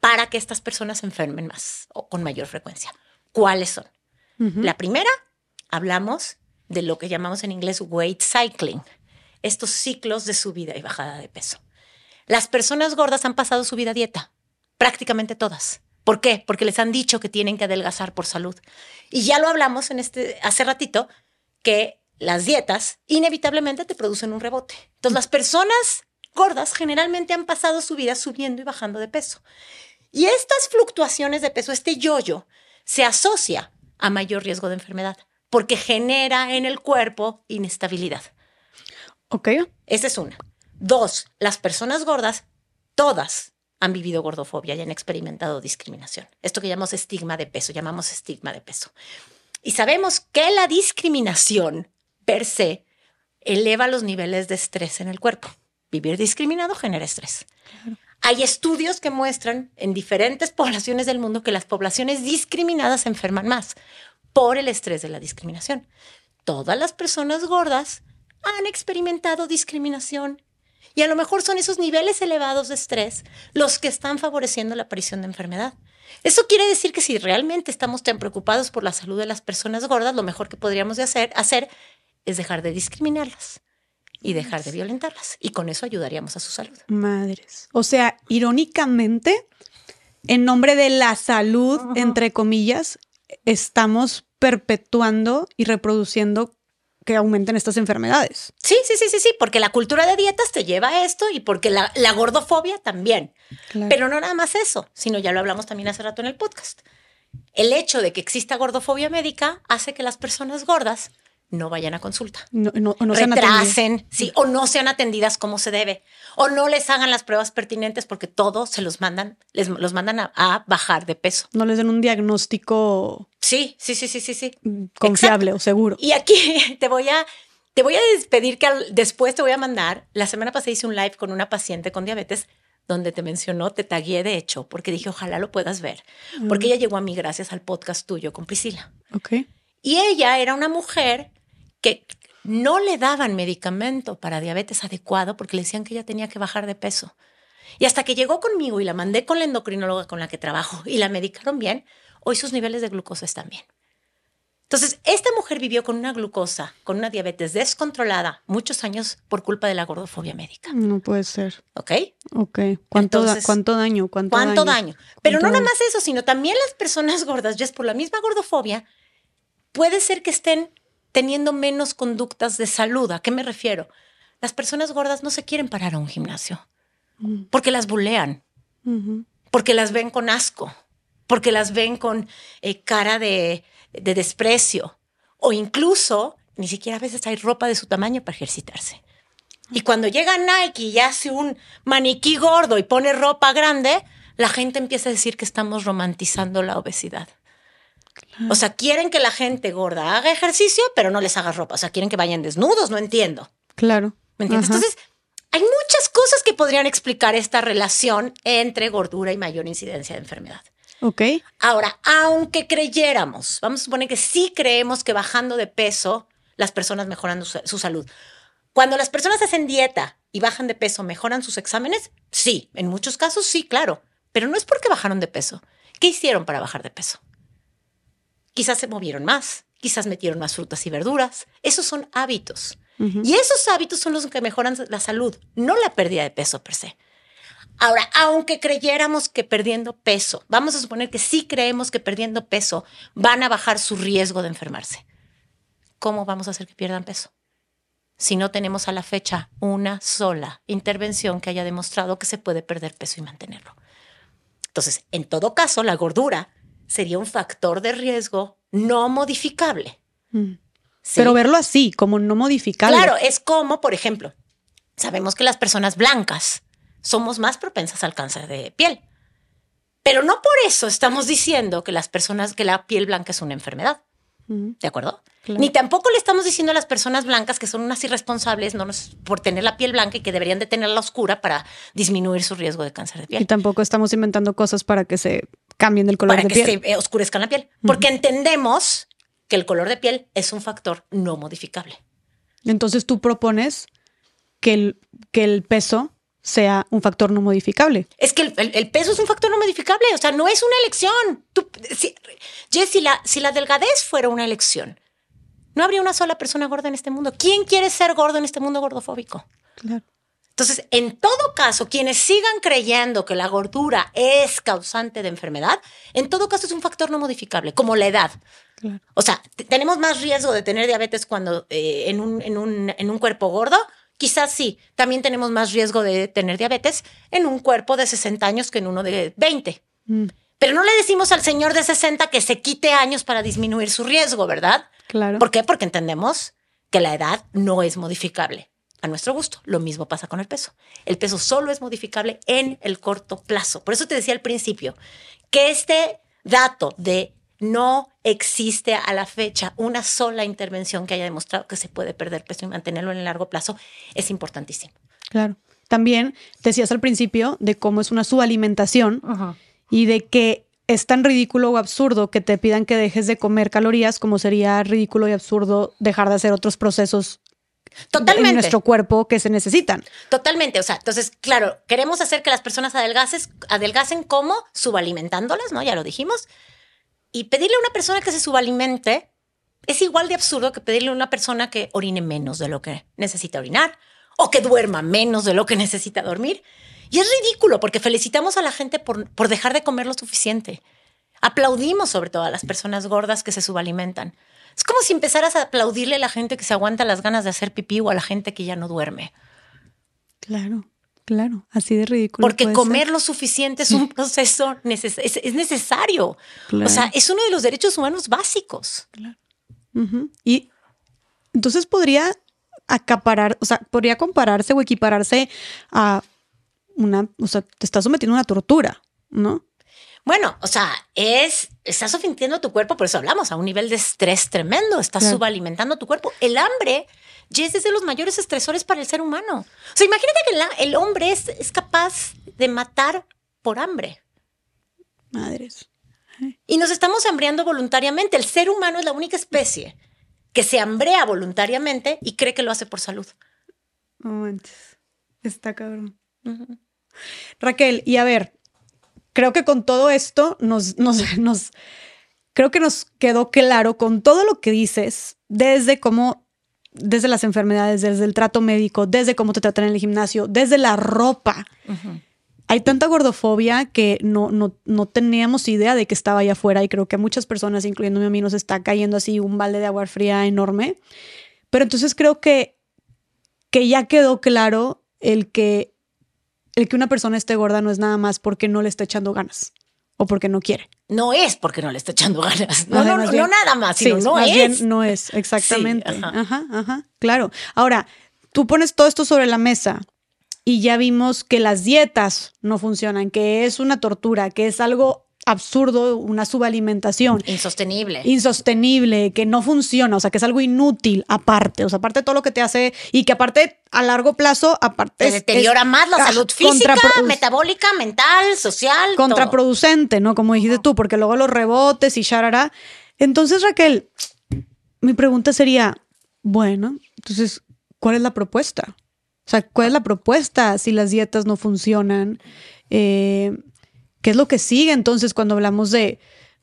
para que estas personas se enfermen más o con mayor frecuencia. ¿Cuáles son? La primera, hablamos de lo que llamamos en inglés weight cycling, estos ciclos de subida y bajada de peso. Las personas gordas han pasado su vida a dieta, prácticamente todas. ¿Por qué? Porque les han dicho que tienen que adelgazar por salud. Y ya lo hablamos en este hace ratito que las dietas inevitablemente te producen un rebote. Entonces, las personas gordas generalmente han pasado su vida subiendo y bajando de peso. Y estas fluctuaciones de peso, este yoyo, se asocia a mayor riesgo de enfermedad porque genera en el cuerpo inestabilidad. Ok. Esa es una. Dos, las personas gordas todas han vivido gordofobia y han experimentado discriminación. Esto que llamamos estigma de peso, llamamos estigma de peso. Y sabemos que la discriminación per se eleva los niveles de estrés en el cuerpo. Vivir discriminado genera estrés. Hay estudios que muestran en diferentes poblaciones del mundo que las poblaciones discriminadas se enferman más por el estrés de la discriminación. Todas las personas gordas han experimentado discriminación y a lo mejor son esos niveles elevados de estrés los que están favoreciendo la aparición de enfermedad. Eso quiere decir que si realmente estamos tan preocupados por la salud de las personas gordas, lo mejor que podríamos hacer, hacer es dejar de discriminarlas y dejar de violentarlas. Y con eso ayudaríamos a su salud. Madres. O sea, irónicamente, en nombre de la salud, entre comillas, estamos perpetuando y reproduciendo que aumenten estas enfermedades. Sí, sí, sí, sí, sí, porque la cultura de dietas te lleva a esto y porque la, gordofobia también. Pero no nada más eso, sino ya lo hablamos también hace rato en el podcast. El hecho de que exista gordofobia médica hace que las personas gordas no vayan a consulta. No, no, no retrasen, sí, o no sean atendidas como se debe, o no les hagan las pruebas pertinentes porque todo se los mandan, les los mandan a, bajar de peso. No les den un diagnóstico. Sí, sí, sí, sí, sí, sí. Confiable o seguro. Y aquí te voy a, te voy a despedir que después te voy a mandar. La semana pasada hice un live con una paciente con diabetes donde te mencionó, te tagué de hecho, porque dije, ojalá lo puedas ver, porque ella llegó a mí gracias al podcast tuyo con Priscila. Ok. Y ella era una mujer que no le daban medicamento para diabetes adecuado porque le decían que ella tenía que bajar de peso. Y hasta que llegó conmigo y la mandé con la endocrinóloga con la que trabajo y la medicaron bien, hoy sus niveles de glucosa están bien. Entonces, esta mujer vivió con una glucosa, con una diabetes descontrolada muchos años por culpa de la gordofobia médica. No puede ser. ¿Ok? Ok. ¿Cuánto, ¿cuánto daño? ¿Cuánto, daño? daño? Pero no nada más eso, sino también las personas gordas, ya es por la misma gordofobia, puede ser que estén teniendo menos conductas de salud. ¿A qué me refiero? Las personas gordas no se quieren parar a un gimnasio mm. porque las bulean, porque las ven con asco, porque las ven con eh, cara de, de desprecio o incluso ni siquiera a veces hay ropa de su tamaño para ejercitarse. Y cuando llega Nike y hace un maniquí gordo y pone ropa grande, la gente empieza a decir que estamos romantizando la obesidad. O sea, quieren que la gente gorda haga ejercicio, pero no les haga ropa. O sea, quieren que vayan desnudos, no entiendo. Claro. ¿Me entiendes? Entonces, hay muchas cosas que podrían explicar esta relación entre gordura y mayor incidencia de enfermedad. Ok. Ahora, aunque creyéramos, vamos a suponer que sí creemos que bajando de peso las personas mejoran su, su salud. Cuando las personas hacen dieta y bajan de peso, ¿mejoran sus exámenes? Sí, en muchos casos sí, claro. Pero no es porque bajaron de peso. ¿Qué hicieron para bajar de peso? Quizás se movieron más, quizás metieron más frutas y verduras. Esos son hábitos. Y esos hábitos son los que mejoran la salud, no la pérdida de peso per se. Ahora, aunque creyéramos que perdiendo peso, vamos a suponer que sí creemos que perdiendo peso van a bajar su riesgo de enfermarse. ¿Cómo vamos a hacer que pierdan peso? Si no tenemos a la fecha una sola intervención que haya demostrado que se puede perder peso y mantenerlo. Entonces, en todo caso, la gordura sería un factor de riesgo no modificable. Mm. Pero verlo así, como no modificable. Claro, es como, por ejemplo, sabemos que las personas blancas somos más propensas al cáncer de piel. Pero no por eso estamos diciendo que las personas, que la piel blanca es una enfermedad. ¿De acuerdo? Ni tampoco le estamos diciendo a las personas blancas que son unas irresponsables no por tener la piel blanca y que deberían de tenerla oscura para disminuir su riesgo de cáncer de piel. Y tampoco estamos inventando cosas para que se cambien el color de piel. Para que se oscurezcan la piel. Porque entendemos que el color de piel es un factor no modificable. Entonces tú propones que el, que el peso sea un factor no modificable. Es que el, peso es un factor no modificable, o sea, no es una elección. Tú, si, si la, si la delgadez fuera una elección, no habría una sola persona gorda en este mundo. ¿Quién quiere ser gordo en este mundo gordofóbico? Claro. Entonces, en todo caso, quienes sigan creyendo que la gordura es causante de enfermedad, en todo caso es un factor no modificable, como la edad. O sea, tenemos más riesgo de tener diabetes cuando eh, en, un, en, un, en un cuerpo gordo. Quizás sí, también tenemos más riesgo de tener diabetes en un cuerpo de 60 años que en uno de 20. Mm. Pero no le decimos al señor de 60 que se quite años para disminuir su riesgo, ¿verdad? Claro. ¿Por qué? Porque entendemos que la edad no es modificable a nuestro gusto. Lo mismo pasa con el peso. El peso solo es modificable en el corto plazo. Por eso te decía al principio que este dato de no existe a la fecha una sola intervención que haya demostrado que se puede perder peso y mantenerlo en el largo plazo es importantísimo. Claro. También decías al principio de cómo es una subalimentación y de que es tan ridículo o absurdo que te pidan que dejes de comer calorías como sería ridículo y absurdo dejar de hacer otros procesos Totalmente. en nuestro cuerpo que se necesitan. Totalmente. O sea, entonces, claro, queremos hacer que las personas adelgaces, adelgacen como subalimentándolas, ¿no? Ya lo dijimos. Y pedirle a una persona que se subalimente es igual de absurdo que pedirle a una persona que orine menos de lo que necesita orinar o que duerma menos de lo que necesita dormir. Y es ridículo porque felicitamos a la gente por, por dejar de comer lo suficiente. Aplaudimos sobre todo a las personas gordas que se subalimentan. Es como si empezaras a aplaudirle a la gente que se aguanta las ganas de hacer pipí o a la gente que ya no duerme. Claro, claro, así de ridículo. Porque comer ser. lo suficiente es un proceso neces es, es necesario. Claro. O sea, es uno de los derechos humanos básicos. Ujú. Y entonces podría acaparar, o sea, podría compararse o equipararse a una, o sea, te estás sometiendo a una tortura, ¿no? Bueno, o sea, es, estás sometiendo a tu cuerpo, por eso hablamos, a un nivel de estrés tremendo, estás Claro. subalimentando tu cuerpo. El hambre ya es de los mayores estresores para el ser humano. O sea, imagínate que la- el hombre es, es capaz de matar por hambre. Madres. Y nos estamos hambriando voluntariamente. El ser humano es la única especie que se hambrea voluntariamente y cree que lo hace por salud. No manches. Está cabrón. Raquel, y a ver, creo que con todo esto nos, nos, nos, creo que nos quedó claro con todo lo que dices, desde cómo, desde las enfermedades, desde el trato médico, desde cómo te tratan en el gimnasio, desde la ropa. Hay tanta gordofobia que no, no, no teníamos idea de que estaba allá afuera y creo que a muchas personas, incluyéndome a mí, nos está cayendo así un balde de agua fría enorme. Pero entonces creo que, que ya quedó claro el que, el que una persona esté gorda no es nada más porque no le está echando ganas o porque no quiere. No es porque no le está echando ganas. No, no, no, no nada más, Sí, sino no más es. bien no es, exactamente. Sí, ajá. ajá, ajá, claro. Ahora, tú pones todo esto sobre la mesa y ya vimos que las dietas no funcionan, que es una tortura, que es algo absurdo, una subalimentación. Insostenible. insostenible, que no funciona, o sea, que es algo inútil aparte, o sea, aparte de todo lo que te hace y que aparte a largo plazo, aparte Te deteriora es- más la ah, salud física, metabólica, mental, social. todo. contraproducente, ¿no? Como dijiste tú, porque luego los rebotes y sharara. Entonces, Raquel, mi pregunta sería, bueno, entonces, ¿cuál es la propuesta? O sea, ¿cuál es la propuesta si las dietas no funcionan? Eh, ¿Qué es lo que sigue entonces cuando hablamos de,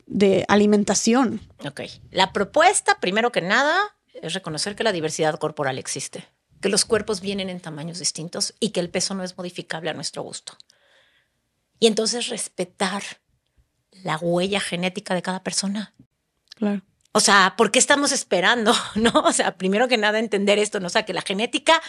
de alimentación? Ok. La propuesta, primero que nada, es reconocer que la diversidad corporal existe, que los cuerpos vienen en tamaños distintos y que el peso no es modificable a nuestro gusto. Y entonces respetar la huella genética de cada persona. Claro. O sea, ¿por qué estamos esperando? ¿No? O sea, primero que nada entender esto, ¿no? O sea, que la genética,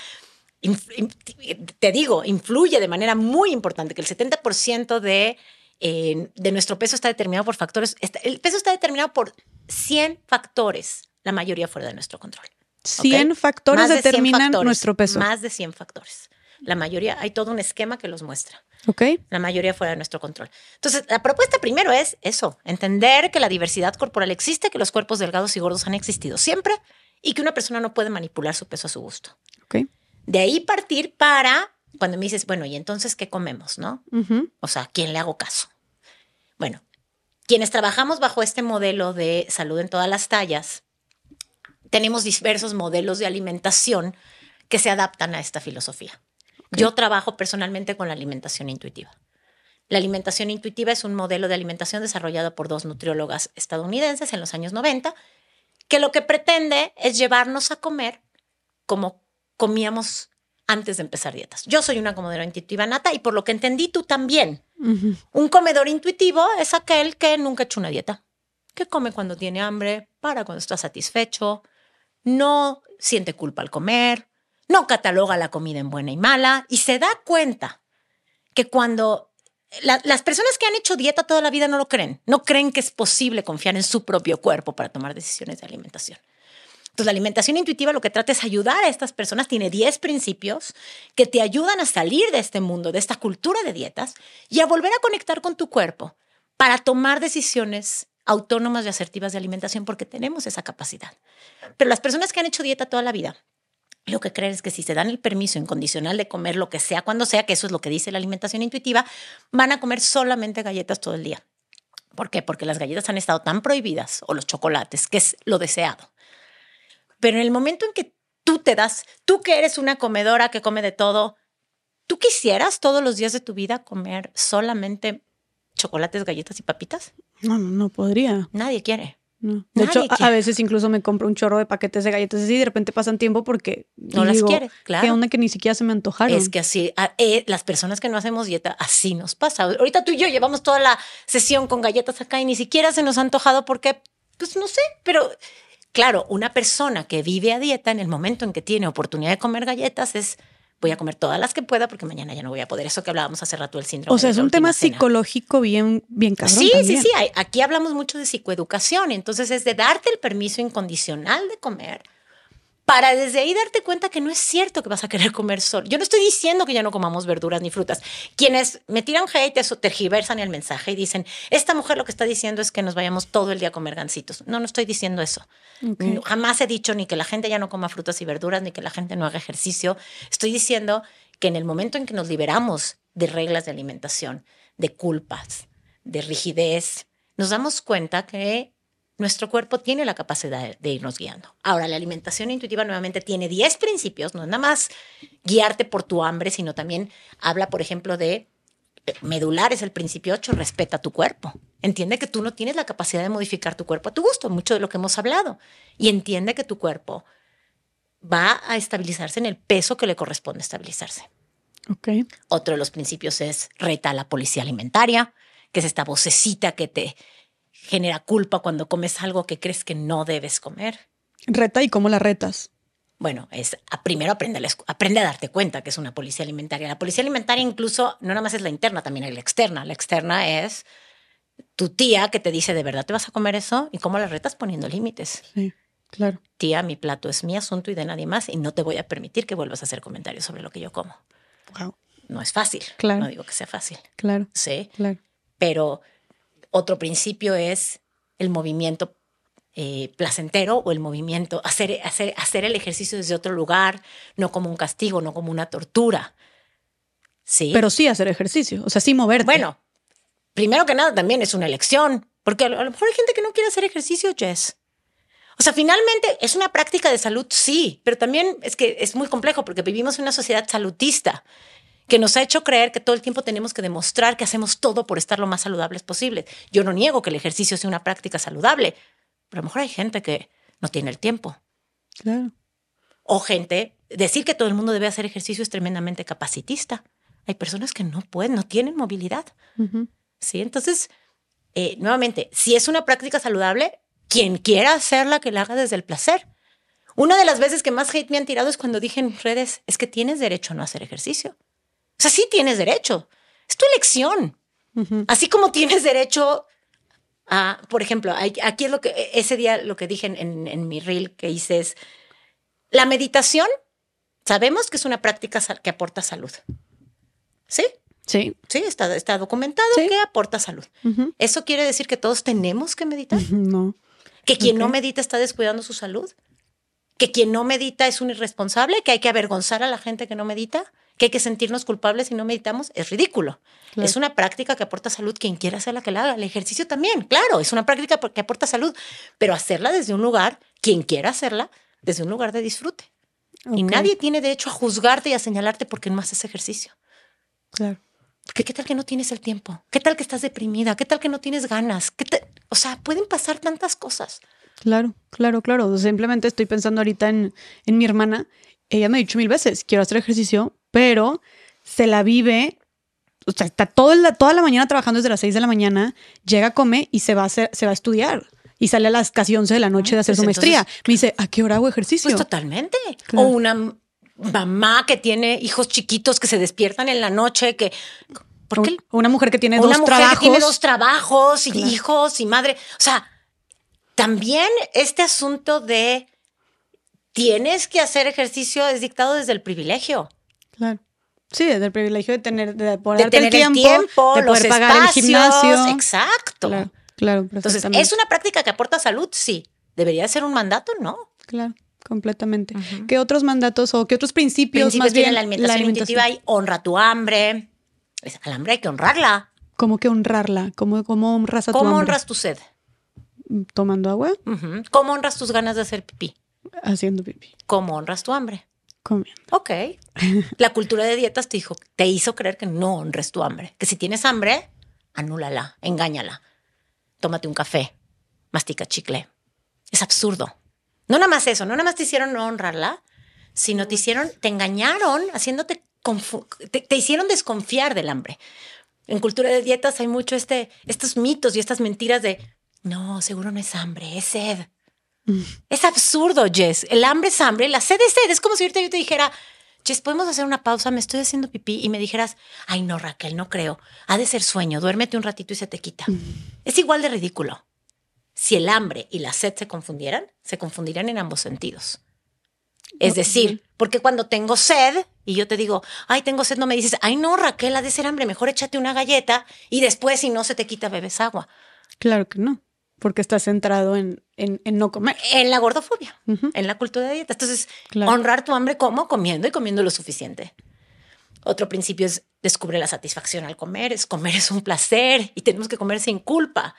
te digo, influye de manera muy importante, que el 70% de, eh, de nuestro peso está determinado por factores, está- el peso está determinado por 100 factores, la mayoría fuera de nuestro control. ¿ok? 100 factores Más de 100 determinan factores, nuestro peso. Más de 100 factores. La mayoría, hay todo un esquema que los muestra ¿Ok? la mayoría fuera de nuestro control. Entonces, la propuesta primero es eso, entender que la diversidad corporal existe, que los cuerpos delgados y gordos han existido siempre y que una persona no puede manipular su peso a su gusto. Ok. De ahí partir para cuando me dices, bueno, ¿y entonces qué comemos, no? O sea, ¿a quién le hago caso? Bueno, quienes trabajamos bajo este modelo de salud en todas las tallas, tenemos diversos modelos de alimentación que se adaptan a esta filosofía. Yo trabajo personalmente con la alimentación intuitiva. La alimentación intuitiva es un modelo de alimentación desarrollado por dos nutriólogas estadounidenses en los años 90, que lo que pretende es llevarnos a comer como comíamos antes de empezar dietas. Yo soy una comedora intuitiva nata y por lo que entendí tú también. Un comedor intuitivo es aquel que nunca ha hecho una dieta, que come cuando tiene hambre, para cuando está satisfecho, no siente culpa al comer, no cataloga la comida en buena y mala y se da cuenta que cuando la- las personas que han hecho dieta toda la vida no lo creen, no creen que es posible confiar en su propio cuerpo para tomar decisiones de alimentación. Entonces, la alimentación intuitiva lo que trata es ayudar a estas personas, tiene 10 principios que te ayudan a salir de este mundo, de esta cultura de dietas y a volver a conectar con tu cuerpo para tomar decisiones autónomas y asertivas de alimentación porque tenemos esa capacidad. Pero las personas que han hecho dieta toda la vida, lo que creen es que si se dan el permiso incondicional de comer lo que sea cuando sea, que eso es lo que dice la alimentación intuitiva, van a comer solamente galletas todo el día. ¿Por qué? Porque las galletas han estado tan prohibidas, o los chocolates, que es lo deseado. Pero en el momento en que tú te das, tú que eres una comedora que come de todo, ¿tú quisieras todos los días de tu vida comer solamente chocolates, galletas y papitas? No, no, no podría. Nadie quiere. No. De hecho, a, veces incluso me compro un chorro de paquetes de galletas así y de repente pasan tiempo porque no las quiere, claro. ¿Qué onda que ni siquiera se me antojaron? Es que así, eh, las personas que no hacemos dieta, así nos pasa. Ahorita tú y yo llevamos toda la sesión con galletas acá y ni siquiera se nos ha antojado porque, pues no sé, pero claro, una persona que vive a dieta en el momento en que tiene oportunidad de comer galletas es voy a comer todas las que pueda porque mañana ya no voy a poder. Eso que hablábamos hace rato del síndrome. O sea, es un tema psicológico bien, bien cabrón. Sí, sí, sí. Aquí hablamos mucho de psicoeducación. Entonces es de darte el permiso incondicional de comer para desde ahí darte cuenta que no es cierto que vas a querer comer solo. Yo no estoy diciendo que ya no comamos verduras ni frutas. Quienes me tiran hate, eso tergiversan el mensaje y dicen, esta mujer lo que está diciendo es que nos vayamos todo el día a comer gancitos. No, no estoy diciendo eso. Jamás he dicho ni que la gente ya no coma frutas y verduras, ni que la gente no haga ejercicio. Estoy diciendo que en el momento en que nos liberamos de reglas de alimentación, de culpas, de rigidez, nos damos cuenta que nuestro cuerpo tiene la capacidad de irnos guiando. Ahora, la alimentación intuitiva nuevamente tiene 10 principios, no es nada más guiarte por tu hambre, sino también habla, por ejemplo, de eh, medular es el principio 8, respeta tu cuerpo. Entiende que tú no tienes la capacidad de modificar tu cuerpo a tu gusto, mucho de lo que hemos hablado. Y entiende que tu cuerpo va a estabilizarse en el peso que le corresponde estabilizarse. Okay. Otro de los principios es reta a la policía alimentaria, que es esta vocecita que te genera culpa cuando comes algo que crees que no debes comer. Reta y cómo la retas. Bueno, es primero aprende a, aprende a darte cuenta que es una policía alimentaria. La policía alimentaria incluso no nada más es la interna, también hay la externa. La externa es tu tía que te dice, ¿de verdad te vas a comer eso? ¿Y cómo la retas poniendo límites? Sí, claro. Tía, mi plato es mi asunto y de nadie más y no te voy a permitir que vuelvas a hacer comentarios sobre lo que yo como. Wow. No es fácil. Claro. No digo que sea fácil. Claro. Sí. Claro. Pero otro principio es el movimiento eh, placentero o el movimiento, hacer, hacer, hacer el ejercicio desde otro lugar, no como un castigo, no como una tortura. Sí. Pero sí hacer ejercicio, o sea, sí moverte. Bueno, primero que nada también es una elección, porque a lo mejor hay gente que no quiere hacer ejercicio, Jess. O sea, finalmente es una práctica de salud, sí, pero también es que es muy complejo porque vivimos en una sociedad salutista que nos ha hecho creer que todo el tiempo tenemos que demostrar que hacemos todo por estar lo más saludables posible. Yo no niego que el ejercicio sea una práctica saludable, pero a lo mejor hay gente que no tiene el tiempo. Claro. O gente, decir que todo el mundo debe hacer ejercicio es tremendamente capacitista. Hay personas que no pueden, no tienen movilidad. Sí, entonces, eh, nuevamente, si es una práctica saludable, quien quiera hacerla, que la haga desde el placer. Una de las veces que más hate me han tirado es cuando dije en redes, es que tienes derecho a no hacer ejercicio. O sea, sí tienes derecho. Es tu elección. Así como tienes derecho a, por ejemplo, aquí es lo que, ese día lo que dije en, mi reel que hice es, la meditación, sabemos que es una práctica que aporta salud. ¿Sí? Sí. Sí, está, está documentado que aporta salud. ¿Eso quiere decir que todos tenemos que meditar? No. ¿Que quien no medita está descuidando su salud? ¿Que quien no medita es un irresponsable? ¿Que hay que avergonzar a la gente que no medita? Que hay que sentirnos culpables si no meditamos, es ridículo. Es una práctica que aporta salud, quien quiera hacerla que la haga. El ejercicio también, claro, es una práctica que aporta salud, pero hacerla desde un lugar, quien quiera hacerla, desde un lugar de disfrute. Y nadie tiene derecho a juzgarte y a señalarte porque no haces ejercicio. Claro. ¿Qué, ¿Qué, tal que no tienes el tiempo? ¿Qué tal que estás deprimida? ¿Qué tal que no tienes ganas? ¿Qué o sea, pueden pasar tantas cosas. Claro, claro, claro. Simplemente estoy pensando ahorita en, en mi hermana. Ella me ha dicho mil veces, quiero hacer ejercicio, pero se la vive, o sea, está toda la, toda la mañana trabajando desde las 6 de la mañana, llega, come y se va a, hacer, se va a estudiar. Y sale a las casi 11 de la noche de hacer pues su maestría. Me dice, ¿a qué hora hago ejercicio? Pues totalmente. O una mamá que tiene hijos chiquitos que se despiertan en la noche, que... Porque una mujer que tiene dos trabajos. Que tiene dos trabajos y hijos y madre. O sea, también este asunto de tienes que hacer ejercicio es dictado desde el privilegio. Claro. Sí, desde el privilegio de tener, de poder De tener el el tiempo, de los poder pagar el gimnasio. Exacto. Claro, claro. Entonces. ¿es una práctica que aporta salud? Sí. ¿Debería ser un mandato? No. Claro, completamente. ¿Qué otros mandatos o qué otros principios, Principios más bien la alimentación, intuitiva hay honra tu hambre. Al hambre hay que honrarla. ¿Cómo que honrarla? ¿Cómo, cómo honras a tu ¿Cómo hambre? honras tu sed? Tomando agua. ¿Cómo honras tus ganas de hacer pipí? haciendo pipí, ¿Cómo honras tu hambre? Ok. La cultura de dietas te, dijo, te hizo creer que no honres tu hambre. Que si tienes hambre, anúlala, engáñala. Tómate un café, mastica chicle. Es absurdo. No nada más eso, no nada más te hicieron no honrarla, sino te hicieron, te engañaron, haciéndote, te, te hicieron desconfiar del hambre. En cultura de dietas hay mucho este, estos mitos y estas mentiras de, no, seguro no es hambre, es sed. Es absurdo, Jess. El hambre es hambre, la sed es sed. Es como si ahorita yo te dijera, Jess, podemos hacer una pausa, me estoy haciendo pipí y me dijeras, ay, no, Raquel, no creo. Ha de ser sueño, duérmete un ratito y se te quita. Es igual de ridículo. Si el hambre y la sed se confundieran, se confundirían en ambos sentidos. Es decir, porque cuando tengo sed y yo te digo, ay, tengo sed, no me dices, ay, no, Raquel, ha de ser hambre, mejor échate una galleta y después, si no se te quita, bebes agua. Claro que no, porque estás centrado en, en, en no comer. En la gordofobia. Ujú. en la cultura de dieta. Entonces, Claro. honrar tu hambre como comiendo y comiendo lo suficiente. Otro principio es descubre la satisfacción al comer. Es comer es un placer y tenemos que comer sin culpa,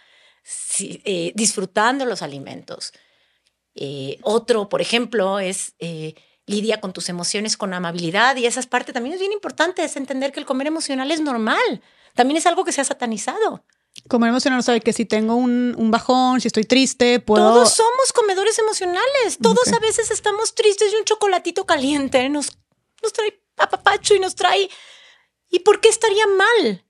eh, disfrutando los alimentos. Eh, otro, por ejemplo, es eh, lidia con tus emociones con amabilidad y esa es parte también es bien importante, es entender que el comer emocional es normal. También es algo que se ha satanizado. Comer emocional, sabe que si tengo un, un bajón, si estoy triste, puedo. Todos somos comedores emocionales. Todos a veces estamos tristes y un chocolatito caliente nos, nos trae apapacho y nos trae. ¿Y por qué estaría mal?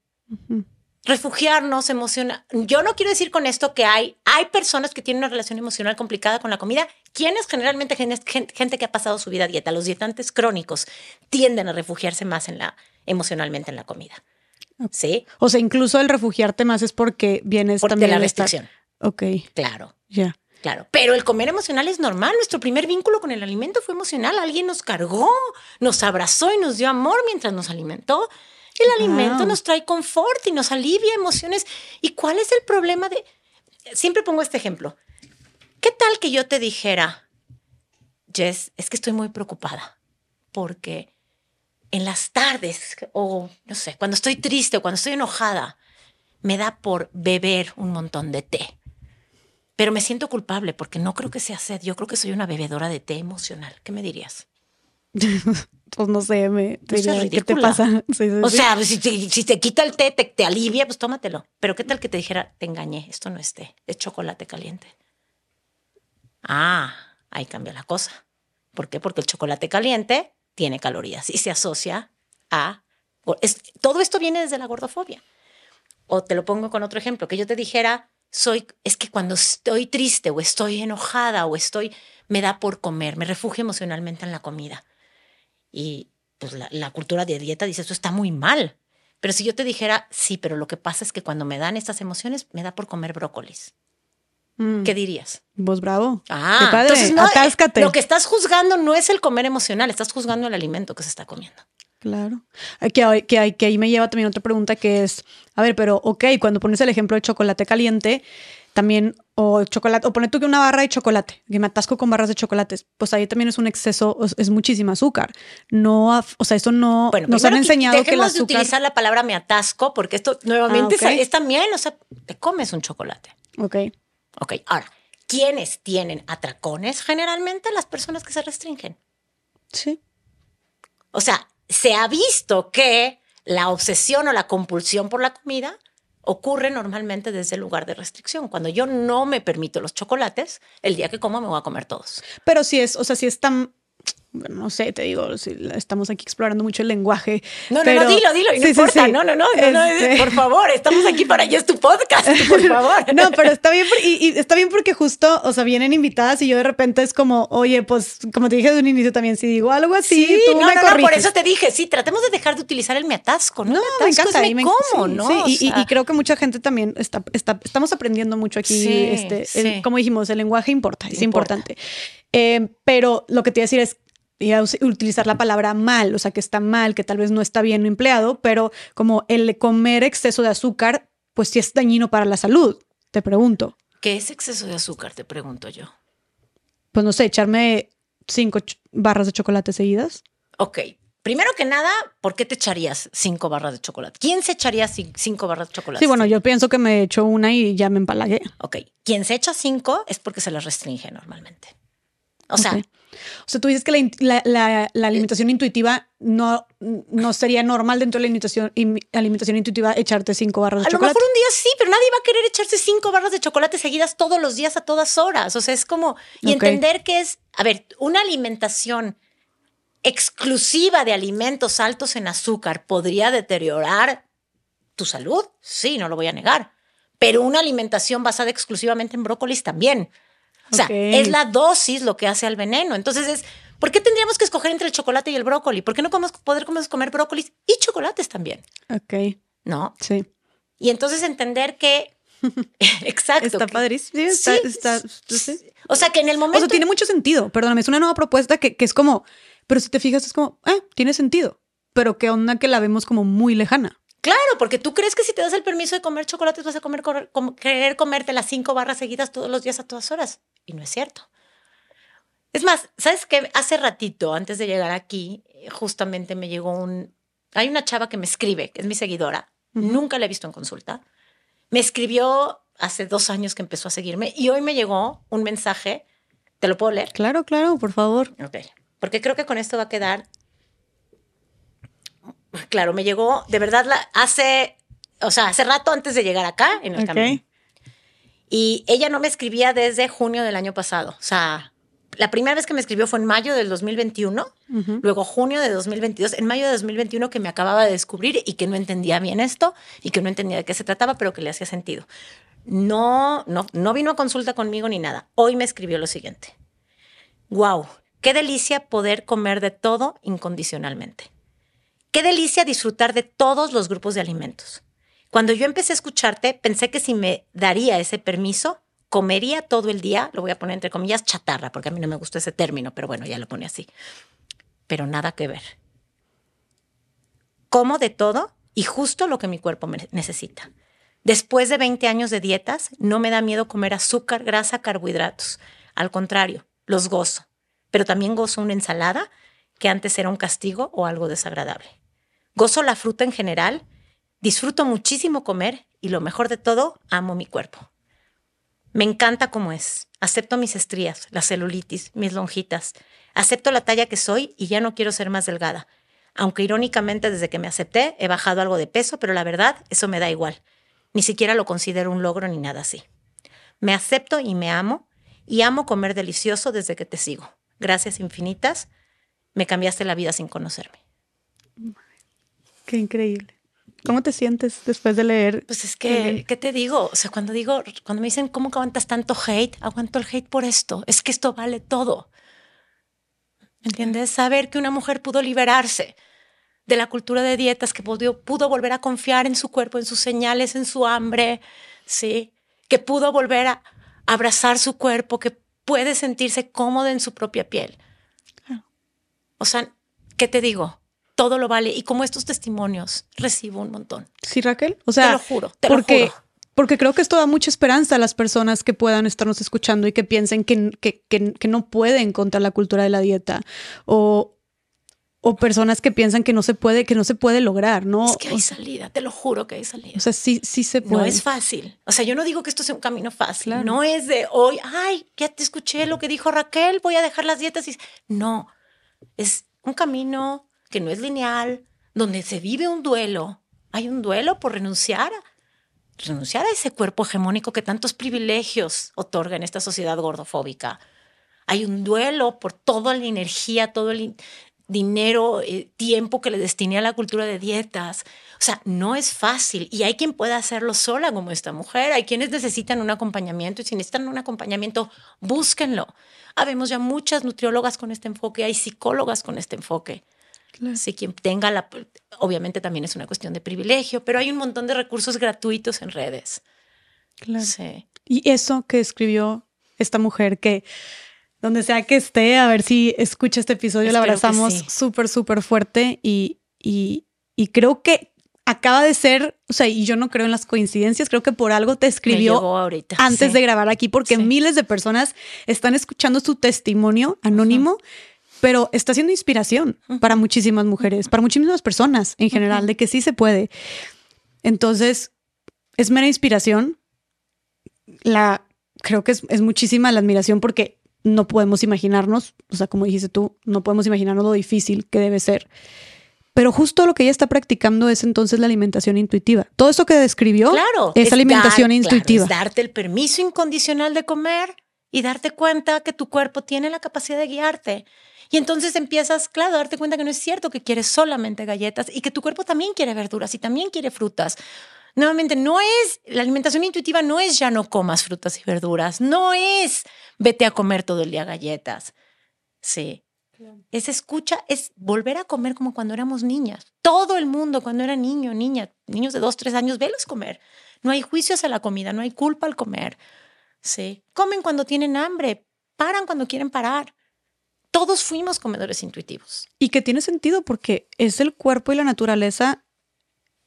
Refugiarnos, emocionar. Yo no quiero decir con esto que hay, hay personas que tienen una relación emocional complicada con la comida. quienes generalmente gen- gen- gente que ha pasado su vida a dieta, los dietantes crónicos, tienden a refugiarse más en la, emocionalmente en la comida. ¿Sí? O sea, incluso el refugiarte más es porque vienes Por de también la de estar- restricción. Ok, Claro. ya. Claro, pero el comer emocional es normal. Nuestro primer vínculo con el alimento fue emocional. Alguien nos cargó, nos abrazó y nos dio amor mientras nos alimentó. El Wow. alimento nos trae confort y nos alivia emociones. ¿Y cuál es el problema de...? Siempre pongo este ejemplo. ¿Qué tal que yo te dijera, Jess, es que estoy muy preocupada porque en las tardes o, no sé, cuando estoy triste o cuando estoy enojada, me da por beber un montón de té. Pero me siento culpable porque no creo que sea sed. Yo creo que soy una bebedora de té emocional. ¿Qué me dirías? Pues no sé, me seas diría, ¿qué te pasa? Sí, sí, O sí. sea, si te, si te quita el té, te, te alivia, pues tómatelo. Pero ¿qué tal que te dijera, te engañé, esto no es té, es chocolate caliente? Ah, ahí cambia la cosa. ¿Por qué? Porque el chocolate caliente tiene calorías y se asocia a... todo esto viene desde la gordofobia. O te lo pongo con otro ejemplo, que yo te dijera, soy, es que cuando estoy triste o estoy enojada o estoy, me da por comer, me refugio emocionalmente en la comida. Y pues la, la cultura de dieta dice, esto está muy mal. Pero si yo te dijera, sí, pero lo que pasa es que cuando me dan estas emociones, me da por comer brócolis. Mm, ¿Qué dirías? Vos bravo. Ah, Qué padre, entonces no, eh, atáscate. lo que estás juzgando no es el comer emocional, estás juzgando el alimento que se está comiendo. Claro. Que, que, que ahí me lleva también otra pregunta que es, a ver, pero ok, cuando pones el ejemplo de chocolate caliente, también, o chocolate, o pone tú que una barra de chocolate, que me atasco con barras de chocolates, pues ahí también es un exceso, es, muchísima azúcar. No, o sea, eso no, Bueno, nos han primero qui- enseñado que el dejemos de utilizar la palabra me atasco, porque esto nuevamente Ah, ok. es, es también, o sea, te comes un chocolate. Ok, Ok, ahora, ¿quiénes tienen atracones? Generalmente las personas que se restringen. sí. O sea, se ha visto que la obsesión o la compulsión por la comida ocurre normalmente desde el lugar de restricción. Cuando yo no me permito los chocolates, el día que como me voy a comer todos. Pero si es, o sea, si es tan, bueno, no sé, te digo, si estamos aquí explorando mucho el lenguaje. No, pero- no, no, dilo, dilo, y no Sí, sí, importa. sí. No, no, no, no, no, Este- por favor, estamos aquí para ya es tu podcast, por favor. No, pero está bien, y, y está bien porque justo, o sea, vienen invitadas y yo de repente es como, oye, pues, como te dije desde un inicio también, si digo algo así, Sí, tú no, me no, no, por eso te dije, sí, tratemos de dejar de utilizar el me atasco, ¿no? No, me me atasco encanta. es me como, sí, ¿no? sí, y- y, sea, y creo que mucha gente también está, está, estamos aprendiendo mucho aquí. Sí, este, el- sí. como dijimos, el lenguaje importa, es Importa. importante. Eh, pero lo que te iba a decir es, iba a utilizar la palabra mal, o sea, que está mal, que tal vez no está bien empleado, pero como el comer exceso de azúcar, pues sí es dañino para la salud, te pregunto. ¿Qué es exceso de azúcar? Te pregunto yo. Pues no sé, echarme cinco barras de chocolate seguidas. Ok. Primero que nada, ¿por qué te echarías cinco barras de chocolate? ¿Quién se echaría cin- cinco barras de chocolate? Sí, bueno, yo pienso que me echo una y ya me empalagué. Ok. Quien se echa cinco es porque se las restringe normalmente. O sea. O sea, tú dices que la, la- la- la alimentación intuitiva no, no sería normal dentro de la alimentación, im- alimentación intuitiva echarte cinco barras de a lo chocolate. mejor un día sí, pero nadie va a querer echarse cinco barras de chocolate seguidas todos los días a todas horas. O sea, es como. Y entender que es. A ver, una alimentación exclusiva de alimentos altos en azúcar podría deteriorar tu salud. Sí, no lo voy a negar. Pero una alimentación basada exclusivamente en brócolis también. O sea, es la dosis lo que hace al veneno. Entonces es, ¿por qué tendríamos que escoger entre el chocolate y el brócoli? ¿Por qué no podemos poder comer, brócolis y chocolates también? Ok, ¿No? sí. Y entonces entender que. Exacto. Está padrísimo. Sí, está, Sí, está- sí. sí. O sea, que en el O momento. sea, tiene mucho sentido. Perdóname, es una nueva propuesta que, que es como, pero si te fijas, es como, eh, tiene sentido. Pero qué onda que la vemos como muy lejana. Claro, porque tú crees que si te das el permiso de comer chocolates vas a comer, com- querer comerte las cinco barras seguidas todos los días a todas horas. Y no es cierto. Es más, ¿sabes qué? Hace ratito, antes de llegar aquí, eh, justamente me llegó un... Hay una chava que me escribe, que es mi seguidora. Nunca la he visto en consulta. Me escribió hace dos años que empezó a seguirme y hoy me llegó un mensaje. ¿Te lo puedo leer? Claro, claro, por favor. Ok. Porque creo que con esto va a quedar. Claro, me llegó de verdad la, hace, o sea, hace rato antes de llegar acá en el camino. Y ella no me escribía desde junio del año pasado. O sea, la primera vez que me escribió fue en mayo del 2021, Ujú. luego junio de 2022, en mayo de 2021 que me acababa de descubrir y que no entendía bien esto y que no entendía de qué se trataba, pero que le hacía sentido. No, no, no vino a consulta conmigo ni nada. Hoy me escribió lo siguiente. Wow, qué delicia poder comer de todo incondicionalmente. Qué delicia disfrutar de todos los grupos de alimentos. Cuando yo empecé a escucharte, pensé que si me daría ese permiso, comería todo el día, lo voy a poner entre comillas, chatarra, porque a mí no me gusta ese término, pero bueno, ya lo pone así. Pero nada que ver. Como de todo y justo lo que mi cuerpo necesita. Después de 20 años de dietas, no me da miedo comer azúcar, grasa, carbohidratos. Al contrario, los gozo. Pero también gozo una ensalada que antes era un castigo o algo desagradable. Gozo la fruta en general, disfruto muchísimo comer y lo mejor de todo, amo mi cuerpo. Me encanta como es. Acepto mis estrías, la celulitis, mis lonjitas. Acepto la talla que soy y ya no quiero ser más delgada. Aunque irónicamente desde que me acepté he bajado algo de peso, pero la verdad, eso me da igual. Ni siquiera lo considero un logro ni nada así. Me acepto y me amo y amo comer delicioso desde que te sigo. Gracias infinitas. Me cambiaste la vida sin conocerme. Qué increíble. ¿Cómo te sientes después de leer? Pues es que, ¿qué te digo? O sea, cuando digo, cuando me dicen, ¿cómo aguantas tanto hate? Aguanto el hate por esto. Es que esto vale todo. ¿Me entiendes? Saber que una mujer pudo liberarse de la cultura de dietas, que pudo, pudo volver a confiar en su cuerpo, en sus señales, en su hambre, ¿sí? Que pudo volver a abrazar su cuerpo, que puede sentirse cómoda en su propia piel. O sea, ¿qué te digo? Todo lo vale. Y como estos testimonios, recibo un montón. Sí, Raquel. O sea, te lo juro, te lo porque, juro. porque creo que esto da mucha esperanza a las personas que puedan estarnos escuchando y que piensen que, que, que, que no pueden contra la cultura de la dieta o, o personas que piensan que no se puede, que no se puede lograr, ¿no? Es que hay salida, te lo juro que hay salida. o sea, sí, sí se puede. no es fácil. O sea, yo no digo que esto sea un camino fácil. Claro. No es de hoy, ay, ya te escuché lo que dijo Raquel, voy a dejar las dietas. Y... No, es un camino que no es lineal, donde se vive un duelo. Hay un duelo por renunciar renunciar a ese cuerpo hegemónico que tantos privilegios otorga en esta sociedad gordofóbica. Hay un duelo por toda la energía, todo el in- dinero, eh, tiempo que le destiné a la cultura de dietas. O sea, no es fácil y hay quien pueda hacerlo sola como esta mujer. Hay quienes necesitan un acompañamiento y si necesitan un acompañamiento, búsquenlo. Habemos ya muchas nutriólogas con este enfoque, hay psicólogas con este enfoque. Claro. Sí, quien tenga la, obviamente también es una cuestión de privilegio, pero hay un montón de recursos gratuitos en redes. Claro. Sí. Y eso que escribió esta mujer que donde sea que esté, a ver si escucha este episodio, la abrazamos súper, súper fuerte y, y, y creo que acaba de ser, o sea, y yo no creo en las coincidencias, creo que por algo te escribió antes de grabar aquí, porque miles de personas están escuchando su testimonio anónimo, pero está siendo inspiración para muchísimas mujeres, para muchísimas personas en general, de que sí se puede. Entonces, es mera inspiración. La, creo que es, es muchísima la admiración porque no podemos imaginarnos, o sea, como dijiste tú, no podemos imaginarnos lo difícil que debe ser pero justo lo que ella está practicando es entonces la alimentación intuitiva. Todo eso que describió es, alimentación intuitiva. es darte el permiso incondicional de comer y darte cuenta que tu cuerpo tiene la capacidad de guiarte. Y entonces empiezas, claro, a darte cuenta que no es cierto que quieres solamente galletas y que tu cuerpo también quiere verduras y también quiere frutas. Nuevamente, no es, la alimentación intuitiva no es ya no comas frutas y verduras, no es vete a comer todo el día galletas. Sí, es escucha, es volver a comer como cuando éramos niñas. Todo el mundo cuando era niño, niña, niños de dos, tres años, velos comer. No hay juicios a la comida, no hay culpa al comer. Sí. Comen cuando tienen hambre, paran cuando quieren parar. Todos fuimos comedores intuitivos. Y que tiene sentido porque es el cuerpo y la naturaleza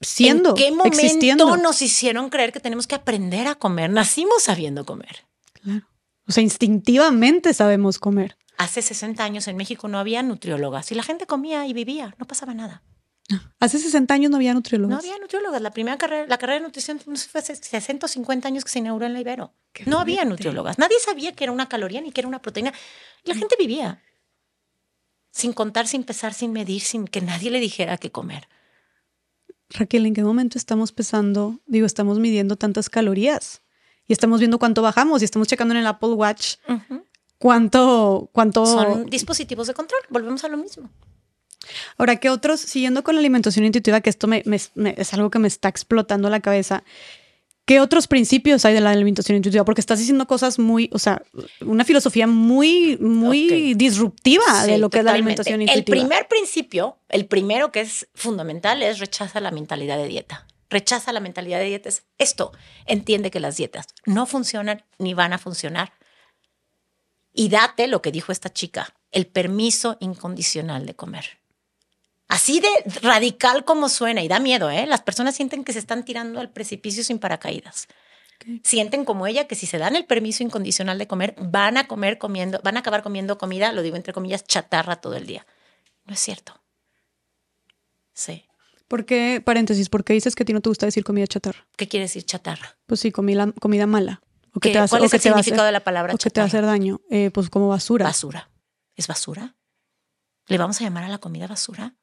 siendo, ¿En qué momento nos hicieron creer que tenemos que aprender a comer? Nacimos sabiendo comer. Claro. O sea, instintivamente sabemos comer hace 60 años en México no había nutriólogas y la gente comía y vivía, no pasaba nada. Hace 60 años no había nutriólogas. No había nutriólogas. La primera carrera, la carrera de nutrición fue hace 60 o 50 años que se inauguró en la Ibero. no había nutriólogas. Nadie sabía que era una caloría ni que era una proteína. La gente vivía. Sin contar, sin pesar, sin medir, sin que nadie le dijera qué comer. Raquel, ¿en qué momento estamos pesando? Digo, estamos midiendo tantas calorías y estamos viendo cuánto bajamos y estamos checando en el Apple Watch cuánto, cuánto... Son dispositivos de control, volvemos a lo mismo. Ahora, ¿qué otros, siguiendo con la alimentación intuitiva, que esto me, es algo que me está explotando la cabeza, ¿qué otros principios hay de la alimentación intuitiva? Porque estás diciendo cosas muy, o sea, una filosofía muy, muy disruptiva de lo que es la alimentación intuitiva. El primer principio, el primero que es fundamental, es rechaza la mentalidad de dieta. Rechaza la mentalidad de dieta. Es esto, entiende que las dietas no funcionan ni van a funcionar y date lo que dijo esta chica, el permiso incondicional de comer. Así de radical como suena y da miedo, ¿eh? Las personas sienten que se están tirando al precipicio sin paracaídas. Sienten como ella que si se dan el permiso incondicional de comer, van a comer comiendo, van a acabar comiendo comida, lo digo entre comillas, chatarra todo el día. No es cierto. Sí. ¿Por qué, paréntesis, por qué dices que a ti no te gusta decir comida chatarra? ¿Qué quiere decir chatarra? Pues sí, comida, comida mala. ¿Cuál es el significado de la palabra o que te va a hacer daño? Eh, pues como basura. Basura. ¿Es basura? ¿Le vamos a llamar a la comida basura?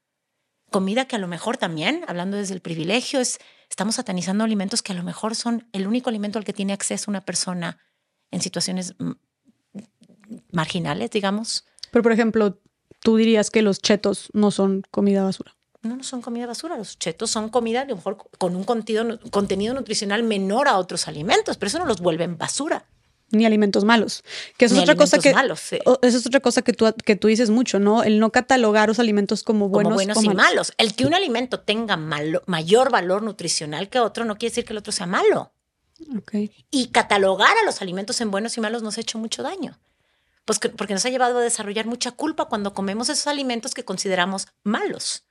Comida que a lo mejor también, hablando desde el privilegio, es, estamos satanizando alimentos que a lo mejor son el único alimento al que tiene acceso una persona en situaciones marginales, digamos. Pero, por ejemplo, tú dirías que los chetos no son comida basura no, no son comida basura. Los chetos son comida a lo mejor con un contenido, contenido nutricional menor a otros alimentos, pero eso no los vuelven basura. Ni alimentos malos. Que eso es otra cosa que. Malos, Eso es otra cosa que tú, que tú dices mucho, ¿no? El no catalogar los alimentos como buenos, como buenos y malos. El que un alimento tenga mayor valor nutricional que otro no quiere decir que el otro sea malo. Okay. Y catalogar a los alimentos en buenos y malos nos ha hecho mucho daño. Pues porque nos ha llevado a desarrollar mucha culpa cuando comemos esos alimentos que consideramos malos.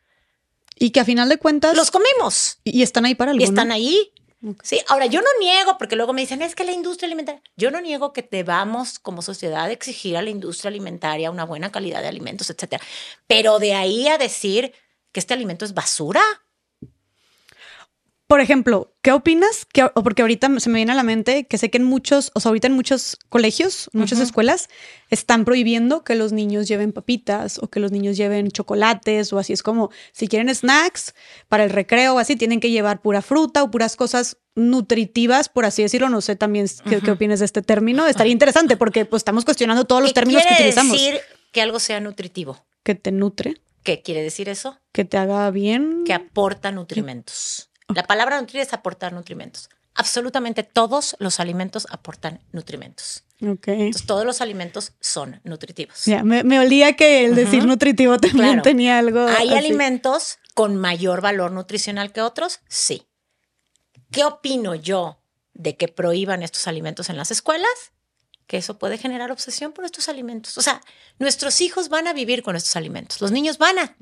Y que a final de cuentas... Los comemos. Y, están ahí para algo, Y están ahí. Sí, ahora yo no niego, porque luego me dicen, es que la industria alimentaria, yo no niego que debamos como sociedad exigir a la industria alimentaria una buena calidad de alimentos, etcétera. Pero de ahí a decir que este alimento es basura, por ejemplo, ¿qué opinas? Que, porque ahorita se me viene a la mente que sé que en muchos, o sea, ahorita en muchos colegios, muchas escuelas, están prohibiendo que los niños lleven papitas o que los niños lleven chocolates o así. Es como, si quieren snacks para el recreo o así, tienen que llevar pura fruta o puras cosas nutritivas, por así decirlo. No sé también qué, qué opinas de este término. Estaría interesante porque pues estamos cuestionando todos los términos que utilizamos. ¿Qué quiere decir que algo sea nutritivo? Que te nutre. ¿Qué quiere decir eso? Que te haga bien. Que aporta nutrimentos. La palabra nutrir es aportar nutrimentos. Absolutamente todos los alimentos aportan nutrimentos. Okay. Entonces, todos los alimentos son nutritivos. Ya, me, olía que el decir nutritivo también tenía algo. ¿Hay alimentos con mayor valor nutricional que otros? Sí. ¿Qué opino yo de que prohíban estos alimentos en las escuelas? que eso puede generar obsesión por estos alimentos. O sea, nuestros hijos van a vivir con estos alimentos. Los niños van a...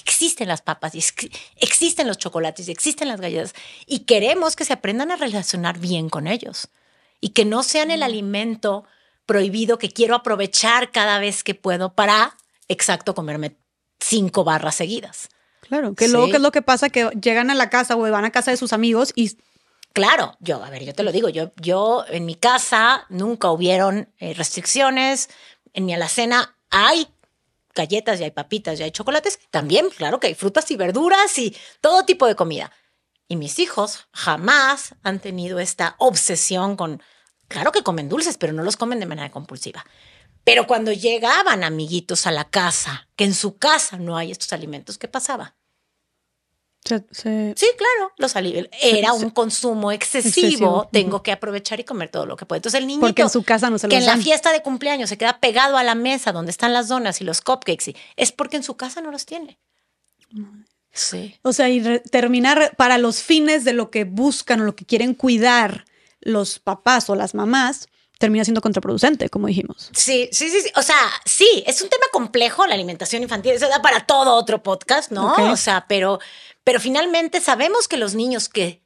Existen las papas, y existen los chocolates, y existen las galletas. Y queremos que se aprendan a relacionar bien con ellos. Y que no sean el alimento prohibido que quiero aprovechar cada vez que puedo para, exacto, comerme cinco barras seguidas. Claro, que luego, ¿qué es lo que pasa? Que llegan a la casa o van a casa de sus amigos y Claro, yo, a ver, yo te lo digo, yo, yo en mi casa nunca hubieron eh, restricciones, en mi alacena hay galletas y hay papitas y hay chocolates, también, claro que hay frutas y verduras y todo tipo de comida. Y mis hijos jamás han tenido esta obsesión con, claro que comen dulces, pero no los comen de manera compulsiva. Pero cuando llegaban amiguitos a la casa, que en su casa no hay estos alimentos, ¿qué pasaba? Sí, claro, los Era un consumo excesivo. Tengo que aprovechar y comer todo lo que puedo. Entonces el niño Porque en su casa no se que en la fiesta de cumpleaños se queda pegado a la mesa donde están las donas y los cupcakes, es porque en su casa no los tiene. Sí. O sea, y terminar para los fines de lo que buscan o lo que quieren cuidar los papás o las mamás, termina siendo contraproducente, como dijimos. Sí, sí, sí, O sea, sí, es un tema complejo la alimentación infantil. Eso da para todo otro podcast, ¿no? O sea, pero, pero finalmente sabemos que los niños que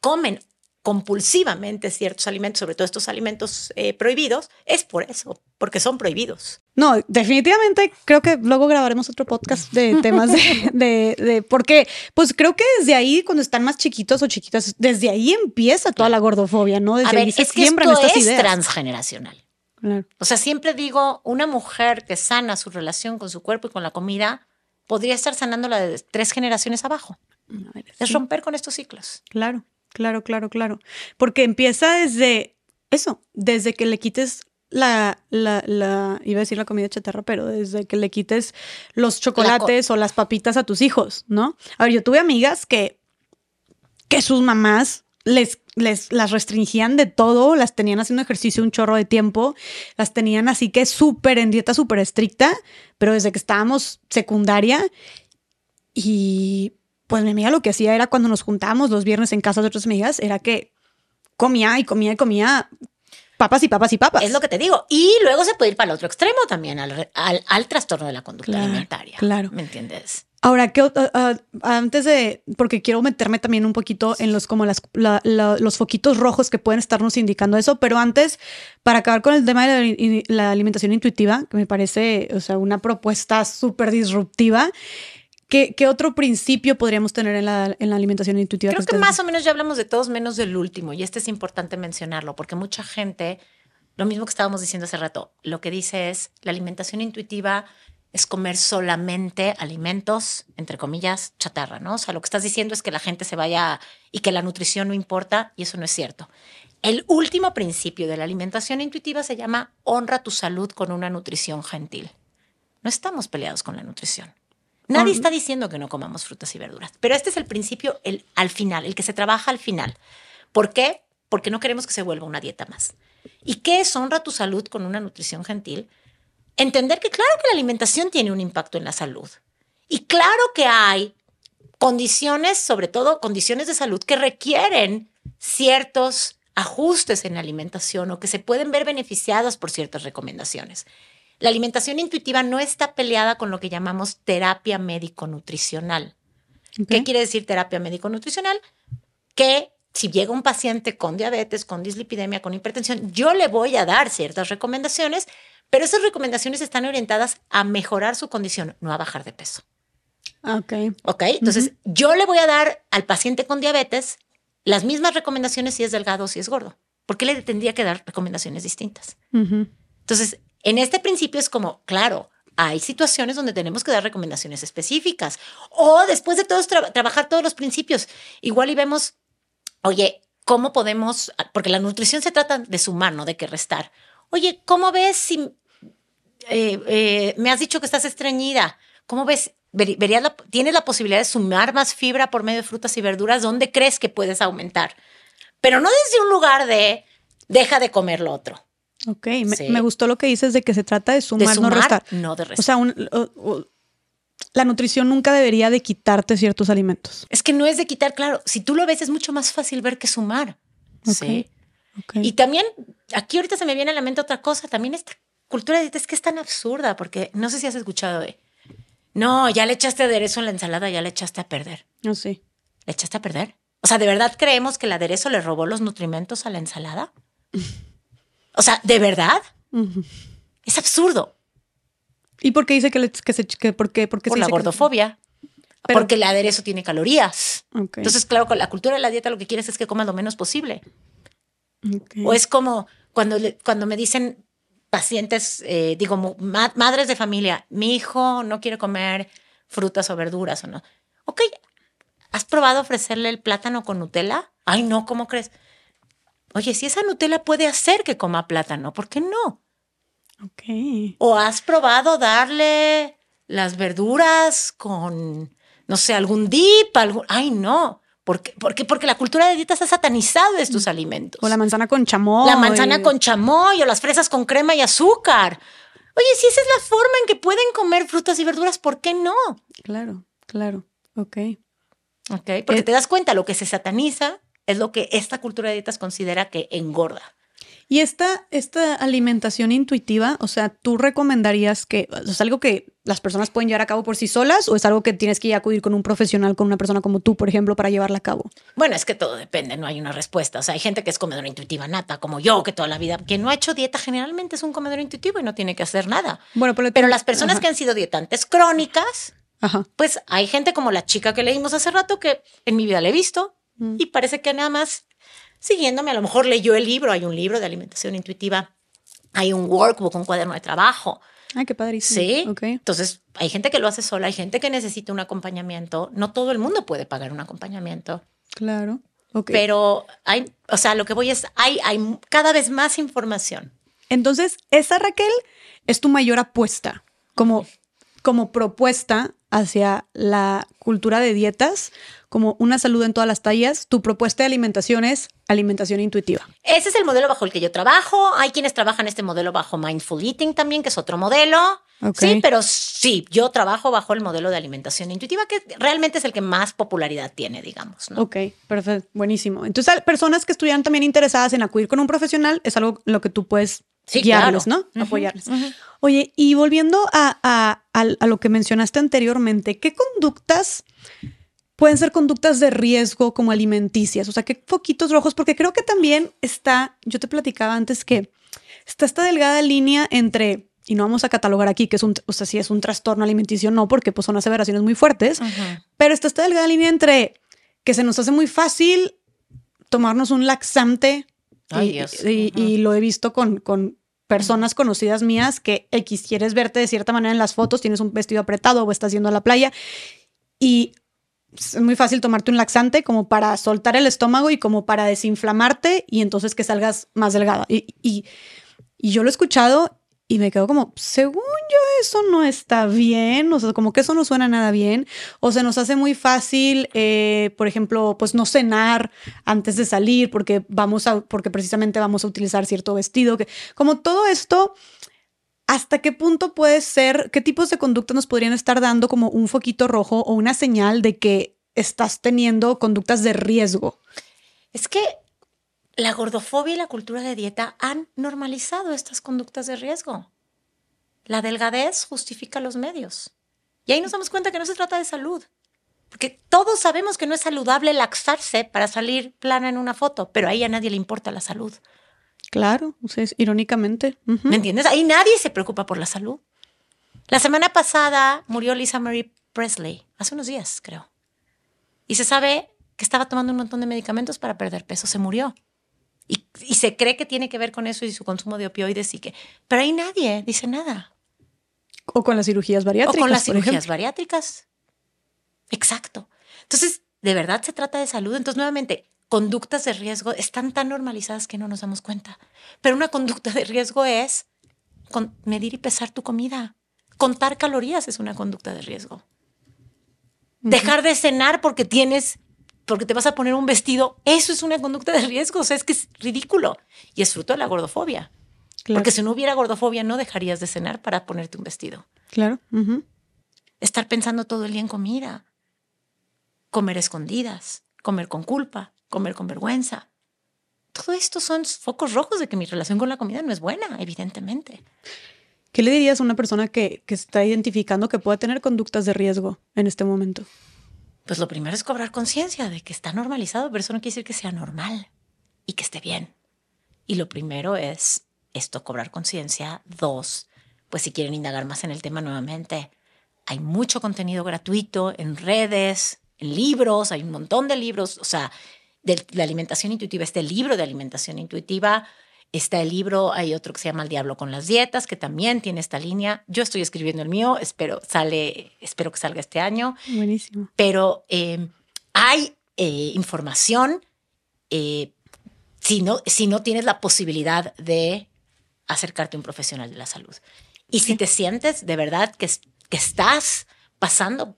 comen compulsivamente ciertos alimentos, sobre todo estos alimentos eh, prohibidos, es por eso, porque son prohibidos. No, definitivamente creo que luego grabaremos otro podcast de temas de, de, de, porque, pues creo que desde ahí, cuando están más chiquitos o chiquitas, desde ahí empieza toda la gordofobia, ¿no? Desde A ver, es que esto es transgeneracional. O sea, siempre digo, una mujer que sana su relación con su cuerpo y con la comida podría estar sanando la de tres generaciones abajo. es romper con estos ciclos. Claro. Claro, claro, claro. Porque empieza desde eso, desde que le quites la, la, la, iba a decir la comida chatarra, pero desde que le quites los chocolates o las papitas a tus hijos, ¿no? A ver, yo tuve amigas que, que sus mamás les, les las restringían de todo, las tenían haciendo ejercicio un chorro de tiempo, las tenían así que súper en dieta súper estricta, pero desde que estábamos secundaria y pues mi amiga lo que hacía era cuando nos juntábamos los viernes en casa de otras amigas, era que comía y comía y comía papas y papas y papas. Es lo que te digo. Y luego se puede ir para el otro extremo también, al, al, trastorno de la conducta alimentaria. Claro. ¿Me entiendes? Ahora, que antes de, porque quiero meterme también un poquito en los como las, los foquitos rojos que pueden estarnos indicando eso, pero antes, para acabar con el tema de la, la alimentación intuitiva, que me parece, o sea, una propuesta súper disruptiva, ¿Qué, otro principio podríamos tener en la, alimentación intuitiva? Creo que, más o menos ya hablamos de todos menos del último y este es importante mencionarlo porque mucha gente, lo mismo que estábamos diciendo hace rato, lo que dice es la alimentación intuitiva es comer solamente alimentos, entre comillas, chatarra, ¿no? O sea, lo que estás diciendo es que la gente se vaya y que la nutrición no importa y eso no es cierto. El último principio de la alimentación intuitiva se llama honra tu salud con una nutrición gentil. No estamos peleados con la nutrición. Nadie está diciendo que no comamos frutas y verduras, pero este es el principio el, al final, el que se trabaja al final. ¿Por qué? Porque no queremos que se vuelva una dieta más. ¿Y qué es honra tu salud con una nutrición gentil? Entender que claro que la alimentación tiene un impacto en la salud. Y claro que hay condiciones, sobre todo condiciones de salud, que requieren ciertos ajustes en la alimentación o que se pueden ver beneficiadas por ciertas recomendaciones. La alimentación intuitiva no está peleada con lo que llamamos terapia médico-nutricional. ¿Qué quiere decir terapia médico-nutricional? Que si llega un paciente con diabetes, con dislipidemia, con hipertensión, yo le voy a dar ciertas recomendaciones, pero esas recomendaciones están orientadas a mejorar su condición, no a bajar de peso. Ok. Ok, entonces yo le voy a dar al paciente con diabetes las mismas recomendaciones si es delgado o si es gordo. ¿Por qué le tendría que dar recomendaciones distintas? Entonces, en este principio es como, claro, hay situaciones donde tenemos que dar recomendaciones específicas o después de todos trabajar todos los principios. Igual y vemos, oye, ¿cómo podemos? Porque la nutrición se trata de sumar, no de que restar. Oye, ¿cómo ves si eh, eh, me has dicho que estás estreñida? ¿Cómo ves? Verías ¿Tienes la posibilidad de sumar más fibra por medio de frutas y verduras? ¿Dónde crees que puedes aumentar? Pero no desde un lugar de deja de comer lo otro. Ok, me, gustó lo que dices de que se trata de sumar, no restar. No de restar. O sea, la nutrición nunca debería de quitarte ciertos alimentos. Es que no es de quitar, claro. Si tú lo ves, es mucho más fácil ver que sumar. Sí. Y también aquí ahorita se me viene a la mente otra cosa. También esta cultura de dieta es que es tan absurda, porque no sé si has escuchado de. No, ya le echaste aderezo en la ensalada, ya le echaste a perder. No sé. ¿Le echaste a perder? O sea, ¿de verdad creemos que el aderezo le robó los nutrimentos a la ensalada? O sea, ¿de verdad? Es absurdo. ¿Y por qué dice que, le, que se que, por qué, por qué Por se la que- gordofobia. Pero- porque el aderezo tiene calorías. Entonces, claro, con la cultura de la dieta lo que quieres es que comas lo menos posible. O es como cuando, le- cuando me dicen pacientes, eh, digo, ma- madres de familia, mi hijo no quiere comer frutas o verduras o no. Ok, ¿has probado ofrecerle el plátano con Nutella? Ay, no, ¿cómo crees? Oye, si esa Nutella puede hacer que coma plátano, ¿por qué no? Ok. ¿O has probado darle las verduras con, no sé, algún dip? Algún... Ay, no. ¿Por qué? Porque, porque la cultura de dietas ha satanizado estos alimentos. O la manzana con chamoy. La manzana con chamoy o las fresas con crema y azúcar. Oye, si esa es la forma en que pueden comer frutas y verduras, ¿por qué no? Claro, claro. Ok. Ok, porque Eh, te das cuenta, lo que se sataniza es lo que esta cultura de dietas considera que engorda. Y esta, esta alimentación intuitiva, o sea, ¿tú recomendarías que es algo que las personas pueden llevar a cabo por sí solas o es algo que tienes que acudir con un profesional, con una persona como tú, por ejemplo, para llevarla a cabo? Bueno, es que todo depende, no hay una respuesta. O sea, hay gente que es comedora intuitiva nata, como yo, que toda la vida, quien no ha hecho dieta generalmente es un comedor intuitivo y no tiene que hacer nada. Bueno, pero, Pero las personas Ajá, que han sido dietantes crónicas, Ajá. pues hay gente como la chica que leímos hace rato que en mi vida la he visto Mm. y parece que nada más siguiéndome, a lo mejor leyó el libro, hay un libro de alimentación intuitiva, hay un workbook, un cuaderno de trabajo. Ay, qué padrísimo. Sí. Entonces, hay gente que lo hace sola, hay gente que necesita un acompañamiento. No todo el mundo puede pagar un acompañamiento, Claro. Pero hay, o sea, lo que voy es, hay, hay cada vez más información. Entonces, esa Raquel es tu mayor apuesta como, como propuesta hacia la cultura de dietas, como una salud en todas las tallas. Tu propuesta de alimentación es alimentación intuitiva. Ese es el modelo bajo el que yo trabajo. Hay quienes trabajan este modelo bajo Mindful Eating también, que es otro modelo. Sí, pero sí, yo trabajo bajo el modelo de alimentación intuitiva, que realmente es el que más popularidad tiene, digamos. ¿no? Ok, perfecto, buenísimo. Entonces, personas que estuvieran también interesadas en acudir con un profesional, es algo lo que tú puedes Sí, guiarlos, claro. ¿no? Apoyarles. ujú. Oye, y volviendo a, a- a- a lo que mencionaste anteriormente, ¿qué conductas pueden ser conductas de riesgo como alimenticias? O sea, ¿qué foquitos rojos? Porque creo que también está, yo te platicaba antes que está esta delgada línea entre, y no vamos a catalogar aquí que es un, o sea, si es un trastorno alimenticio, no, porque pues son aseveraciones muy fuertes, pero está esta delgada línea entre que se nos hace muy fácil tomarnos un laxante. Ay, y, Dios. y- Ujú. y lo he visto con, con personas conocidas mías que X quieres verte de cierta manera en las fotos, tienes un vestido apretado o estás yendo a la playa y es muy fácil tomarte un laxante como para soltar el estómago y como para desinflamarte y entonces que salgas más delgada. Y, y- y yo lo he escuchado y me quedo como, según yo, eso no está bien, o sea, como que eso no suena nada bien, o se nos hace muy fácil, eh, por ejemplo, pues no cenar antes de salir porque vamos a, porque precisamente vamos a utilizar cierto vestido, que como todo esto, ¿hasta qué punto puede ser, qué tipos de conductas nos podrían estar dando como un foquito rojo o una señal de que estás teniendo conductas de riesgo? Es que la gordofobia y la cultura de dieta han normalizado estas conductas de riesgo. La delgadez justifica los medios. Y ahí nos damos cuenta que no se trata de salud. Porque todos sabemos que no es saludable laxarse para salir plana en una foto, pero ahí a nadie le importa la salud. Claro, es irónicamente. ¿Me entiendes? Ahí nadie se preocupa por la salud. La semana pasada murió Lisa Marie Presley, hace unos días, creo. Y se sabe que estaba tomando un montón de medicamentos para perder peso, se murió. Y, y se cree que tiene que ver con eso y su consumo de opioides y que... Pero ahí nadie dice nada. O con las cirugías bariátricas. o con las por cirugías ejemplo. bariátricas. Exacto. Entonces, de verdad se trata de salud. Entonces, nuevamente, conductas de riesgo están tan normalizadas que no nos damos cuenta. Pero una conducta de riesgo es con- medir y pesar tu comida. Contar calorías es una conducta de riesgo. Dejar de cenar porque tienes, porque te vas a poner un vestido, eso es una conducta de riesgo. O sea, es que es ridículo. Y es fruto de la gordofobia. Claro, Porque si no hubiera gordofobia, no dejarías de cenar para ponerte un vestido claro. estar pensando todo el día en comida, comer escondidas, comer con culpa, comer con vergüenza. todo esto son focos rojos de que mi relación con la comida no es buena, evidentemente. ¿Qué le dirías a una persona que, que está identificando que puede tener conductas de riesgo en este momento? Pues lo primero es cobrar conciencia de que está normalizado, pero eso no quiere decir que sea normal y que esté bien. Y lo primero es esto, cobrar conciencia. Dos, pues si quieren indagar más en el tema nuevamente, hay mucho contenido gratuito en redes, en libros, hay un montón de libros, o sea, de la alimentación intuitiva, este libro de alimentación intuitiva, está el libro, hay otro que se llama El Diablo con las Dietas, que también tiene esta línea. Yo estoy escribiendo el mío, espero, sale, espero que salga este año. Buenísimo. Pero eh, hay eh, información eh, si, no, si no tienes la posibilidad de acercarte a un profesional de la salud. Y si te sientes de verdad que, que estás pasando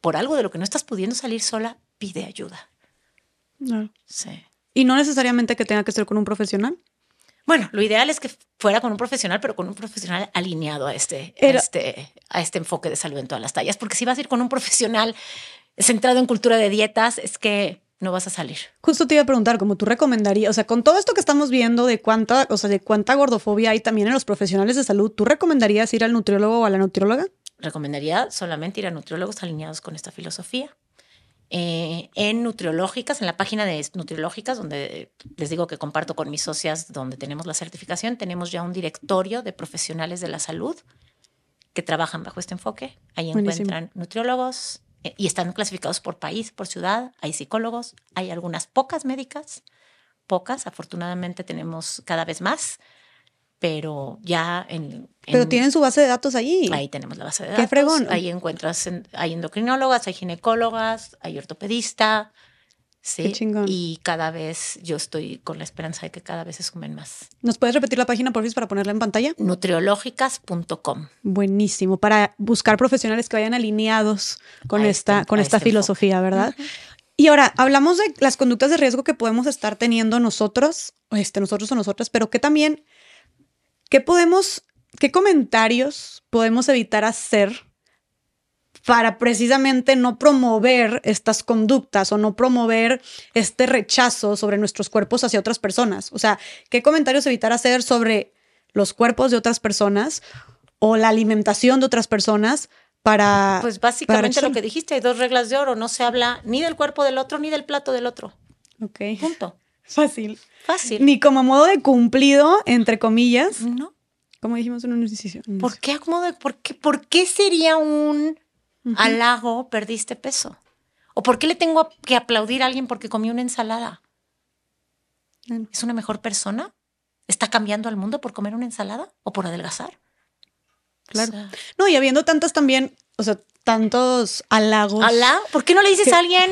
por algo de lo que no estás pudiendo salir sola, pide ayuda. Claro. Sí. Y no necesariamente que tenga que ser con un profesional. Bueno, lo ideal es que fuera con un profesional, pero con un profesional alineado a este, a este, a este enfoque de salud en todas las tallas. Porque si vas a ir con un profesional centrado en cultura de dietas, es que no vas a salir. Justo te iba a preguntar, como tú recomendarías, o sea, con todo esto que estamos viendo de cuánta, o sea, de cuánta gordofobia hay también en los profesionales de salud, ¿tú recomendarías ir al nutriólogo o a la nutrióloga? Recomendaría solamente ir a nutriólogos alineados con esta filosofía. Eh, en nutriológicas, en la página de nutriológicas, donde les digo que comparto con mis socias, donde tenemos la certificación, tenemos ya un directorio de profesionales de la salud que trabajan bajo este enfoque. Ahí Buenísimo. encuentran nutriólogos eh, y están clasificados por país, por ciudad. Hay psicólogos, hay algunas pocas médicas, pocas. Afortunadamente tenemos cada vez más, pero ya en. Pero en- tienen su base de datos allí. Ahí tenemos la base de Qué datos. fregón. Ahí encuentras, en- hay endocrinólogas, hay ginecólogas, hay ortopedista. Sí. Qué chingón. Y cada vez yo estoy con la esperanza de que cada vez se sumen más. ¿Nos puedes repetir la página, por favor, para ponerla en pantalla? Nutriológicas.com. Buenísimo, para buscar profesionales que vayan alineados con esta, con esta filosofía, ¿verdad? Y ahora, hablamos de las conductas de riesgo que podemos estar teniendo nosotros, este, nosotros o nosotras, pero que también, ¿qué podemos, qué comentarios podemos evitar hacer para precisamente no promover estas conductas o no promover este rechazo sobre nuestros cuerpos hacia otras personas? O sea, ¿qué comentarios evitar hacer sobre los cuerpos de otras personas o la alimentación de otras personas para... Pues básicamente para lo que dijiste, hay dos reglas de oro. No se habla ni del cuerpo del otro ni del plato del otro. Ok. Punto. Fácil. Fácil. Ni como modo de cumplido, entre comillas, No. como dijimos en un ejercicio. ¿Por qué, acomodo- por qué, por qué sería un halago perdiste peso? ¿O por qué le tengo que aplaudir a alguien porque comió una ensalada? Claro. ¿Es una mejor persona? ¿Está cambiando al mundo por comer una ensalada o por adelgazar? Claro. O sea, No, y habiendo tantas también, o sea, tantos halagos. ¿Alá? ¿Por qué no le dices Que- a alguien,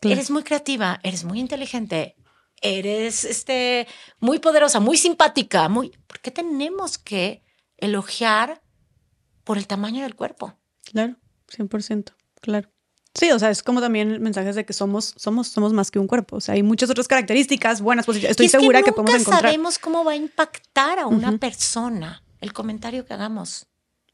Claro. eres muy creativa, eres muy inteligente, eres este, muy poderosa, muy simpática, muy... ¿Por qué tenemos que elogiar por el tamaño del cuerpo? Claro, 100%, claro. Sí, o sea, es como también mensajes de que somos, somos, somos más que un cuerpo. O sea, hay muchas otras características buenas, pues estoy es segura que, nunca podemos encontrar. sabemos cómo va a impactar a una persona el comentario que hagamos.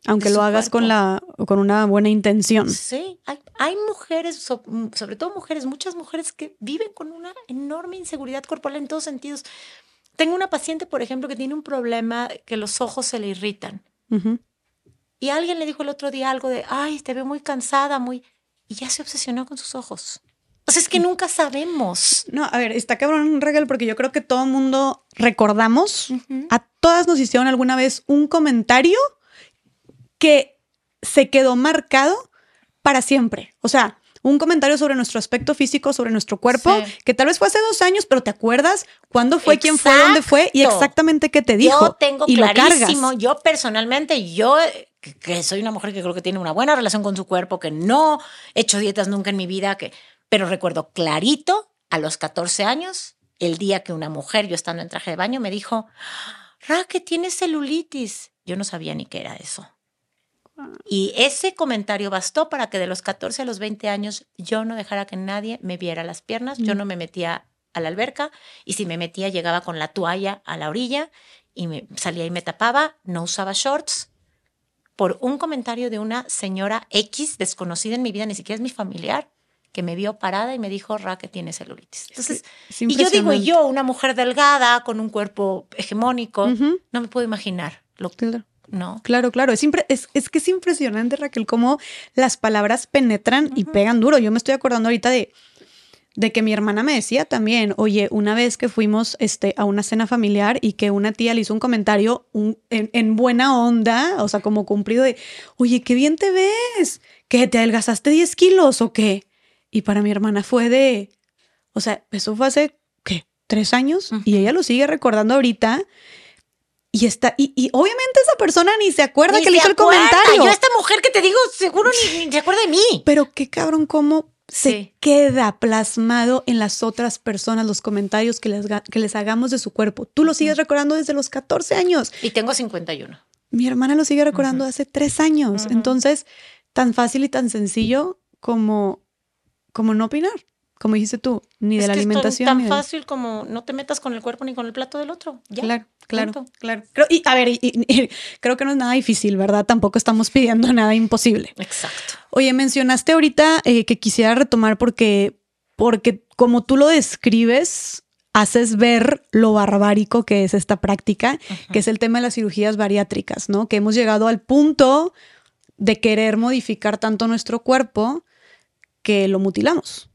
Aunque lo hagas con la, con una buena intención. Sí, hay, hay mujeres, so- mm, sobre todo mujeres, muchas mujeres que viven con una enorme inseguridad corporal en todos sentidos. Tengo una paciente, por ejemplo, que tiene un problema que los ojos se le irritan. Y alguien le dijo el otro día algo de, ay, te veo muy cansada, muy... Y ya se obsesionó con sus ojos. O sea, es que nunca sabemos. No, a ver, está cabrón un regalo porque yo creo que todo el mundo recordamos, a todas nos hicieron alguna vez un comentario que se quedó marcado para siempre. O sea, un comentario sobre nuestro aspecto físico, sobre nuestro cuerpo, Sí. que tal vez fue hace dos años, pero te acuerdas cuándo fue, quién fue, dónde fue y exactamente qué te dijo. Yo tengo y clarísimo, yo personalmente, yo que, que soy una mujer que creo que tiene una buena relación con su cuerpo, que no he hecho dietas nunca en mi vida, que, pero recuerdo clarito a los 14 años, el día que una mujer, yo estando en traje de baño, me dijo, Ra, que tienes celulitis. Yo no sabía ni qué era eso. Y ese comentario bastó para que de los 14 a los 20 años yo no dejara que nadie me viera las piernas, yo Mm. no me metía a la alberca y si me metía llegaba con la toalla a la orilla y me salía y me tapaba, no usaba shorts por un comentario de una señora X desconocida en mi vida, ni siquiera es mi familiar, que me vio parada y me dijo, Ra, que tiene celulitis. Entonces, Es y yo digo, yo, una mujer delgada, con un cuerpo hegemónico, no me puedo imaginar. Lo, Claro. No. Claro, claro. Es, es, es que es impresionante, Raquel, cómo las palabras penetran y pegan duro. Yo me estoy acordando ahorita de, de que mi hermana me decía también, oye, una vez que fuimos este, a una cena familiar y que una tía le hizo un comentario un- en, en buena onda, o sea, como cumplido de, oye, qué bien te ves, que te adelgazaste 10 kilos o qué. Y para mi hermana fue de, o sea, eso fue hace, ¿qué? ¿Tres años? Y ella lo sigue recordando ahorita. Y está, y, y obviamente esa persona ni se acuerda Ni que le hizo el comentario. Yo, esta mujer que te digo, seguro ni, ni se acuerda de mí. Pero qué cabrón cómo se Sí. queda plasmado en las otras personas los comentarios que les, que les hagamos de su cuerpo. Tú lo sigues recordando desde los 14 años. Y tengo 51. Mi hermana lo sigue recordando hace tres años. Entonces, tan fácil y tan sencillo como, como no opinar. Como dijiste tú, ni de la que es tan- alimentación. fácil como no te metas con el cuerpo ni con el plato del otro. Ya. Claro, claro, punto. claro. Creo- y, a ver, y- y- y creo que no es nada difícil, ¿verdad? Tampoco estamos pidiendo nada imposible. Exacto. Oye, mencionaste ahorita eh, que quisiera retomar porque, porque como tú lo describes, haces ver lo barbárico que es esta práctica, que es el tema de las cirugías bariátricas, ¿no? Que hemos llegado al punto de querer modificar tanto nuestro cuerpo que lo mutilamos.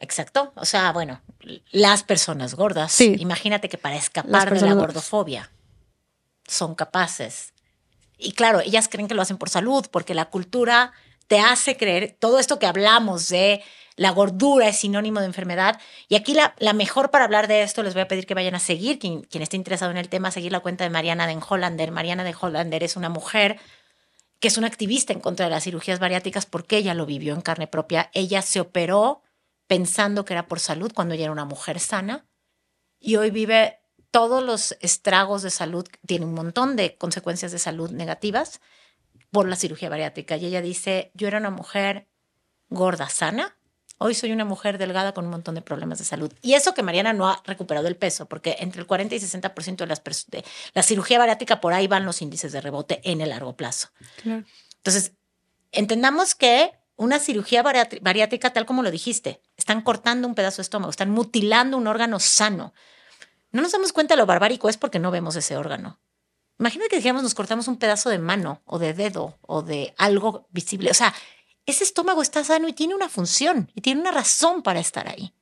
Exacto. O sea, bueno, las personas gordas, Sí. imagínate que para escapar de la gordas. gordofobia son capaces. Y claro, ellas creen que lo hacen por salud, porque la cultura te hace creer todo esto que hablamos de la gordura es sinónimo de enfermedad. Y aquí la, la mejor para hablar de esto, les voy a pedir que vayan a seguir, quien, quien esté interesado en el tema, a seguir la cuenta de Mariana Den Hollander. Mariana Den Hollander es una mujer que es una activista en contra de las cirugías bariátricas porque ella lo vivió en carne propia. Ella se operó pensando que era por salud cuando ella era una mujer sana y hoy vive todos los estragos de salud, tiene un montón de consecuencias de salud negativas por la cirugía bariátrica. Y ella dice, yo era una mujer gorda, sana, hoy soy una mujer delgada con un montón de problemas de salud. Y eso que Mariana no ha recuperado el peso, porque entre el 40 y 60% de las de la cirugía bariátrica por ahí van los índices de rebote en el largo plazo. Claro. Entonces, entendamos que una cirugía bariátri- bariátrica, tal como lo dijiste, están cortando un pedazo de estómago, están mutilando un órgano sano. No nos damos cuenta de lo barbárico es porque no vemos ese órgano. Imagínate que digamos nos cortamos un pedazo de mano o de dedo o de algo visible. O sea, ese estómago está sano y tiene una función y tiene una razón para estar ahí.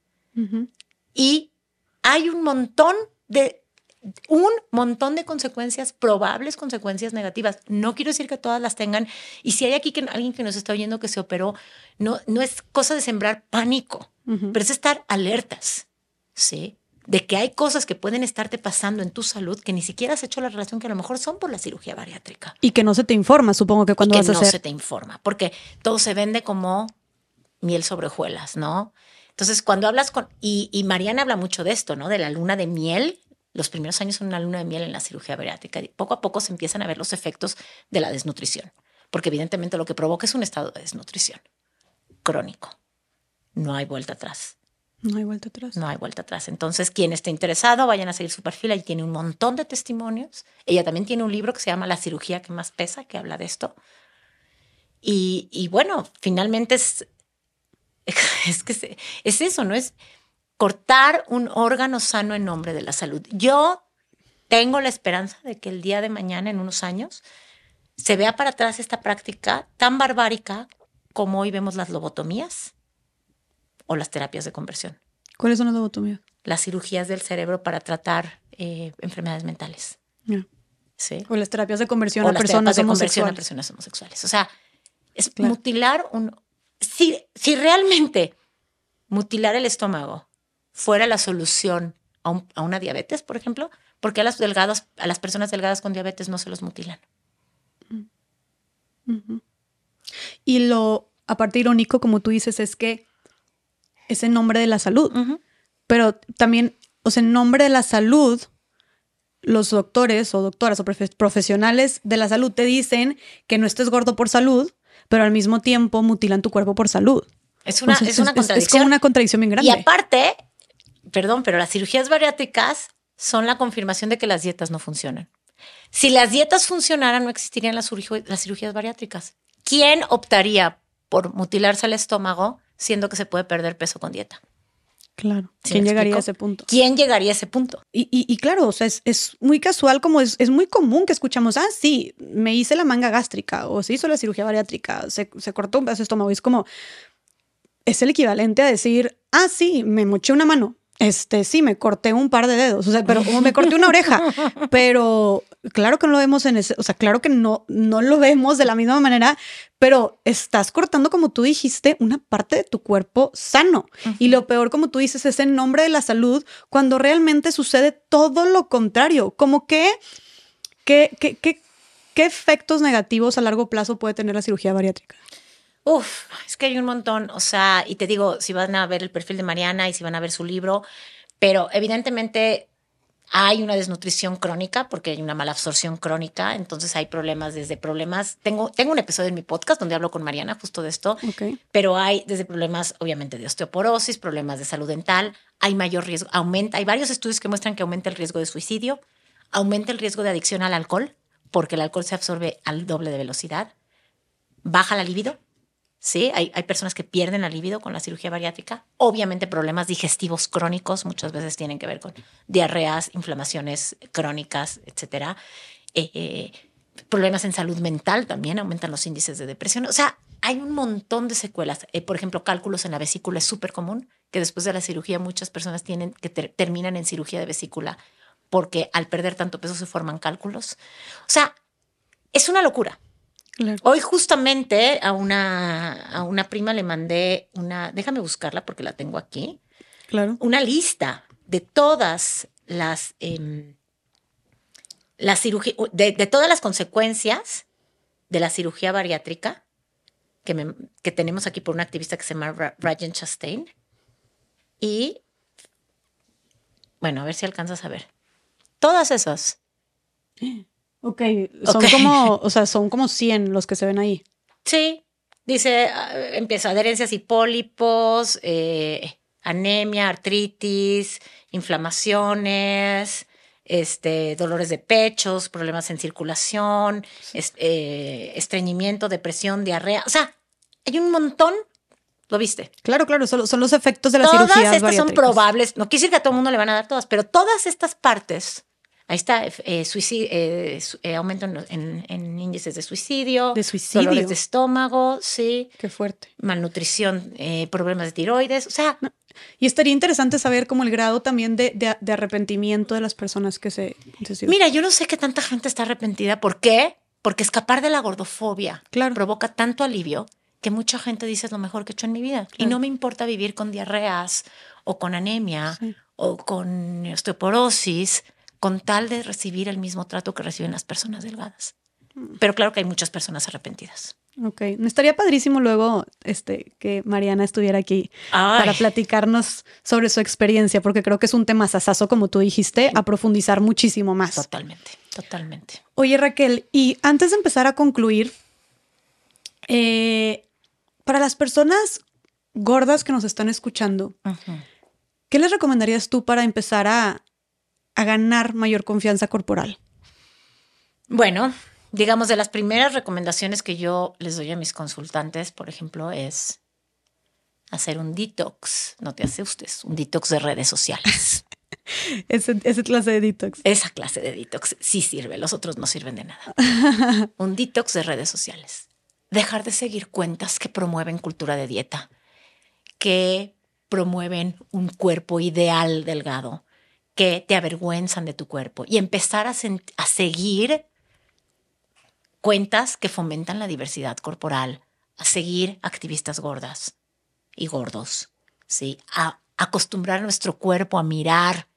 Y hay un montón de un montón de consecuencias, probables consecuencias negativas. No quiero decir que todas las tengan. Y si hay aquí que, alguien que nos está oyendo que se operó, no, no es cosa de sembrar pánico, pero es estar alertas, ¿sí? De que hay cosas que pueden estarte pasando en tu salud que ni siquiera has hecho la relación que a lo mejor son por la cirugía bariátrica. Y que no se te informa, supongo que cuando y que vas a no hacer. se te informa, porque todo se vende como miel sobre hojuelas, ¿no? Entonces, cuando hablas con, y, y Mariana habla mucho de esto, ¿no? De la luna de miel. Los primeros años son una luna de miel en la cirugía bariátrica. Y poco a poco se empiezan a ver los efectos de la desnutrición, porque evidentemente lo que provoca es un estado de desnutrición crónico. No hay vuelta atrás. No hay vuelta atrás. No hay vuelta atrás. Entonces, quien esté interesado, vayan a seguir su perfil. Ahí tiene un montón de testimonios. Ella también tiene un libro que se llama La cirugía que más pesa, que habla de esto. Y, y bueno, finalmente es, es que es eso, ¿no? Es cortar un órgano sano en nombre de la salud. Yo tengo la esperanza de que el día de mañana, en unos años, se vea para atrás esta práctica tan barbárica como hoy vemos las lobotomías o las terapias de conversión ¿Cuáles son las lobotomías? las cirugías del cerebro para tratar eh, enfermedades mentales. ¿sí? O las terapias de conversión O a las personas de conversión a homosexuales. personas homosexuales. O sea, es Claro. mutilar un... Si, si realmente mutilar el estómago fuera la solución a, un- a una diabetes, por ejemplo, ¿por qué a las, delgadas, a las personas delgadas con diabetes no se los mutilan? Ujú. Y lo, aparte irónico, como tú dices, es que es en nombre de la salud. Pero también, o sea, en nombre de la salud, los doctores o doctoras o profe- profesionales de la salud te dicen que no estés gordo por salud, pero al mismo tiempo mutilan tu cuerpo por salud. Es una, es una Es contradicción. como una contradicción bien grande. Y aparte, perdón, pero las cirugías bariátricas son la confirmación de que las dietas no funcionan. Si las dietas funcionaran, no existirían las, cirugías bariátricas. ¿Quién optaría por mutilarse el estómago, siendo que se puede perder peso con dieta. Claro. ¿Sí ¿Quién llegaría a ese punto? ¿Quién llegaría a ese punto? Y, y- y claro, o sea, es, es muy casual, como es, es muy común que escuchamos, ah, sí, me hice la manga gástrica o se hizo la cirugía bariátrica, se, se cortó un pedazo de estómago. Y es como, es el equivalente a decir, ah, sí, me moché una mano. Este, sí, me corté un par de dedos, o sea, pero o me corté una oreja, pero claro que no lo vemos en ese, o sea, claro que no, no lo vemos de la misma manera, pero estás cortando, como tú dijiste, una parte de tu cuerpo sano. Y lo peor, como tú dices, es en nombre de la salud, cuando realmente sucede todo lo contrario. Como que, que, que, que- ¿qué efectos negativos a largo plazo puede tener la cirugía bariátrica? Uf, es que hay un montón, o sea, y te digo, si van a ver el perfil de Mariana y si van a ver su libro, pero evidentemente hay una desnutrición crónica porque hay una mala absorción crónica, entonces hay problemas desde problemas, tengo, tengo un episodio en mi podcast donde hablo con Mariana justo de esto, pero hay desde problemas obviamente de osteoporosis, problemas de salud dental, hay mayor riesgo, aumenta, hay varios estudios que muestran que aumenta el riesgo de suicidio, aumenta el riesgo de adicción al alcohol, porque el alcohol se absorbe al doble de velocidad, baja la libido, ¿sí? Hay, hay personas que pierden la libido con la cirugía bariátrica. Obviamente problemas digestivos crónicos muchas veces tienen que ver con diarreas, inflamaciones crónicas, etcétera. Eh, eh, problemas en salud mental también aumentan los índices de depresión. O sea, hay un montón de secuelas. Eh, por ejemplo, cálculos en la vesícula es súper común, que después de la cirugía muchas personas tienen que ter- terminan en cirugía de vesícula porque al perder tanto peso se forman cálculos. O sea, es una locura. Claro. Hoy justamente a una, a una prima le mandé una, déjame buscarla porque la tengo aquí, Claro. una lista de todas las, las cirugía, de, de todas las consecuencias de la cirugía bariátrica que, me- que tenemos aquí por una activista que se llama Ra- Rajan Chastain. Y, bueno, a ver si alcanzas a ver. Todas esas. Ok, son como, o sea, son como 100 los que se ven ahí. Sí, dice, ah, empieza adherencias y pólipos, eh, anemia, artritis, inflamaciones, este, dolores de pechos, problemas en circulación, eh, estreñimiento, depresión, diarrea. O sea, hay un montón. ¿Lo viste? Claro, claro, son, son los efectos de las todas cirugías estas son probables. No decir que a todo el mundo le van a dar todas, pero todas estas partes. Ahí está, eh, suicidio, eh, eh, aumento en, en- en índices de suicidio, De suicidio. dolores de estómago, sí, Qué fuerte. malnutrición, eh, problemas de tiroides. O sea, Y estaría interesante saber como el grado también de, de- de arrepentimiento de las personas que se... mira, yo no sé qué tanta gente está arrepentida. ¿Por qué? Porque escapar de la gordofobia Claro. provoca tanto alivio que mucha gente dice es lo mejor que he hecho en mi vida. Y no me importa vivir con diarreas o con anemia Sí. o con osteoporosis con tal de recibir el mismo trato que reciben las personas delgadas. Pero claro que hay muchas personas arrepentidas. Ok, estaría padrísimo luego este, que Mariana estuviera aquí para platicarnos sobre su experiencia, porque creo que es un tema sasazo, como tú dijiste, a profundizar muchísimo más. Totalmente, totalmente. Oye, Raquel, y antes de empezar a concluir, eh, para las personas gordas que nos están escuchando. ¿qué les recomendarías tú para empezar a, a ganar mayor confianza corporal? Bueno, digamos, de las primeras recomendaciones que yo les doy a mis consultantes, por ejemplo, es hacer un detox. No te asustes, un detox de redes sociales. Ese, ese clase de detox. Esa clase de detox sí sirve, los otros no sirven de nada. Un detox de redes sociales. Dejar de seguir cuentas que promueven cultura de dieta, que promueven un cuerpo ideal delgado, que te avergüenzan de tu cuerpo y empezar a, seguir cuentas que fomentan la diversidad corporal, a seguir activistas gordas y gordos, ¿sí? A acostumbrar nuestro cuerpo a mirar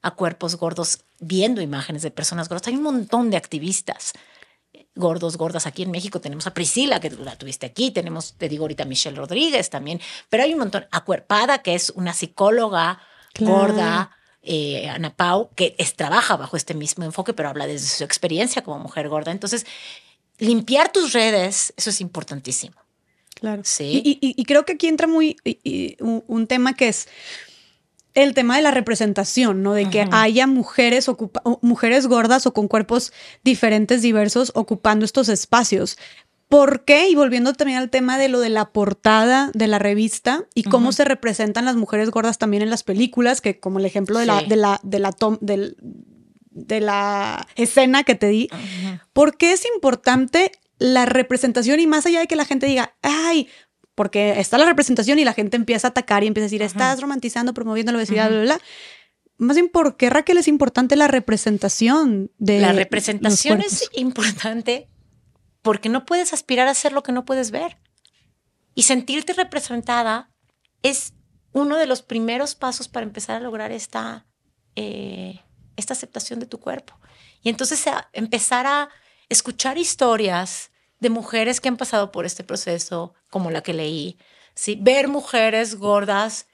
a cuerpos gordos viendo imágenes de personas gordas. Hay un montón de activistas gordos, gordas. Aquí en México tenemos a Priscila, que la tuviste aquí, tenemos, te digo ahorita, Michelle Rodríguez también, pero hay un montón. Acuerpada, que es una psicóloga Claro. gorda, eh, Ana Pau, que es, trabaja bajo este mismo enfoque, pero habla desde su experiencia como mujer gorda. Entonces, limpiar tus redes, eso es importantísimo. Claro. Sí. Y, y- y creo que aquí entra muy y- un, un tema que es el tema de la representación, ¿no? De que haya mujeres, mujeres gordas o con cuerpos diferentes, diversos, ocupando estos espacios. ¿Por qué? Y volviendo también al tema de lo de la portada de la revista y cómo se representan las mujeres gordas también en las películas, que como el ejemplo de la, de la, de la tom- del- de la escena que te di, Ujú. ¿por qué es importante la representación y más allá de que la gente diga, ay, porque está la representación y la gente empieza a atacar y empieza a decir, estás romantizando, promoviendo la obesidad, bla, bla, bla. Más bien, ¿por qué Raquel es importante la representación de La representación es importante porque no puedes aspirar a ser lo que no puedes ver. Y sentirte representada es uno de los primeros pasos para empezar a lograr esta, eh, esta aceptación de tu cuerpo. Y entonces empezar a escuchar historias de mujeres que han pasado por este proceso, como la que leí, ¿sí? ver mujeres gordas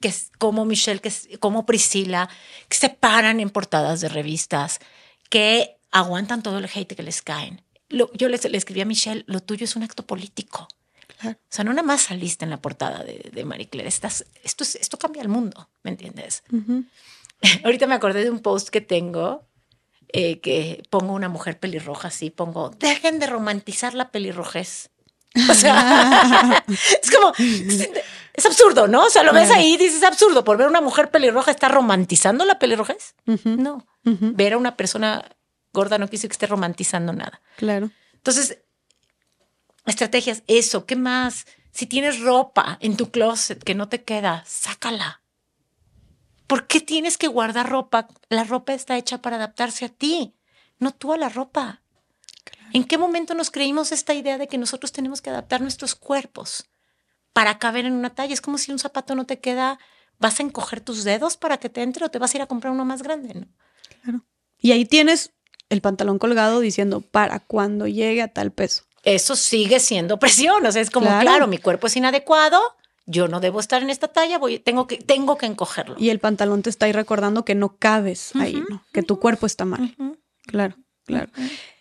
que como Michelle, que como Priscila, que se paran en portadas de revistas, que aguantan todo el hate que les caen. Lo- yo le escribí a Michelle, lo tuyo es un acto político. Claro. O sea, no nada más saliste en la portada de, de Marie Claire, estás, esto, es- esto cambia el mundo, ¿me entiendes? Ujú. Ahorita me acordé de un post que tengo eh, que pongo una mujer pelirroja así, pongo, dejen de romantizar la pelirrojez. O sea, es como, es absurdo, ¿no? O sea, lo ves ahí y dices, es absurdo, por ver una mujer pelirroja, ¿está romantizando la pelirrojez? Ujú. No, ver a una persona gorda no decir que esté romantizando nada. Claro. Entonces, estrategias, eso, ¿qué más? Si tienes ropa en tu closet que no te queda, sácala. ¿Por qué tienes que guardar ropa? La ropa está hecha para adaptarse a ti, no tú a la ropa. ¿En qué momento nos creímos esta idea de que nosotros tenemos que adaptar nuestros cuerpos para caber en una talla? Es como si un zapato no te queda, vas a encoger tus dedos para que te entre o te vas a ir a comprar uno más grande, ¿no? Y ahí tienes el pantalón colgado diciendo para cuando llegue a tal peso. eso sigue siendo presión. O sea, es como, Claro. claro, mi cuerpo es inadecuado, yo no debo estar en esta talla, voy, tengo, que, tengo que encogerlo. Y el pantalón te está ahí recordando que no cabes ahí, ¿no? Que tu cuerpo está mal. Claro, claro.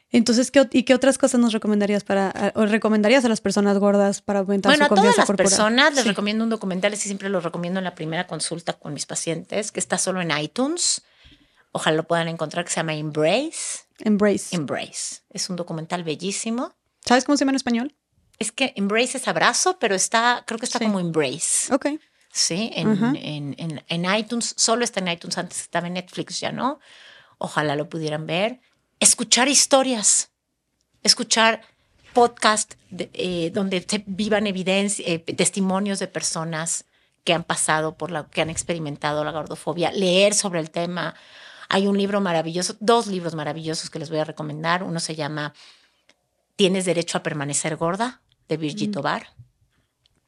Entonces, ¿qué, ¿y qué otras cosas nos recomendarías para, o recomendarías a las personas gordas para aumentar Bueno, su a todas confianza las corporal? personas les Sí. recomiendo un documental, y siempre lo recomiendo en la primera consulta con mis pacientes, que está solo en iTunes. Ojalá lo puedan encontrar, que se llama Embrace. Embrace. Embrace. Es un documental bellísimo. ¿Sabes cómo se llama en español? Es que Embrace es abrazo, pero está, creo que está Sí. como Embrace. Ok. Sí, en, en, en, en iTunes, solo está en iTunes, antes estaba en Netflix, ya no. Ojalá lo pudieran ver. Escuchar historias, escuchar podcast de- eh, donde se vivan evidencia, eh, testimonios de personas que han pasado por la, que han experimentado la gordofobia, leer sobre el tema. Hay un libro maravilloso, dos libros maravillosos que les voy a recomendar. Uno se llama Tienes derecho a permanecer gorda, de Virgit Tobar.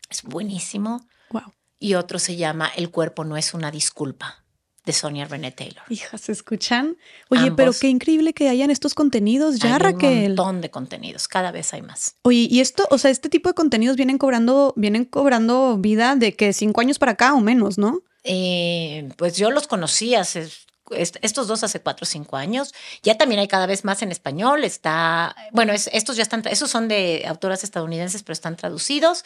Es buenísimo Wow. y otro se llama El cuerpo no es una disculpa, de Sonia René Taylor. Hijas, ¿se escuchan? Oye, pero qué increíble que hayan estos contenidos ya, Hay Raquel. un montón de contenidos, cada vez hay más. Oye, y esto, o sea, este tipo de contenidos vienen cobrando, vienen cobrando vida de que cinco años para acá o menos, ¿no? Eh, pues yo los conocí hace estos dos hace cuatro o cinco años. Ya también hay cada vez más en español. Está, bueno, es- estos ya están, esos son de autoras estadounidenses, pero están traducidos.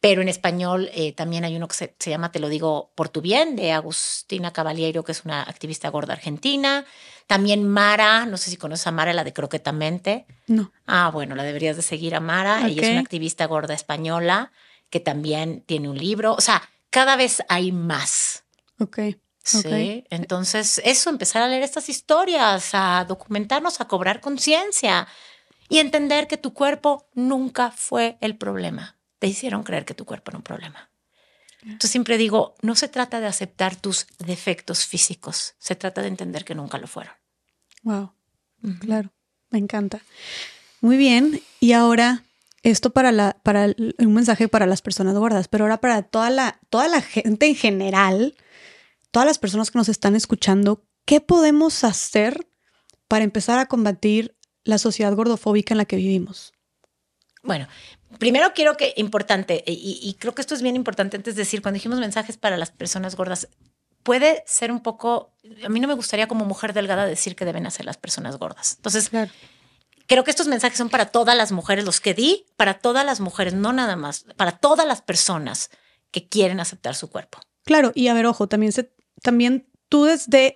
Pero en español eh, también hay uno que se, se llama Te lo digo por tu bien, de Agustina Caballero, que es una activista gorda argentina. También Mara, no sé si conoces a Mara, la de Croquetamente. No. Ah, bueno, la deberías de seguir a Mara. Ella es una activista gorda española que también tiene un libro. O sea, cada vez hay más. Ok. Sí. Entonces, eso, empezar a leer estas historias, a documentarnos, a cobrar conciencia y entender que tu cuerpo nunca fue el problema. Te hicieron creer que tu cuerpo era un problema. Yo siempre digo, no se trata de aceptar tus defectos físicos, se trata de entender que nunca lo fueron. Wow. Claro. Me encanta. Muy bien. Y ahora, esto para la, para el- un mensaje para las personas gordas, pero ahora para toda la, toda la gente en general, todas las personas que nos están escuchando, ¿qué podemos hacer para empezar a combatir la sociedad gordofóbica en la que vivimos? Bueno, primero quiero que, importante, y, y creo que esto es bien importante antes de decir, cuando dijimos mensajes para las personas gordas, puede ser un poco, a mí no me gustaría como mujer delgada decir que deben hacer las personas gordas. Entonces, Claro. creo que estos mensajes son para todas las mujeres, los que di, para todas las mujeres, no nada más, para todas las personas que quieren aceptar su cuerpo. Claro, y a ver, ojo, también se, también tú desde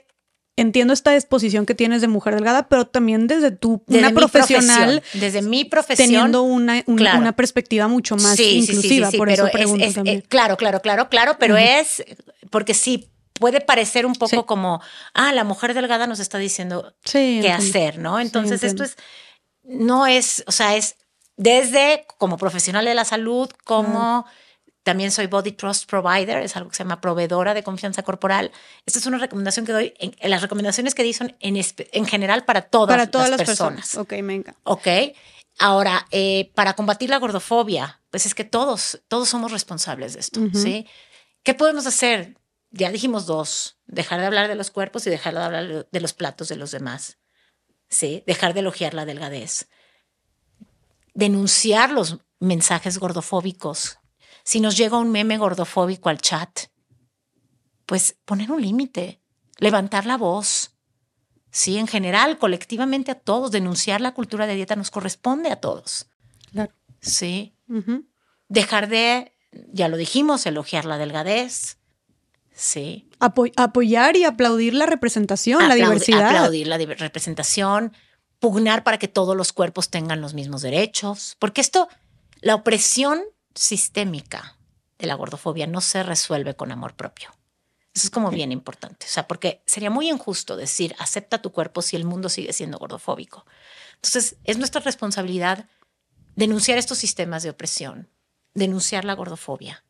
entiendo esta disposición que tienes de mujer delgada, pero también desde tu Desde una profesional profesión, desde mi profesión. teniendo una, un- claro. una perspectiva mucho más Sí, sí, sí, sí, inclusiva. sí, por pero eso es- pregunto es- también. eh, claro, claro, claro, claro, pero es porque sí puede parecer un poco como, ah, la mujer delgada nos está diciendo qué entiendo. hacer, ¿no? Entonces esto es, no es, o sea, es desde como profesional de la salud, como también soy Body Trust Provider, es algo que se llama proveedora de confianza corporal. Esta es una recomendación que doy, en, en las recomendaciones que di son en, en general para todas, Para todas las, las personas. personas. Ok, encanta. Ok. Ahora, eh, para combatir la gordofobia, pues es que todos, todos somos responsables de esto, Ujú. ¿sí? ¿Qué podemos hacer? Ya dijimos dos, dejar de hablar de los cuerpos y dejar de hablar de los platos de los demás, ¿sí? Dejar de elogiar la delgadez. Denunciar los mensajes gordofóbicos. Si nos llega un meme gordofóbico al chat, pues poner un límite, levantar la voz, Sí, en general, colectivamente a todos, denunciar la cultura de dieta nos corresponde a todos. Claro. Sí. Dejar de, ya lo dijimos, elogiar la delgadez. Sí. Apo- apoyar y aplaudir la representación, la diversidad. Aplaudir la representación, pugnar para que todos los cuerpos tengan los mismos derechos. Porque esto, la opresión sistémica de la gordofobia no se resuelve con amor propio. Eso es como bien importante. O sea, porque sería muy injusto decir, acepta tu cuerpo si el mundo sigue siendo gordofóbico. Entonces, es nuestra responsabilidad denunciar estos sistemas de opresión, denunciar la gordofobia,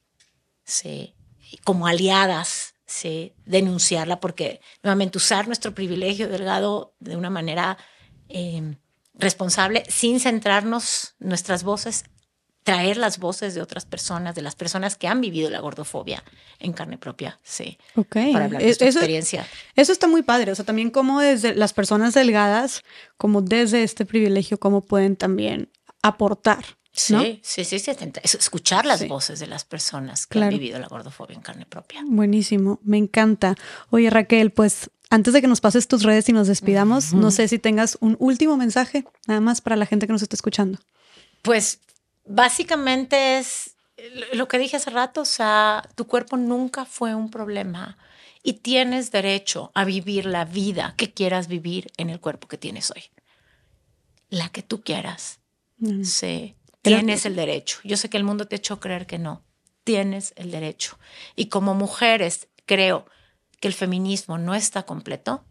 como aliadas, ¿sí? denunciarla, porque nuevamente usar nuestro privilegio delgado de una manera eh, responsable, sin centrarnos nuestras voces, traer las voces de otras personas, de las personas que han vivido la gordofobia en carne propia, sí, Ok. para hablar de Es- su eso, experiencia. eso está muy padre. O sea, también como desde las personas delgadas, como desde este privilegio, cómo pueden también aportar. Sí, ¿no? sí, sí, sí, es escuchar las Sí. voces de las personas que Claro. han vivido la gordofobia en carne propia. Buenísimo, me encanta. Oye, Raquel, pues antes de que nos pases tus redes y nos despidamos, no sé si tengas un último mensaje, nada más para la gente que nos está escuchando. Pues básicamente es lo que dije hace rato, o sea, tu cuerpo nunca fue un problema y tienes derecho a vivir la vida que quieras vivir en el cuerpo que tienes hoy. La que tú quieras. Mm. Sí, Pero- tienes el derecho. Yo sé que el mundo te ha hecho creer que no. Tienes el derecho. Y como mujeres, creo que el feminismo no está completo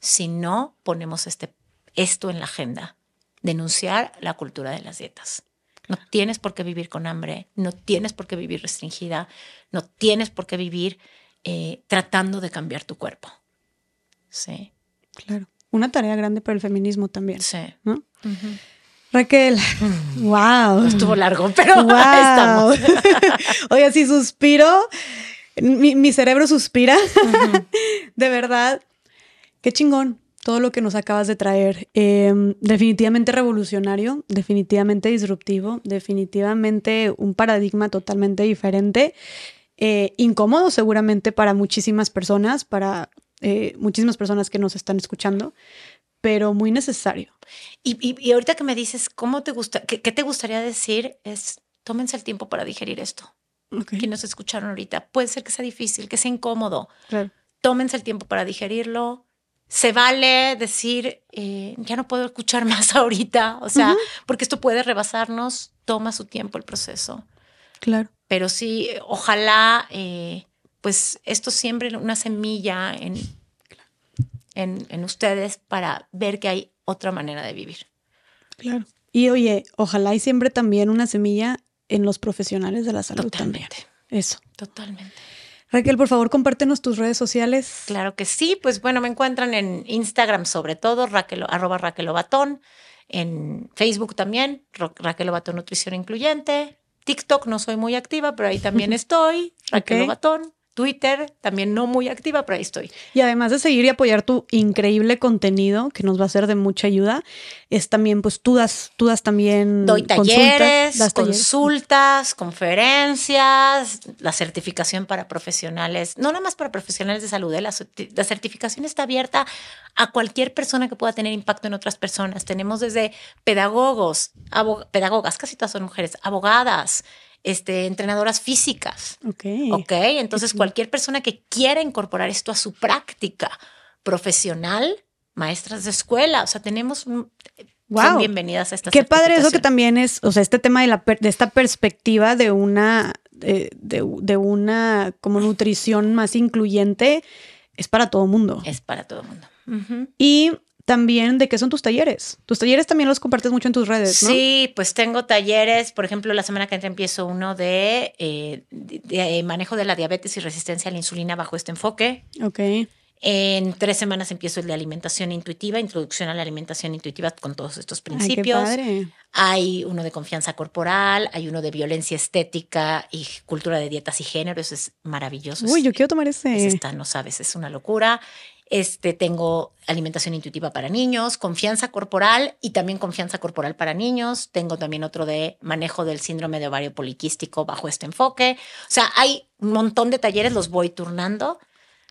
si no ponemos este, esto en la agenda. Denunciar la cultura de las dietas. No tienes por qué vivir con hambre, no tienes por qué vivir restringida, no tienes por qué vivir eh, tratando de cambiar tu cuerpo. Sí, Claro. Una tarea grande para el feminismo también, sí. ¿no? Raquel, wow. Estuvo largo, pero Wow. estamos. Oye, si suspiro, mi, mi cerebro suspira. de verdad, qué chingón todo lo que nos acabas de traer. Eh, definitivamente revolucionario, definitivamente disruptivo, definitivamente un paradigma totalmente diferente. Eh, incómodo seguramente para muchísimas personas, para eh, muchísimas personas que nos están escuchando, pero muy necesario. Y, y- y ahorita que me dices, ¿cómo te gusta, qué, qué te gustaría decir? Es, tómense el tiempo para digerir esto. Ok, Quienes escucharon ahorita, puede ser que sea difícil, que sea incómodo. claro. Tómense el tiempo para digerirlo. Se vale decir, eh, ya no puedo escuchar más ahorita, o sea, porque esto puede rebasarnos, toma su tiempo el proceso. Claro. Pero sí, ojalá, eh, pues esto siembre una semilla en, en, en ustedes para ver que hay otra manera de vivir. Claro. Y oye, ojalá y siempre también una semilla en los profesionales de la salud también. Totalmente, Eso. totalmente. Raquel, por favor, compártenos tus redes sociales. Claro que sí, pues bueno, me encuentran en Instagram sobre todo, Raquel, arroba Raquel Ovatón, en Facebook también, Raquel Ovatón Nutrición Incluyente, TikTok no soy muy activa, pero ahí también estoy, Raquel Ok. Ovatón, Twitter también no muy activa, pero ahí estoy. Y además de seguir y apoyar tu increíble contenido, que nos va a ser de mucha ayuda, es también, pues tú das, tú das también Doy consultas, talleres, talleres. consultas, conferencias, la certificación para profesionales, no nada más para profesionales de salud, ¿eh? la, la certificación está abierta a cualquier persona que pueda tener impacto en otras personas. Tenemos desde pedagogos, pedagogas, casi todas son mujeres, abogadas, este, entrenadoras físicas. Ok. Ok, entonces cualquier persona que quiera incorporar esto a su práctica profesional, maestras de escuela. O sea, tenemos un, Wow. son bienvenidas a esta Qué padre eso que también es, o sea, este tema de, la per- de esta perspectiva de una, de, de- de una como nutrición más incluyente, es para todo mundo. Es para todo mundo. Ujú. Y también de qué son tus talleres. Tus talleres también los compartes mucho en tus redes, ¿no? Sí, pues tengo talleres, por ejemplo, la semana que entra empiezo uno de, eh, de- de manejo de la diabetes y resistencia a la insulina bajo este enfoque. Ok. En tres semanas empiezo el de alimentación intuitiva, introducción a la alimentación intuitiva con todos estos Ay, qué principios. padre. hay uno de confianza corporal, hay uno de violencia estética y cultura de dietas y género. Eso es maravilloso. Uy, Es- yo quiero tomar ese ese. está, no sabes, es una locura. Este, tengo alimentación intuitiva para niños, confianza corporal y también confianza corporal para niños. Tengo también otro de manejo del síndrome de ovario poliquístico bajo este enfoque. O sea, hay un montón de talleres, los voy turnando.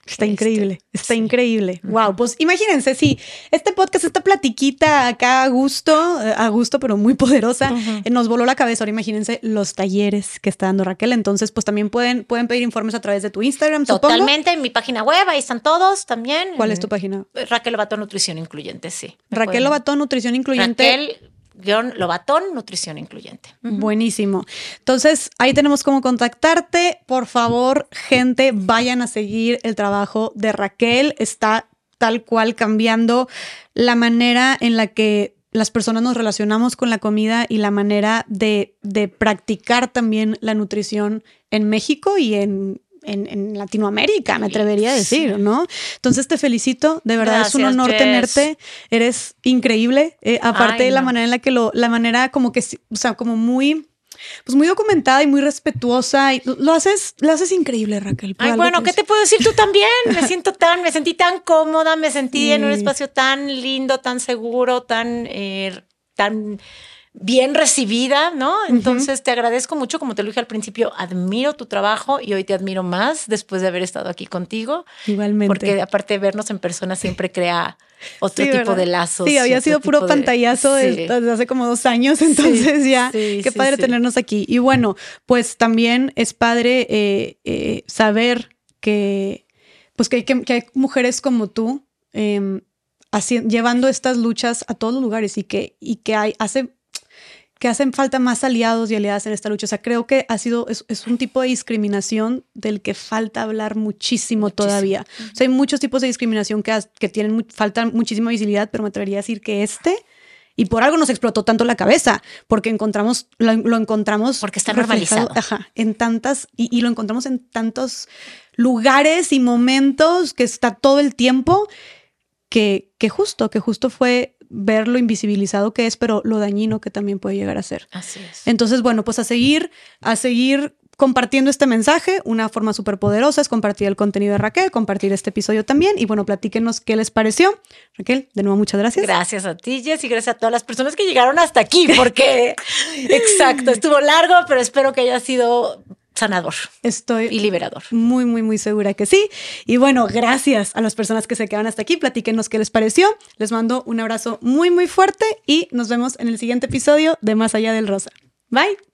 Está Este, increíble, está sí. increíble. Wow, pues imagínense, sí, este podcast, esta platiquita acá a gusto, eh, a gusto, pero muy poderosa, eh, nos voló la cabeza. Ahora imagínense los talleres que está dando Raquel. Entonces, pues también pueden, pueden pedir informes a través de tu Instagram, supongo. Totalmente en mi página web, ahí están todos también. ¿Cuál es tu página? Raquel Lobato Nutrición Incluyente, sí. Raquel Lobatón, Nutrición Incluyente. Raquel guion Lobatón, Nutrición Incluyente. Buenísimo. Entonces, ahí tenemos cómo contactarte. Por favor, gente, vayan a seguir el trabajo de Raquel. Está tal cual cambiando la manera en la que las personas nos relacionamos con la comida y la manera de, de practicar también la nutrición en México y en, en- en Latinoamérica, me atrevería a decir, ¿no? Entonces te felicito, de verdad es un honor Jess. tenerte, eres increíble, eh, aparte Ay, de la no. manera en la que lo, la manera como que, o sea, como muy, pues muy documentada y muy respetuosa, y lo haces, lo haces increíble, Raquel. Ay, bueno, ¿qué te puedo decir tú también? Me siento tan, me sentí tan cómoda, me sentí en un espacio tan lindo, tan seguro, tan, eh, tan bien recibida, ¿no? Entonces te agradezco mucho, como te lo dije al principio, admiro tu trabajo y hoy te admiro más después de haber estado aquí contigo, Igualmente. porque aparte de vernos en persona siempre crea otro Sí, tipo ¿verdad? de lazos. Sí, había sido puro de- pantallazo Sí. desde, hace como dos años, entonces ya, sí, qué sí, padre tenernos aquí. Y bueno, pues también es padre eh, eh, saber que, pues que, hay- que, que hay mujeres como tú eh, llevando estas luchas a todos los lugares y que, y que hay, hace que hacen falta más aliados y aliadas en esta lucha. O sea, creo que ha sido, es, es un tipo de discriminación del que falta hablar muchísimo, todavía. O sea, hay muchos tipos de discriminación que, has- que tienen, mu- faltan muchísima visibilidad, pero me atrevería a decir que este, y por algo nos explotó tanto la cabeza, porque encontramos, lo, lo encontramos. Porque está normalizado. Ajá, en tantas, y, y lo encontramos en tantos lugares y momentos que está todo el tiempo, que, que justo, que justo fue ver lo invisibilizado que es, pero lo dañino que también puede llegar a ser. Así es. Entonces, bueno, pues a seguir, a seguir compartiendo este mensaje. Una forma súper poderosa es compartir el contenido de Raquel, compartir este episodio también. Y bueno, platíquenos qué les pareció. Raquel, de nuevo, muchas gracias. Gracias a ti, Jess, y gracias a todas las personas que llegaron hasta aquí, porque, exacto, estuvo largo, pero espero que haya sido sanador y Estoy liberador. muy, muy, muy segura que sí. Y bueno, gracias a las personas que se quedan hasta aquí. Platíquenos qué les pareció. Les mando un abrazo muy, muy fuerte y nos vemos en el siguiente episodio de Más Allá del Rosa. Bye.